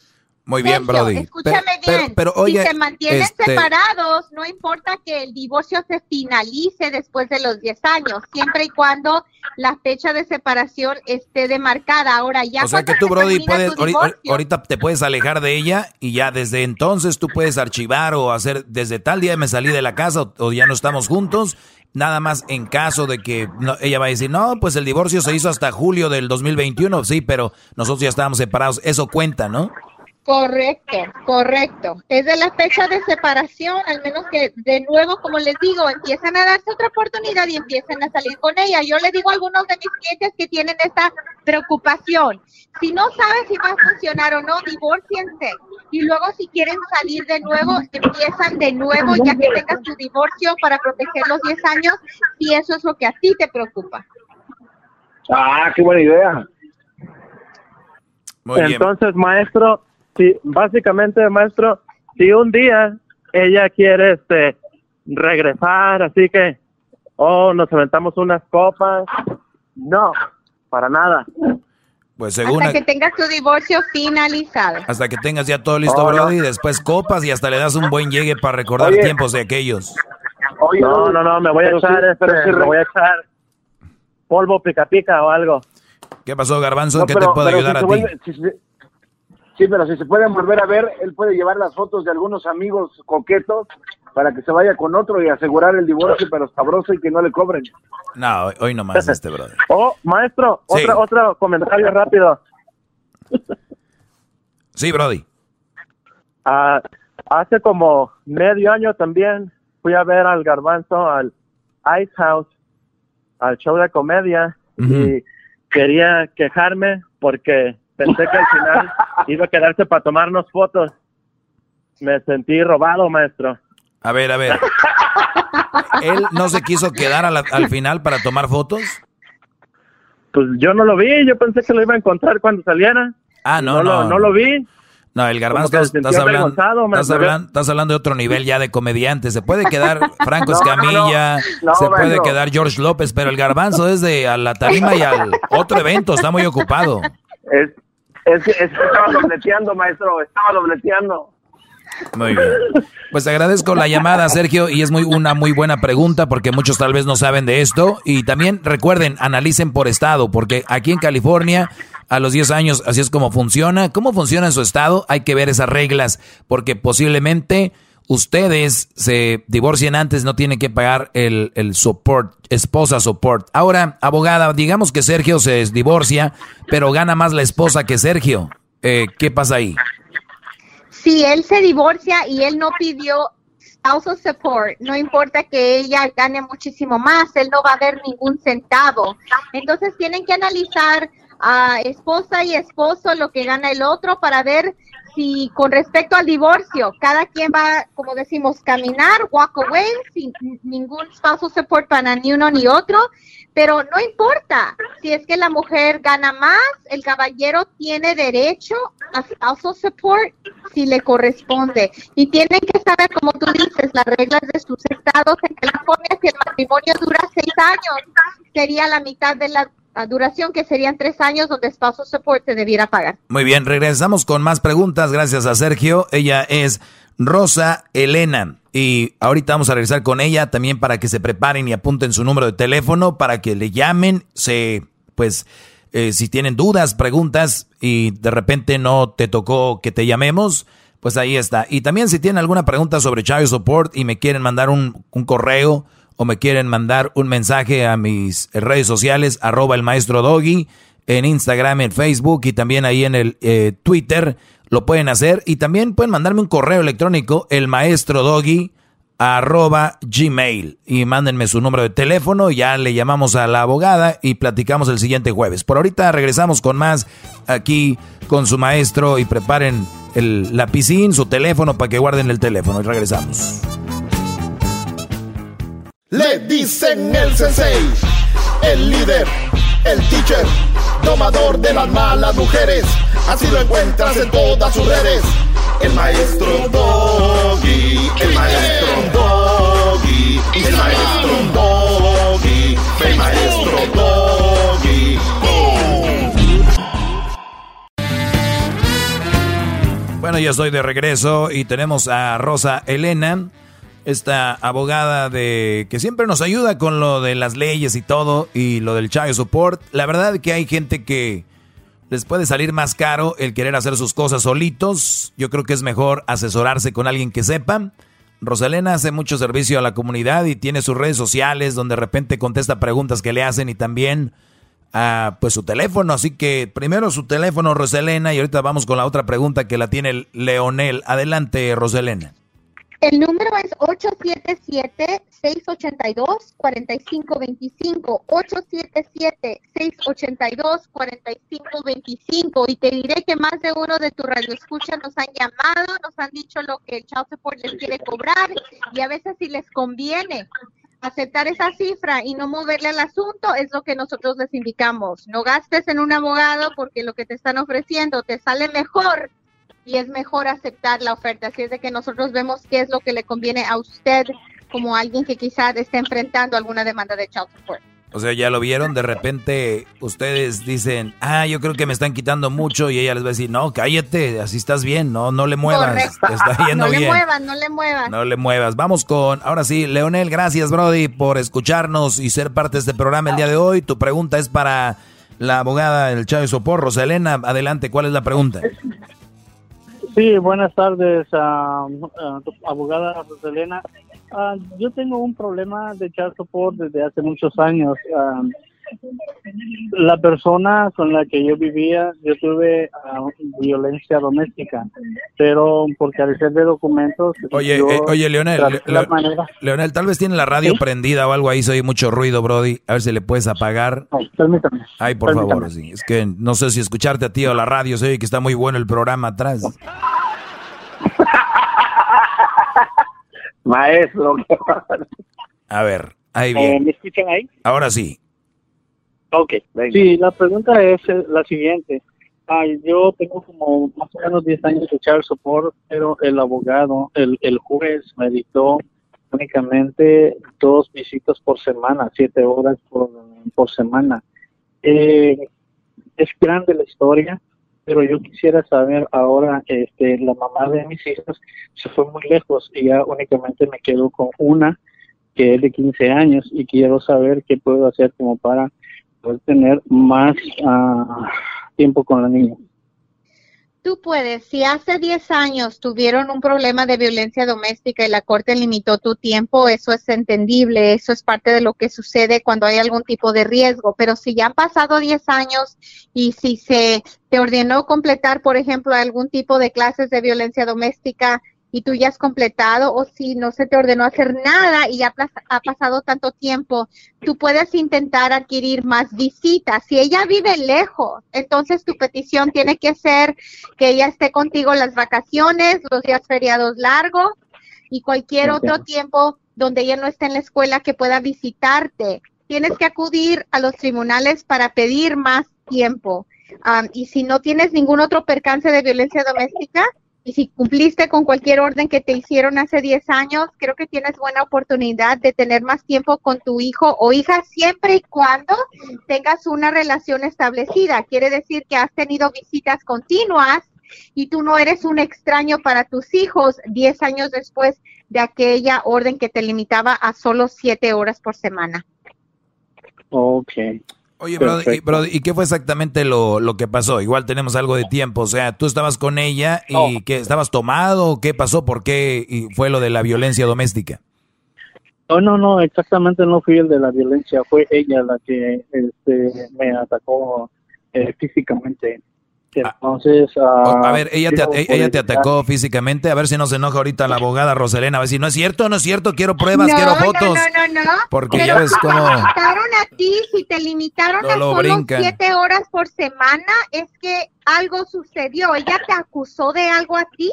Muy bien, Sergio, Brody. Escúchame Pero- bien. pero, oye, si se mantienen este- separados, no importa que el divorcio se finalice después de los 10 años, siempre y cuando la fecha de separación esté demarcada. Ahora ya O sea que tú, se Brody, puedes, divorcio, ahorita te puedes alejar de ella y ya desde entonces tú puedes archivar o hacer, desde tal día me salí de la casa o, o ya no estamos juntos, nada más en caso de que no- ella va a decir, no, pues el divorcio se hizo hasta julio del 2021, sí, pero nosotros ya estábamos separados, eso cuenta, ¿no? Correcto, correcto. Es de la fecha de separación, al menos que de nuevo, como les digo, empiezan a darse otra oportunidad y empiezan a salir con ella. Yo le digo a algunos de mis clientes que tienen esta preocupación. Si no saben si va a funcionar o no, divórciense. Y luego si quieren salir de nuevo, empiezan de nuevo ya que tengas tu divorcio para proteger los 10 años, si eso es lo que a ti te preocupa. Ah, qué buena idea. Entonces, maestro, si básicamente, maestro, si un día ella quiere este regresar, así que, oh, nos aventamos unas copas, no, para nada. Pues según... Hasta que tengas tu divorcio finalizado. Hasta que tengas ya todo listo, Oh, no. Brody, después copas y hasta le das un buen llegue para recordar Oye. tiempos de aquellos. no, no, no, me voy a echar, este, pero sí, me voy a echar polvo pica pica o algo. ¿Qué pasó, Garbanzo? ¿En No, qué pero- te puedo ayudar si a ti? Sí, pero si se pueden volver a ver, él puede llevar las fotos de algunos amigos coquetos para que se vaya con otro y asegurar el divorcio, pero sabroso y que no le cobren. No, hoy, hoy nomás este, brother. (laughs) Oh, maestro, Sí. otro, otro comentario rápido. Sí, Brody. Ah, hace como medio año también fui a ver al garbanzo al Ice House, al show de comedia, y quería quejarme porque pensé que al final (laughs) iba a quedarse para tomarnos fotos. Me sentí robado, maestro. A ver, a ver. ¿Él no se quiso quedar la- al final para tomar fotos? Pues yo no lo vi, yo pensé que lo iba a encontrar cuando saliera. Ah, no, no. no. Lo, no lo vi. No, el garbanzo, estás, estás hablando, estás, hablando, estás hablando de otro nivel ya de comediante. Se puede quedar (laughs) Franco No, no, no. Escamilla, No, se puede maestro. quedar George López, pero el garbanzo es de a la tarima y al otro evento, está muy ocupado. Es, es, es estaba dobleteando, maestro, estaba dobleteando. Muy bien. Pues agradezco la llamada, Sergio, y es muy una muy buena pregunta porque muchos tal vez no saben de esto. Y también recuerden, analicen por estado, porque aquí en California, a los 10 años, así es como funciona. ¿Cómo funciona en su estado? Hay que ver esas reglas, porque posiblemente ustedes se divorcien antes, no tienen que pagar el, el support, esposa support. Ahora, abogada, digamos que Sergio se divorcia, pero gana más la esposa que Sergio. Eh, ¿Qué pasa ahí? Si él se divorcia y él no pidió spousal support, no importa que ella gane muchísimo más, él no va a ver ningún centavo. Entonces tienen que analizar a esposa y esposo lo que gana el otro para ver si con respecto al divorcio, cada quien va, como decimos, caminar, walk away, sin ningún spousal support para ni uno ni otro, pero no importa, si es que la mujer gana más, el caballero tiene derecho a spousal support si le corresponde. Y tienen que saber, como tú dices, las reglas de sus estados. En California, si el matrimonio dura seis años, sería la mitad de la a duración que serían tres años donde spousal support se debiera pagar. Muy bien, regresamos con más preguntas gracias a Sergio. Ella es Rosa Elena y ahorita vamos a regresar con ella también para que se preparen y apunten su número de teléfono para que le llamen, se pues eh, si tienen dudas, preguntas y de repente no te tocó que te llamemos, pues ahí está. Y también si tienen alguna pregunta sobre Child Support y me quieren mandar un, un correo o me quieren mandar un mensaje a mis redes sociales, arroba el maestro Doggy, en Instagram, en Facebook y también ahí en el eh, Twitter, lo pueden hacer. Y también pueden mandarme un correo electrónico, el maestro Doggy, arroba gmail. Y mándenme su número de teléfono, ya le llamamos a la abogada y platicamos el siguiente jueves. Por ahorita regresamos con más aquí con su maestro y preparen el lapicín, su teléfono para que guarden el teléfono y regresamos. Le dicen el sensei, el líder, el teacher, domador de las malas mujeres. Así lo encuentras en todas sus redes. El maestro Doggy, el maestro Doggy, el maestro Doggy, el maestro Doggy. Bueno, ya estoy de regreso y tenemos a Rosa Elena, esta abogada de que siempre nos ayuda con lo de las leyes y todo y lo del child support. La verdad que hay gente que les puede salir más caro el querer hacer sus cosas solitos. Yo creo que es mejor asesorarse con alguien que sepa. Rosalena hace mucho servicio a la comunidad y tiene sus redes sociales donde de repente contesta preguntas que le hacen y también a pues su teléfono. Así que primero su teléfono, Rosalena, y ahorita vamos con la otra pregunta que la tiene Leonel. Adelante, Rosalena. El número es 877-682-4525. 877-682-4525. Y te diré que más de uno de tus radioescuchas nos han llamado, nos han dicho lo que el Child Support les quiere cobrar y a veces si les conviene aceptar esa cifra y no moverle al asunto es lo que nosotros les indicamos. No gastes en un abogado porque lo que te están ofreciendo te sale mejor y es mejor aceptar la oferta. Así es de que nosotros vemos qué es lo que le conviene a usted como alguien que quizás esté enfrentando alguna demanda de child support. O sea, ya lo vieron, de repente ustedes dicen, ah, yo creo que me están quitando mucho y ella les va a decir, no, cállate, así estás bien, no, no le muevas, Correcto. te está yendo (laughs) no le bien. muevas, no le muevas. No le muevas. Vamos con, ahora sí, Leonel, gracias Brody por escucharnos y ser parte de este programa el día de hoy. Tu pregunta es para la abogada del Chávez Sopor, Roselena. Adelante, ¿cuál es la pregunta? Sí, buenas tardes, ah, abogada Roselena. Ah, yo tengo un problema de child support desde hace muchos años. La persona con la que yo vivía, yo tuve ah, violencia doméstica, pero por carecer de documentos. Oye, yo eh, oye, Leonel, Le- Leonel, tal vez tiene la radio prendida o algo ahí, se oye mucho ruido, Brody. A ver si le puedes apagar. permítame. Ay, por Permítame. favor, sí. Es que no sé si escucharte a ti o la radio, se oye que está muy bueno el programa atrás. (laughs) Maestro. A ver, ahí Eh, bien. ¿Me escuchan ahí? Ahora sí. Ok. Sí, la pregunta es eh, la siguiente. Ah, yo tengo como más o menos 10 años de child support, pero el abogado, el, el juez me dictó únicamente dos visitas por semana, siete horas por, por semana. Eh, es grande la historia, pero yo quisiera saber ahora, este, la mamá de mis hijos se fue muy lejos y ya únicamente me quedo con una que es de 15 años y quiero saber qué puedo hacer como para poder tener más ah, tiempo con la niña. Tú puedes, si hace 10 años tuvieron un problema de violencia doméstica y la corte limitó tu tiempo, eso es entendible, eso es parte de lo que sucede cuando hay algún tipo de riesgo, pero si ya han pasado 10 años y si se te ordenó completar, por ejemplo, algún tipo de clases de violencia doméstica y tú ya has completado o si no se te ordenó hacer nada y ya ha pasado tanto tiempo, tú puedes intentar adquirir más visitas. Si ella vive lejos, entonces tu petición tiene que ser que ella esté contigo las vacaciones, los días feriados largos y cualquier Entiendo. otro tiempo donde ella no esté en la escuela que pueda visitarte. Tienes que acudir a los tribunales para pedir más tiempo. Am, y si no tienes ningún otro percance de violencia doméstica, y si cumpliste con cualquier orden que te hicieron hace 10 años, creo que tienes buena oportunidad de tener más tiempo con tu hijo o hija siempre y cuando tengas una relación establecida. Quiere decir que has tenido visitas continuas y tú no eres un extraño para tus hijos 10 años después de aquella orden que te limitaba a solo 7 horas por semana. Ok. Oye, Brody, y, Perfecto. Brody, ¿y qué fue exactamente lo, lo que pasó? Igual tenemos algo de tiempo, o sea, tú estabas con ella y que estabas tomado, ¿qué pasó? ¿Por qué y fue lo de la violencia doméstica? No, no, no, exactamente no fui el de la violencia, fue ella la que este, me atacó eh, físicamente. Entonces, O- ah, a ver, ella te, ella te atacó físicamente, a ver si no se enoja ahorita la abogada Roselena, a ver si no es cierto, no es cierto, quiero pruebas, no, quiero no, fotos. No, no, no, Porque Pero ya ves si cómo- te limitaron a ti, si te limitaron No a lo solo brincan. siete horas por semana, es que algo sucedió. ¿Ella te acusó de algo a ti?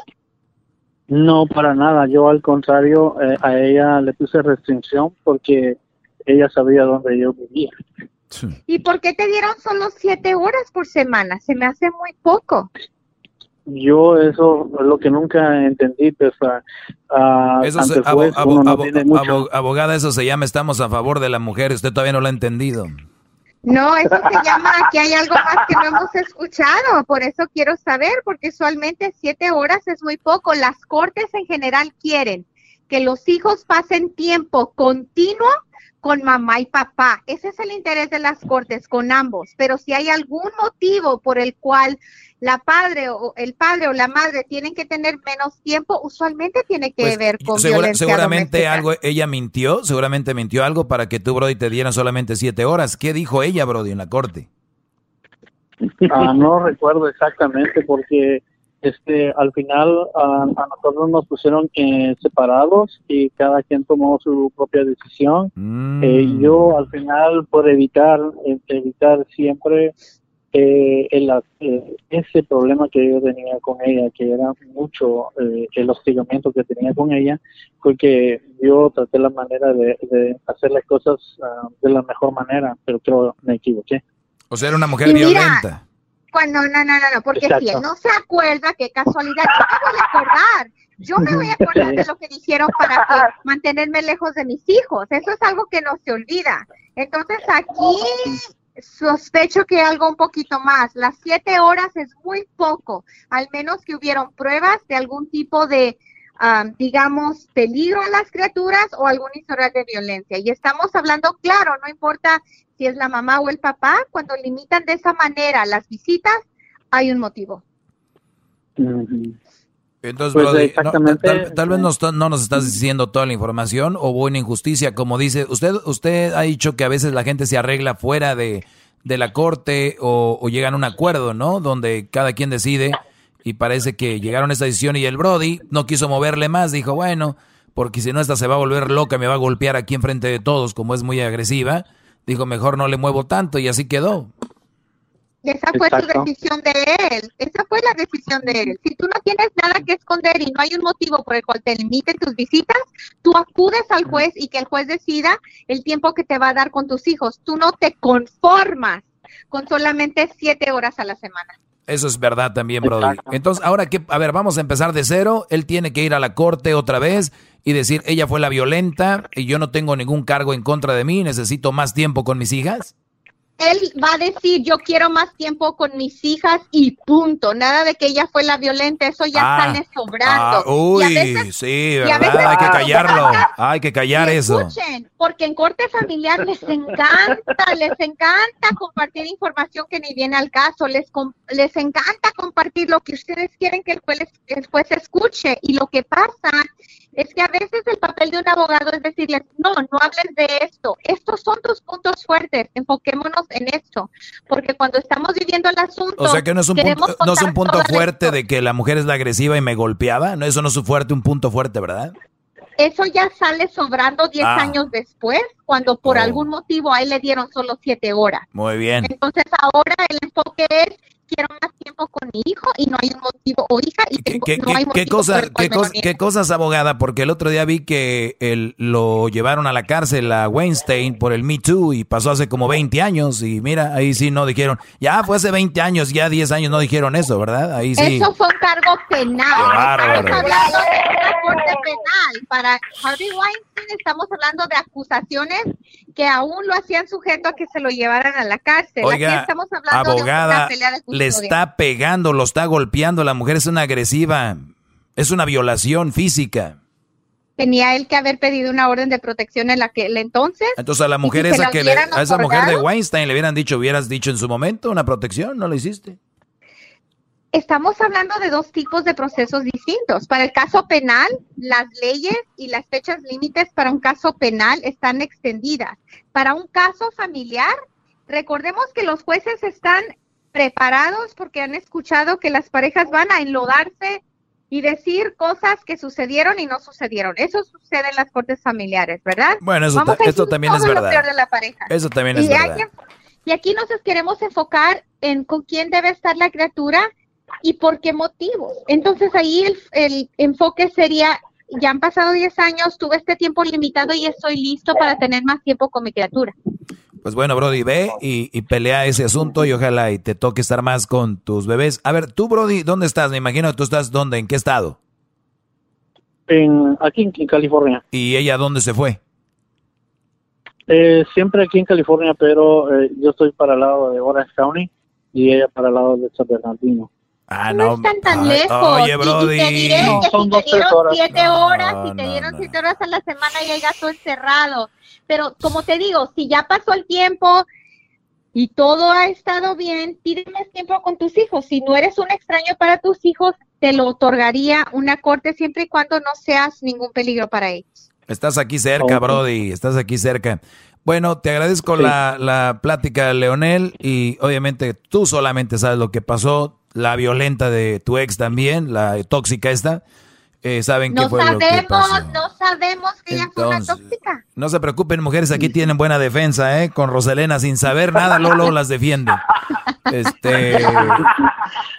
No, para nada. Yo al contrario, eh, a ella le puse restricción porque ella sabía dónde yo vivía. ¿Y por qué te dieron solo siete horas por semana? Se me hace muy poco. Yo eso es lo que nunca entendí, pues ah, ah, Eso abo- abo- no abo- abogada, eso se llama estamos a favor de la mujer, usted todavía no lo ha entendido. No, eso se llama que hay algo más que no hemos escuchado. Por eso quiero saber, porque usualmente siete horas es muy poco. Las cortes en general quieren que los hijos pasen tiempo continuo con mamá y papá. Ese es el interés de las cortes, con ambos. Pero si hay algún motivo por el cual la padre o el padre o la madre tienen que tener menos tiempo, usualmente tiene que Pues, ver con Segura- violencia seguramente doméstica. algo, ella mintió, seguramente mintió algo para que tú, Brody, te dieran solamente siete horas. ¿Qué dijo ella, Brody, en la corte? Ah, no recuerdo exactamente porque este al final a nosotros nos pusieron eh, separados y cada quien tomó su propia decisión. Eh, yo al final por evitar eh, evitar siempre eh, el, eh, ese problema que yo tenía con ella, que era mucho eh, el hostigamiento que tenía con ella, fue que yo traté la manera de, de hacer las cosas ah, de la mejor manera, pero creo me equivoqué. O sea, era una mujer Y mira, violenta. Cuando, no, no, no, no, porque si él no se acuerda, qué casualidad, yo me voy a acordar, yo me voy a acordar de lo que dijeron para que mantenerme lejos de mis hijos, eso es algo que no se olvida. Entonces aquí sospecho que algo un poquito más, las siete horas es muy poco, al menos que hubieron pruebas de algún tipo de, ah, digamos, peligro a las criaturas o alguna historia de violencia. Y estamos hablando, claro, no importa si es la mamá o el papá, cuando limitan de esa manera las visitas, hay un motivo. Entonces, Pues, Brody, no, tal, tal vez no, no nos estás diciendo toda la información o hubo una injusticia, como dice, usted usted ha dicho que a veces la gente se arregla fuera de, de la corte o, o llegan a un acuerdo, ¿no? Donde cada quien decide y parece que llegaron a esta decisión y el Brody no quiso moverle más, dijo, bueno, porque si no esta se va a volver loca, me va a golpear aquí enfrente de todos, como es muy agresiva, dijo, mejor no le muevo tanto y así quedó. Esa fue Exacto. su decisión de él, esa fue la decisión de él. Si tú no tienes nada que esconder y no hay un motivo por el cual te limiten tus visitas, tú acudes al juez y que el juez decida el tiempo que te va a dar con tus hijos. Tú no te conformas con solamente siete horas a la semana. Eso es verdad también, Brody. Entonces, ahora que, a ver, vamos a empezar de cero. Él tiene que ir a la corte otra vez y decir, ella fue la violenta y yo no tengo ningún cargo en contra de mí, necesito más tiempo con mis hijas. Él va a decir, yo quiero más tiempo con mis hijas y punto. Nada de que ella fue la violenta, eso ya Ah, sale sobrando. ah, uy, Y a veces- sí, y a ¿verdad? veces- Hay que callarlo. Hay que callar eso. Escuchen, porque en corte familiar les encanta, les encanta compartir información que ni viene al caso, les les encanta compartir lo que ustedes quieren que el juez, el juez escuche y lo que pasa es que a veces el papel de un abogado es decirles, no, no hables de esto, estos son tus puntos fuertes, enfoquémonos en esto, porque cuando estamos viviendo el asunto, O sea que no es un punto, no es un punto fuerte de que la mujer es la agresiva y me golpeaba. No, eso no es su fuerte, un punto fuerte, ¿verdad? eso ya sale sobrando 10 Ah. años después, cuando por Oh. algún motivo a él le dieron solo 7 horas. Muy bien. Entonces ahora el enfoque es, quiero más tiempo con mi hijo y no hay un motivo, o hija, y tengo- ¿Qué, no qué- hay qué motivo cosa- qué me lo cos- niegan. qué cosas, abogada? Porque el otro día vi que el, lo llevaron a la cárcel a Weinstein por el Me Too y pasó hace como 20 años y mira, ahí sí no dijeron, ya fue hace 20 años, ya 10 años no dijeron eso, ¿verdad? Ahí sí. Eso fue un cargo penal. Qué bárbaro. Estamos hablando de una corte penal. Para Harvey Weinstein estamos hablando de acusaciones que aún lo hacían sujeto a que se lo llevaran a la cárcel. Aquí Oiga, estamos hablando de una pelea de le está pegando, lo está golpeando, la mujer es una agresiva, es una violación física. Tenía él que haber pedido una orden de protección en aquel entonces. Entonces a la mujer si esa la que le, a esa mujer de Weinstein le hubieran dicho, hubieras dicho en su momento una protección, no lo hiciste. Estamos hablando de dos tipos de procesos distintos. Para el caso penal, las leyes y las fechas límites para un caso penal están extendidas. Para un caso familiar, recordemos que los jueces están preparados porque han escuchado que las parejas van a enlodarse y decir cosas que sucedieron y no sucedieron. Eso sucede en las cortes familiares, ¿verdad? Bueno, eso ta- esto también es verdad. de la pareja. Eso también es Y verdad. y aquí nos queremos enfocar en con quién debe estar la criatura y por qué motivo. Entonces ahí el, el enfoque sería, ya han pasado 10 años, tuve este tiempo limitado y estoy listo para tener más tiempo con mi criatura. Pues bueno, Brody, ve y, y pelea ese asunto y ojalá y te toque estar más con tus bebés. A ver, tú, Brody, ¿dónde estás? Me imagino que tú estás, ¿dónde? ¿En qué estado? En, aquí en, en California. ¿Y ella dónde se fue? Eh, siempre aquí en California, pero eh, yo estoy para el lado de Orange County y ella para el lado de San Bernardino. Ah, No están tan Ay, lejos. Oye, Brody. Y, te diré No, que si te dieron horas. siete No, horas, si te no, dieron no. siete horas a la semana y el gasto encerrado. Pero como te digo, si ya pasó el tiempo y todo ha estado bien, pide más tiempo con tus hijos. Si no eres un extraño para tus hijos, te lo otorgaría una corte siempre y cuando no seas ningún peligro para ellos. Estás aquí cerca. Brody, estás aquí cerca. Bueno, te agradezco Sí. la, la plática, Leonel, y obviamente tú solamente sabes lo que pasó, la violenta de tu ex también, la tóxica esta, eh, saben qué fue lo que sabemos, pasó. no sabemos que ella fue una tóxica. No se preocupen, mujeres, aquí tienen buena defensa, ¿eh? Con Roselena, sin saber nada, Lolo las defiende. Este,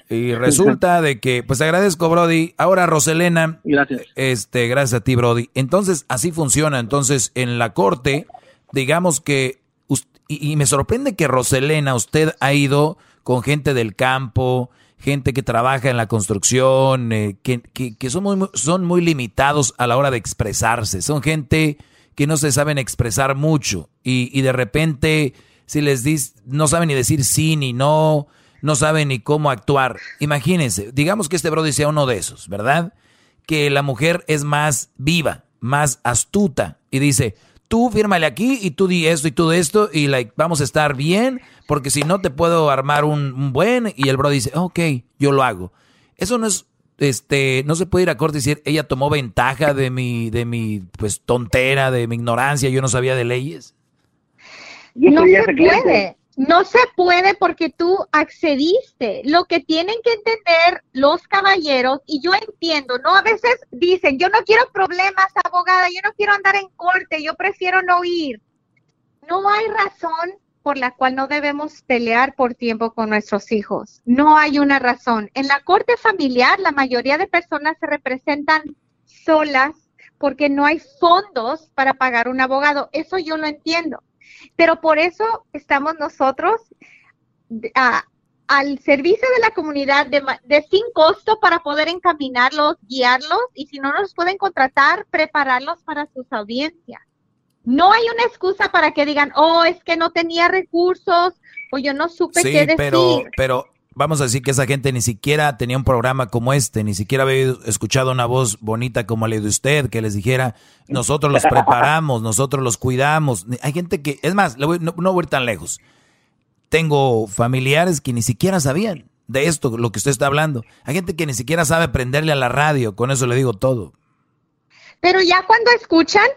y resulta de que, pues agradezco, Brody. Ahora, Roselena, Gracias. este, gracias a ti, Brody. Entonces, así funciona. Entonces, en la corte, digamos que, y, y me sorprende que Roselena, usted ha ido con gente del campo, gente que trabaja en la construcción, eh, que, que- son, muy, son muy limitados a la hora de expresarse. Son gente que no se saben expresar mucho y, y de repente, si les dis, no saben ni decir sí ni no, no saben ni cómo actuar. Imagínense, digamos que este Brody sea uno de esos, ¿verdad? que la mujer es más viva, más astuta y dice, tú fírmale aquí y tú di esto y tú de esto y like, vamos a estar bien porque si no te puedo armar un, un buen y el bro dice, ok, yo lo hago. Eso no es, este, no se puede ir a corte y decir, ella tomó ventaja de mi, de mi, pues, tontera, de mi ignorancia, yo no sabía de leyes. No se puede. No se puede porque tú accediste. Lo que tienen que entender los caballeros, y yo entiendo, ¿no? A veces dicen, yo no quiero problemas, abogada, yo no quiero andar en corte, yo prefiero no ir. No hay razón por la cual no debemos pelear por tiempo con nuestros hijos. No hay una razón. En la corte familiar, la mayoría de personas se representan solas porque no hay fondos para pagar un abogado. Eso yo lo entiendo. Pero por eso estamos nosotros al servicio de la comunidad de, de sin costo para poder encaminarlos, guiarlos y si no nos pueden contratar, prepararlos para sus audiencias. No hay una excusa para que digan, oh, es que no tenía recursos o yo no supe Sí, qué decir. pero, pero vamos a decir que esa gente ni siquiera tenía un programa como este, ni siquiera había escuchado una voz bonita como la de usted, que les dijera, nosotros los preparamos, nosotros los cuidamos. Hay gente que, es más, le voy- no, no voy a ir tan lejos. Tengo familiares que ni siquiera sabían de esto, lo que usted está hablando. Hay gente que ni siquiera sabe prenderle a la radio, con eso le digo todo. Pero ya cuando escuchan,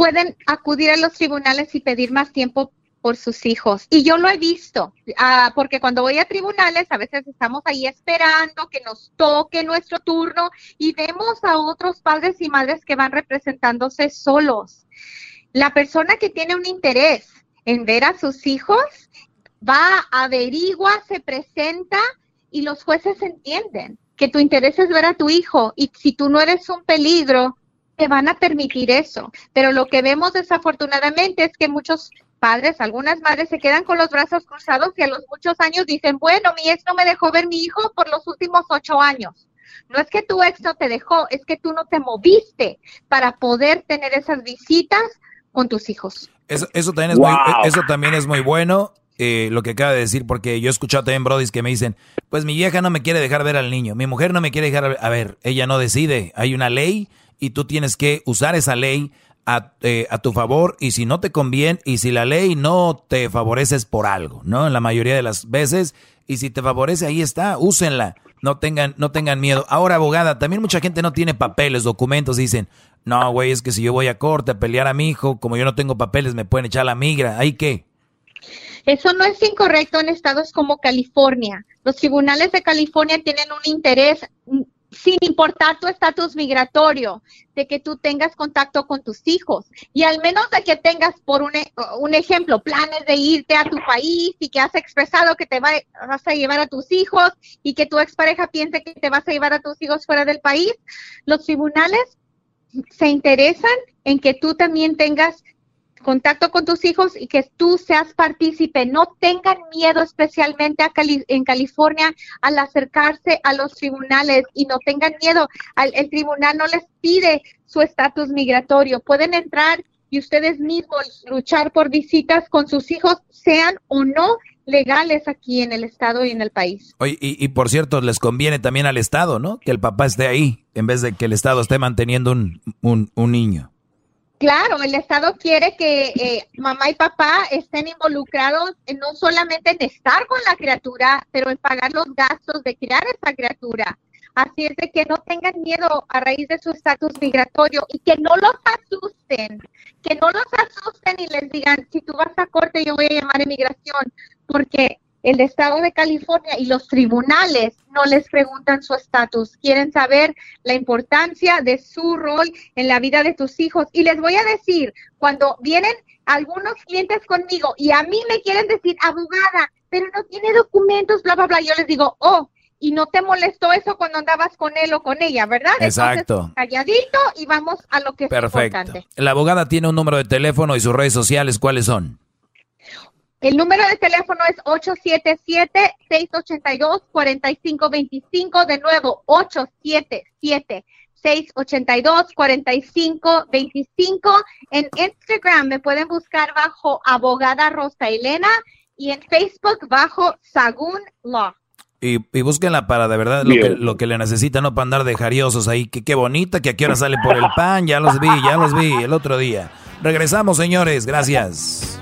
pueden acudir a los tribunales y pedir más tiempo por sus hijos. Y yo lo he visto, ah, porque cuando voy a tribunales, a veces estamos ahí esperando que nos toque nuestro turno y vemos a otros padres y madres que van representándose solos. La persona que tiene un interés en ver a sus hijos va, averigua, se presenta y los jueces entienden que tu interés es ver a tu hijo y si tú no eres un peligro, te van a permitir eso. Pero lo que vemos desafortunadamente es que muchos padres, algunas madres se quedan con los brazos cruzados y a los muchos años dicen, bueno, mi ex no me dejó ver mi hijo por los últimos ocho años. No es que tu ex no te dejó, es que tú no te moviste para poder tener esas visitas con tus hijos. Eso, eso también es Wow. muy, eso también es muy bueno, eh, lo que acaba de decir, porque yo he escuchado también brodis que me dicen, pues mi vieja no me quiere dejar ver al niño, mi mujer no me quiere dejar ver, a ver, ella no decide, hay una ley y tú tienes que usar esa ley a, eh, a tu favor y si no te conviene y si la ley no te favorece es por algo, ¿no? En la mayoría de las veces y si te favorece ahí está, úsenla. No tengan, no tengan miedo. Ahora, abogada, también mucha gente no tiene papeles, documentos. Dicen, no, güey, es que si yo voy a corte a pelear a mi hijo, como yo no tengo papeles, me pueden echar la migra. ¿Ahí qué? Eso no es incorrecto en estados como California. Los tribunales de California tienen un interés, sin importar tu estatus migratorio, de que tú tengas contacto con tus hijos. Y al menos de que tengas, por un, e- un ejemplo, planes de irte a tu país y que has expresado que te va- vas a llevar a tus hijos y que tu expareja piense que te vas a llevar a tus hijos fuera del país, los tribunales se interesan en que tú también tengas contacto con tus hijos y que tú seas partícipe. No tengan miedo, especialmente a Cali- en California, al acercarse a los tribunales y no tengan miedo. Al- el tribunal no les pide su estatus migratorio. Pueden entrar y ustedes mismos luchar por visitas con sus hijos, sean o no legales aquí en el estado y en el país. Y, y por cierto, les conviene también al Estado, ¿no? Que el papá esté ahí, en vez de que el Estado esté manteniendo un niño. Claro, el Estado quiere que eh, mamá y papá estén involucrados en no solamente en estar con la criatura, pero en pagar los gastos de criar esa criatura. Así es de que no tengan miedo a raíz de su estatus migratorio y que no los asusten, que no los asusten y les digan, si tú vas a corte yo voy a llamar a inmigración, porque el estado de California y los tribunales no les preguntan su estatus, quieren saber la importancia de su rol en la vida de tus hijos. Y les voy a decir, cuando vienen algunos clientes conmigo y a mí me quieren decir, abogada, pero no tiene documentos, bla, bla, bla, yo les digo, oh, y no te molestó eso cuando andabas con él o con ella, ¿verdad? Exacto. Entonces, calladito y vamos a lo que es Perfecto. importante. La abogada tiene un número de teléfono y sus redes sociales, ¿cuáles son? El número de teléfono es 877-682-4525. De nuevo, 877-682-4525. En Instagram me pueden buscar bajo abogada Rosa Elena y en Facebook bajo Sagún Law. Y, y búsquenla para de verdad lo que, lo que le necesitan, no para andar de jariosos ahí. Que qué bonita, que a qué hora sale por el pan. Ya los vi, ya los vi el otro día. Regresamos, señores. Gracias.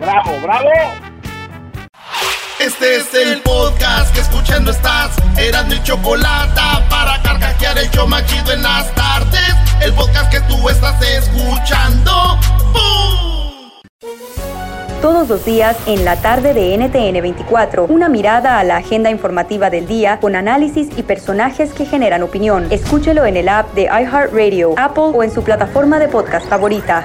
¡Bravo, bravo! Este es el podcast que escuchando estás. Eran mi chocolate para carcajear el show más chido en las tardes. El podcast que tú estás escuchando. Todos los días en la tarde de NTN 24, una mirada a la agenda informativa del día con análisis y personajes que generan opinión. Escúchelo en el app de iHeartRadio, Apple o en su plataforma de podcast favorita.